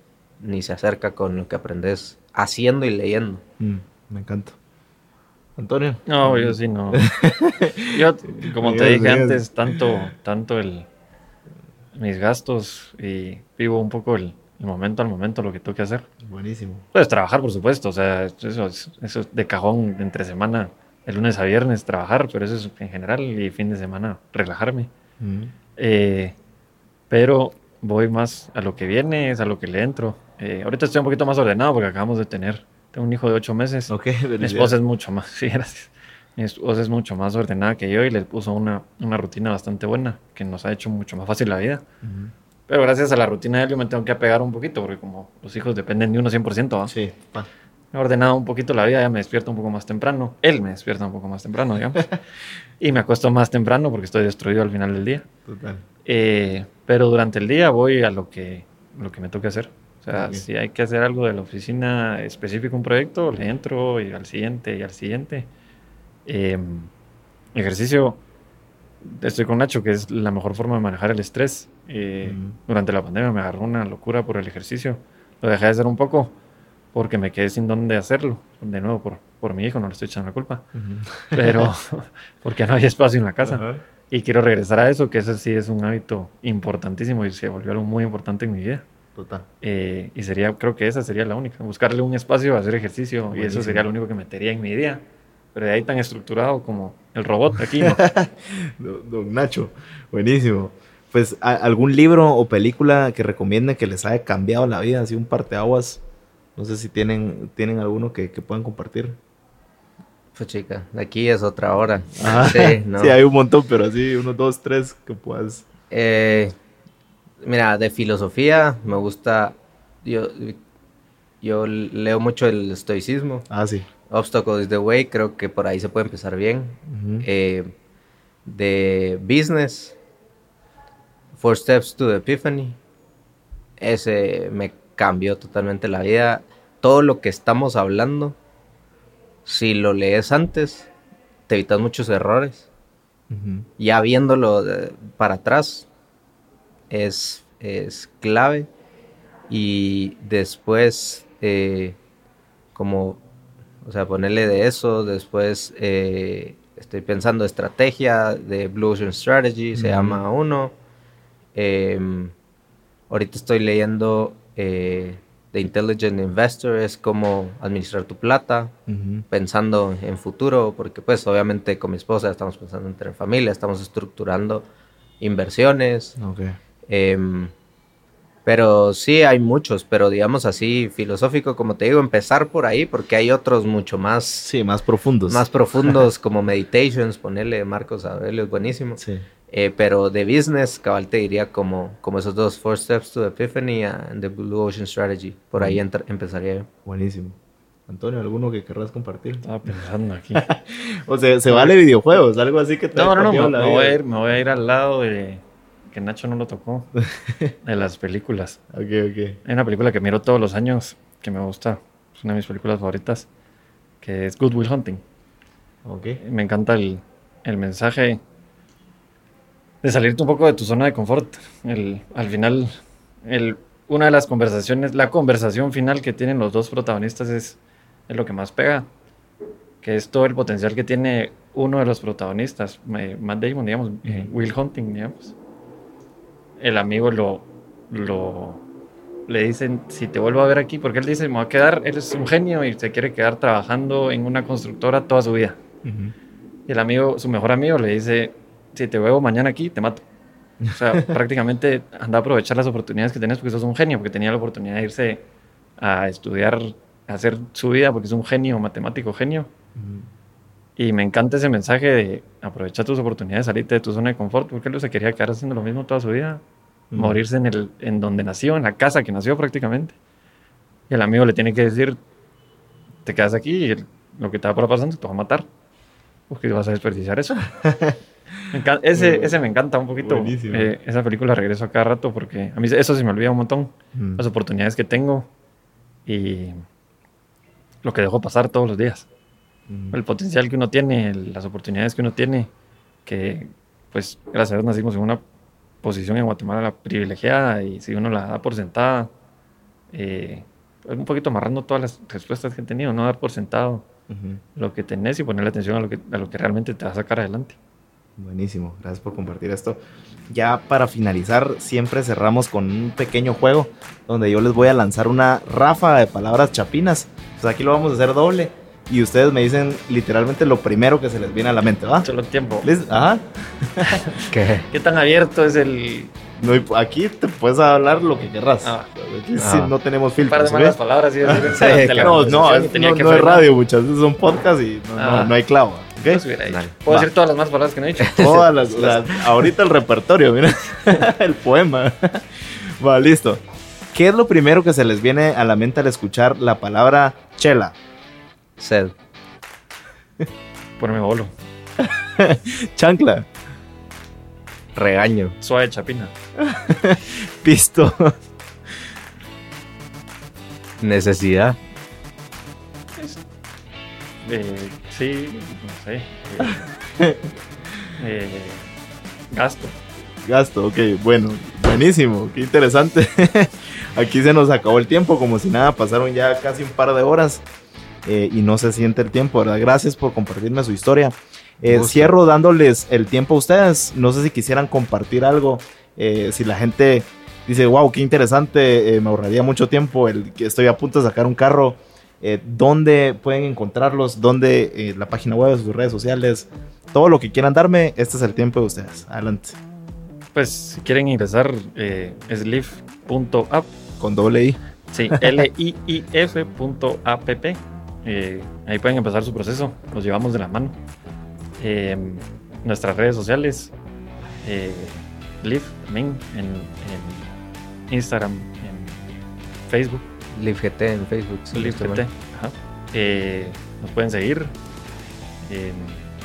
ni se acerca con lo que aprendes haciendo y leyendo. Mm, me encanta. Antonio. No, yo sí no. Yo, como te dije antes, tanto, tanto el mis gastos y vivo un poco el, el momento al momento, lo que tengo que hacer. Buenísimo. Pues trabajar, por supuesto, o sea, eso es, eso es de cajón entre semana, el lunes a viernes trabajar, pero eso es en general y fin de semana relajarme. Mm. Eh, pero voy más a lo que viene, es a lo que le entro. Eh, ahorita estoy un poquito más ordenado porque acabamos de tener, tengo un hijo de ocho meses. Ok, Mi esposa es mucho más, sí, gracias. Mi esposa es mucho más ordenada que yo y le puso una, una rutina bastante buena que nos ha hecho mucho más fácil la vida. Pero gracias a la rutina de él yo me tengo que apegar un poquito porque como los hijos dependen de uno 100%, ¿va? Sí, pa. He ordenado un poquito la vida, ya me despierto un poco más temprano. Él me despierta un poco más temprano, digamos. y me acuesto más temprano porque estoy destruido al final del día. Total. Eh, pero durante el día voy a lo que, lo que me toque hacer. O sea, si hay que hacer algo de la oficina específico, un proyecto, le entro y al siguiente y al siguiente. Eh, ejercicio, estoy con Nacho, que es la mejor forma de manejar el estrés. Eh. Durante la pandemia me agarró una locura por el ejercicio. Lo dejé de hacer un poco porque me quedé sin dónde hacerlo. De nuevo, por, por mi hijo, no le estoy echando la culpa. Pero porque no había espacio en la casa. Y quiero regresar a eso, que ese sí es un hábito importantísimo y se volvió algo muy importante en mi vida. Total. Eh, y sería, creo que esa sería la única, buscarle un espacio, hacer ejercicio, y eso sería lo único que metería en mi día. Pero de ahí tan estructurado como el robot aquí, ¿no? Don, don Nacho, buenísimo. Pues, ¿a- ¿algún libro o película que recomienden que les haya cambiado la vida? Así un parteaguas. No sé si tienen, tienen alguno que, que puedan compartir. Pues chica, aquí es otra hora. Ah, Sí, no. sí, hay un montón, pero así, uno, dos, tres que puedas. Eh, mira, de filosofía me gusta. Yo, yo leo mucho el estoicismo. Ah, sí. Obstacle is the way, creo que por ahí se puede empezar bien. Eh, de business, Four Steps to the Epiphany. Ese me cambió totalmente la vida. Todo lo que estamos hablando, si lo lees antes, te evitas muchos errores. Ya viéndolo de- para atrás es, es clave. Y después eh, como o sea ponerle de eso después eh, estoy pensando estrategia de Blue Ocean Strategy se llama uno. Em, ahorita estoy leyendo eh, The Intelligent Investor es cómo administrar tu plata Ujú. pensando en futuro, porque pues obviamente con mi esposa estamos pensando en tener familia, estamos estructurando inversiones, Ok. em, pero sí hay muchos, pero digamos así filosófico, como te digo, empezar por ahí, porque hay otros mucho más, Sí, más profundos. más profundos como Meditations, ponerle Marcos Aurelio es buenísimo, Sí. Eh, pero de business, cabal te diría como, como esos dos, Four Steps to Epiphany and The Blue Ocean Strategy, por ahí entra- empezaría yo. Buenísimo. Antonio, ¿alguno que querrás compartir? Estaba pensando aquí. o sea, se vale videojuegos, algo así que te No, no, no, me, la me voy a ir, me voy a ir al lado de que Nacho no lo tocó, de las películas. Ok, ok. Hay una película que miro todos los años que me gusta, es una de mis películas favoritas, que es Good Will Hunting. Ok. Me encanta el, el mensaje de salirte un poco de tu zona de confort. El, al final, el, una de las conversaciones, la conversación final que tienen los dos protagonistas es, es lo que más pega, que es todo el potencial que tiene uno de los protagonistas, eh, Matt Damon, digamos, eh, Will Hunting, digamos. El amigo lo, lo le dicen, si te vuelvo a ver aquí, porque él dice, me voy a quedar, él es un genio y se quiere quedar trabajando en una constructora toda su vida. Ujú. Y el amigo, su mejor amigo, le dice: Si te veo mañana aquí, te mato. O sea, prácticamente anda a aprovechar las oportunidades que tenés porque sos un genio, porque tenía la oportunidad de irse a estudiar, a hacer su vida, porque es un genio, matemático genio. Y me encanta ese mensaje de aprovechar tus oportunidades, salirte de tu zona de confort, porque él se quería quedar haciendo lo mismo toda su vida, morirse en, el, en donde nació, en la casa que nació prácticamente. Y el amigo le tiene que decir: Te quedas aquí y el- lo que te va pasando te va a matar. Porque vas a desperdiciar eso. Me ese, ese me encanta un poquito. Eh, esa película regreso a cada rato porque a mí eso se me olvida un montón. Ujú. Las oportunidades que tengo y lo que dejo pasar todos los días. Ujú. El potencial que uno tiene, las oportunidades que uno tiene, que pues gracias a Dios nacimos en una posición en Guatemala privilegiada y si uno la da por sentada, eh, un poquito amarrando todas las respuestas que he tenido, no dar por sentado lo que tenés y ponerle atención a lo que, a lo que realmente te va a sacar adelante. Buenísimo, gracias por compartir esto. Ya para finalizar, siempre cerramos con un pequeño juego donde yo les voy a lanzar una ráfaga de palabras chapinas. Pues aquí lo vamos a hacer doble y ustedes me dicen literalmente lo primero que se les viene a la mente, ¿va? Solo tiempo. ¿Listo? Ajá. ¿Qué? ¿Qué tan abierto es el No, aquí te puedes hablar lo que querrás. Ah. Aquí Ah. no tenemos par filtros. de ¿sí malas ves? palabras? y decir, de No, no, es, tenía no, no es radio, muchas veces son podcast y no, no- Ah. no hay clavo. Puedo Va. decir todas las más palabras que no he dicho. Todas las, sea, ahorita el repertorio, mira, el poema. Va, listo. ¿Qué es lo primero que se les viene a la mente al escuchar la palabra chela? Sed. Ponerme bolo. Chancla, Regaño. Suave chapina. pisto, Necesidad. Eh, sí, no sé. eh, eh, gasto. gasto. Ok, bueno, buenísimo, qué interesante. Aquí se nos acabó el tiempo, como si nada, pasaron ya casi un par de horas eh, y no se siente el tiempo, ¿verdad? Gracias por compartirme su historia. Eh, cierro dándoles el tiempo a ustedes. No sé si quisieran compartir algo. eh, si la gente dice, wow, qué interesante, eh, me ahorraría mucho tiempo, el, que estoy a punto de sacar un carro. ¿Dónde pueden encontrarlos? ¿Dónde la página web, sus redes sociales? Todo lo que quieran darme, este es el tiempo de ustedes. Adelante. Pues si quieren ingresar, es live.app. Con doble I. Sí, L-I-I-F.app. Eh, ahí pueden empezar su proceso. Los llevamos de la mano. Eh, nuestras redes sociales. Eh, Live también en, en Instagram, en Facebook. LiveGT en Facebook. si no Live estoy GT, mal. ajá. Eh, nos pueden seguir. Eh,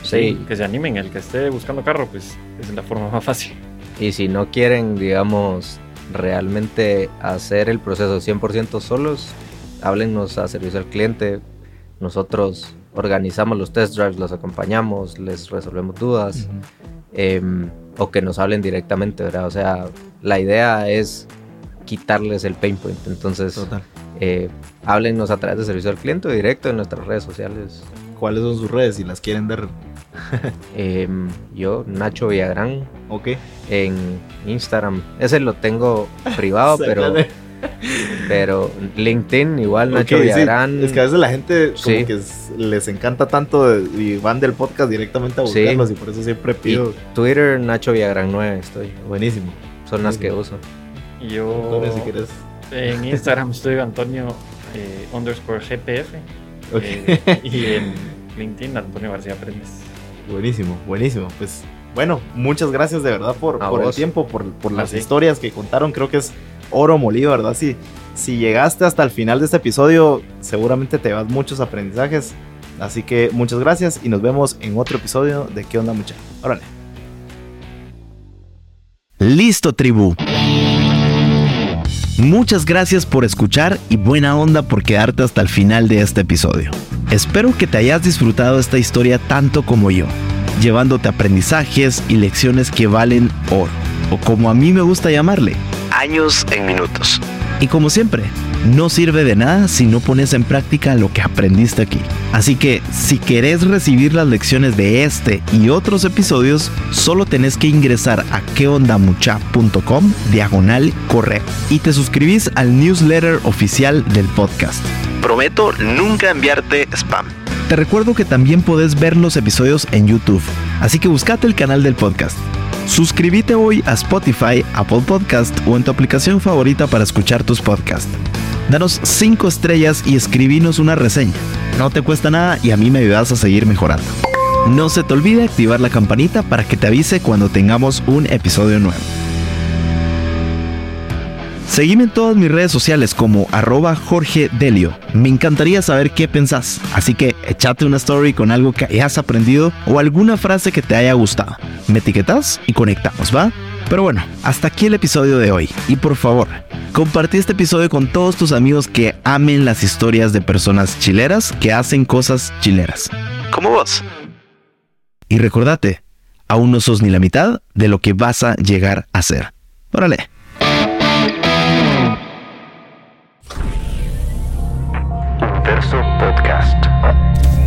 Sí. que se animen. El que esté buscando carro, pues es la forma más fácil. Y si no quieren, digamos, realmente hacer el proceso 100% solos, háblennos a servicio al cliente. Nosotros organizamos los test drives, los acompañamos, les resolvemos dudas. em, o que nos hablen directamente, ¿verdad? O sea, la idea es quitarles el pain point. Entonces, eh, háblennos a través de servicio al cliente o directo en nuestras redes sociales. ¿Cuáles son sus redes si las quieren dar? Em, yo, Nacho Villagrán, Ok. en Instagram. Ese lo tengo privado, pero. Pero LinkedIn igual, Nacho. Villagrán. Es que a veces la gente como Sí. que es- les encanta tanto y van del podcast directamente a Sí. buscarlos y por eso siempre Y pido. Twitter, Nacho Villagrán 9 estoy. Buenísimo. Son las que uso. Y Yo Antonio, si quieres. en Instagram estoy Antonio eh, underscore GPF. Eh, y en LinkedIn Antonio García Pérez. Buenísimo, buenísimo. Pues bueno, muchas gracias de verdad por, por el tiempo, por, por las Así. historias que contaron. Creo que es oro molido, ¿verdad? Si, si llegaste hasta el final de este episodio, seguramente te vas muchos aprendizajes. Así que muchas gracias y nos vemos en otro episodio de ¿Qué onda mucha? Órale. Listo, tribu. Muchas gracias por escuchar y buena onda por quedarte hasta el final de este episodio. Espero que te hayas disfrutado esta historia tanto como yo, llevándote aprendizajes y lecciones que valen oro, o como a mí me gusta llamarle, años en minutos. Y como siempre, no sirve de nada si no pones en práctica lo que aprendiste aquí. Así que si querés recibir las lecciones de este y otros episodios, solo tenés que ingresar a queondamucha.com diagonal correo y te suscribís al newsletter oficial del podcast. Prometo nunca enviarte spam. Te recuerdo que también podés ver los episodios en YouTube, así que buscate el canal del podcast. Suscríbete hoy a Spotify, Apple Podcast o en tu aplicación favorita para escuchar tus podcasts. Danos 5 estrellas y escribinos una reseña. No te cuesta nada y a mí me ayudas a seguir mejorando. No se te olvide activar la campanita para que te avise cuando tengamos un episodio nuevo. Seguime en todas mis redes sociales como arroba Jorge Delio. Me encantaría saber qué pensás, así que échate una story con algo que hayas aprendido o alguna frase que te haya gustado. Me etiquetas y conectamos, ¿va? Pero bueno, hasta aquí el episodio de hoy. Y por favor, compartí este episodio con todos tus amigos que amen las historias de personas chileras que hacen cosas chileras. Como vos. Y recordate, aún no sos ni la mitad de lo que vas a llegar a ser. Órale. Verso Podcast.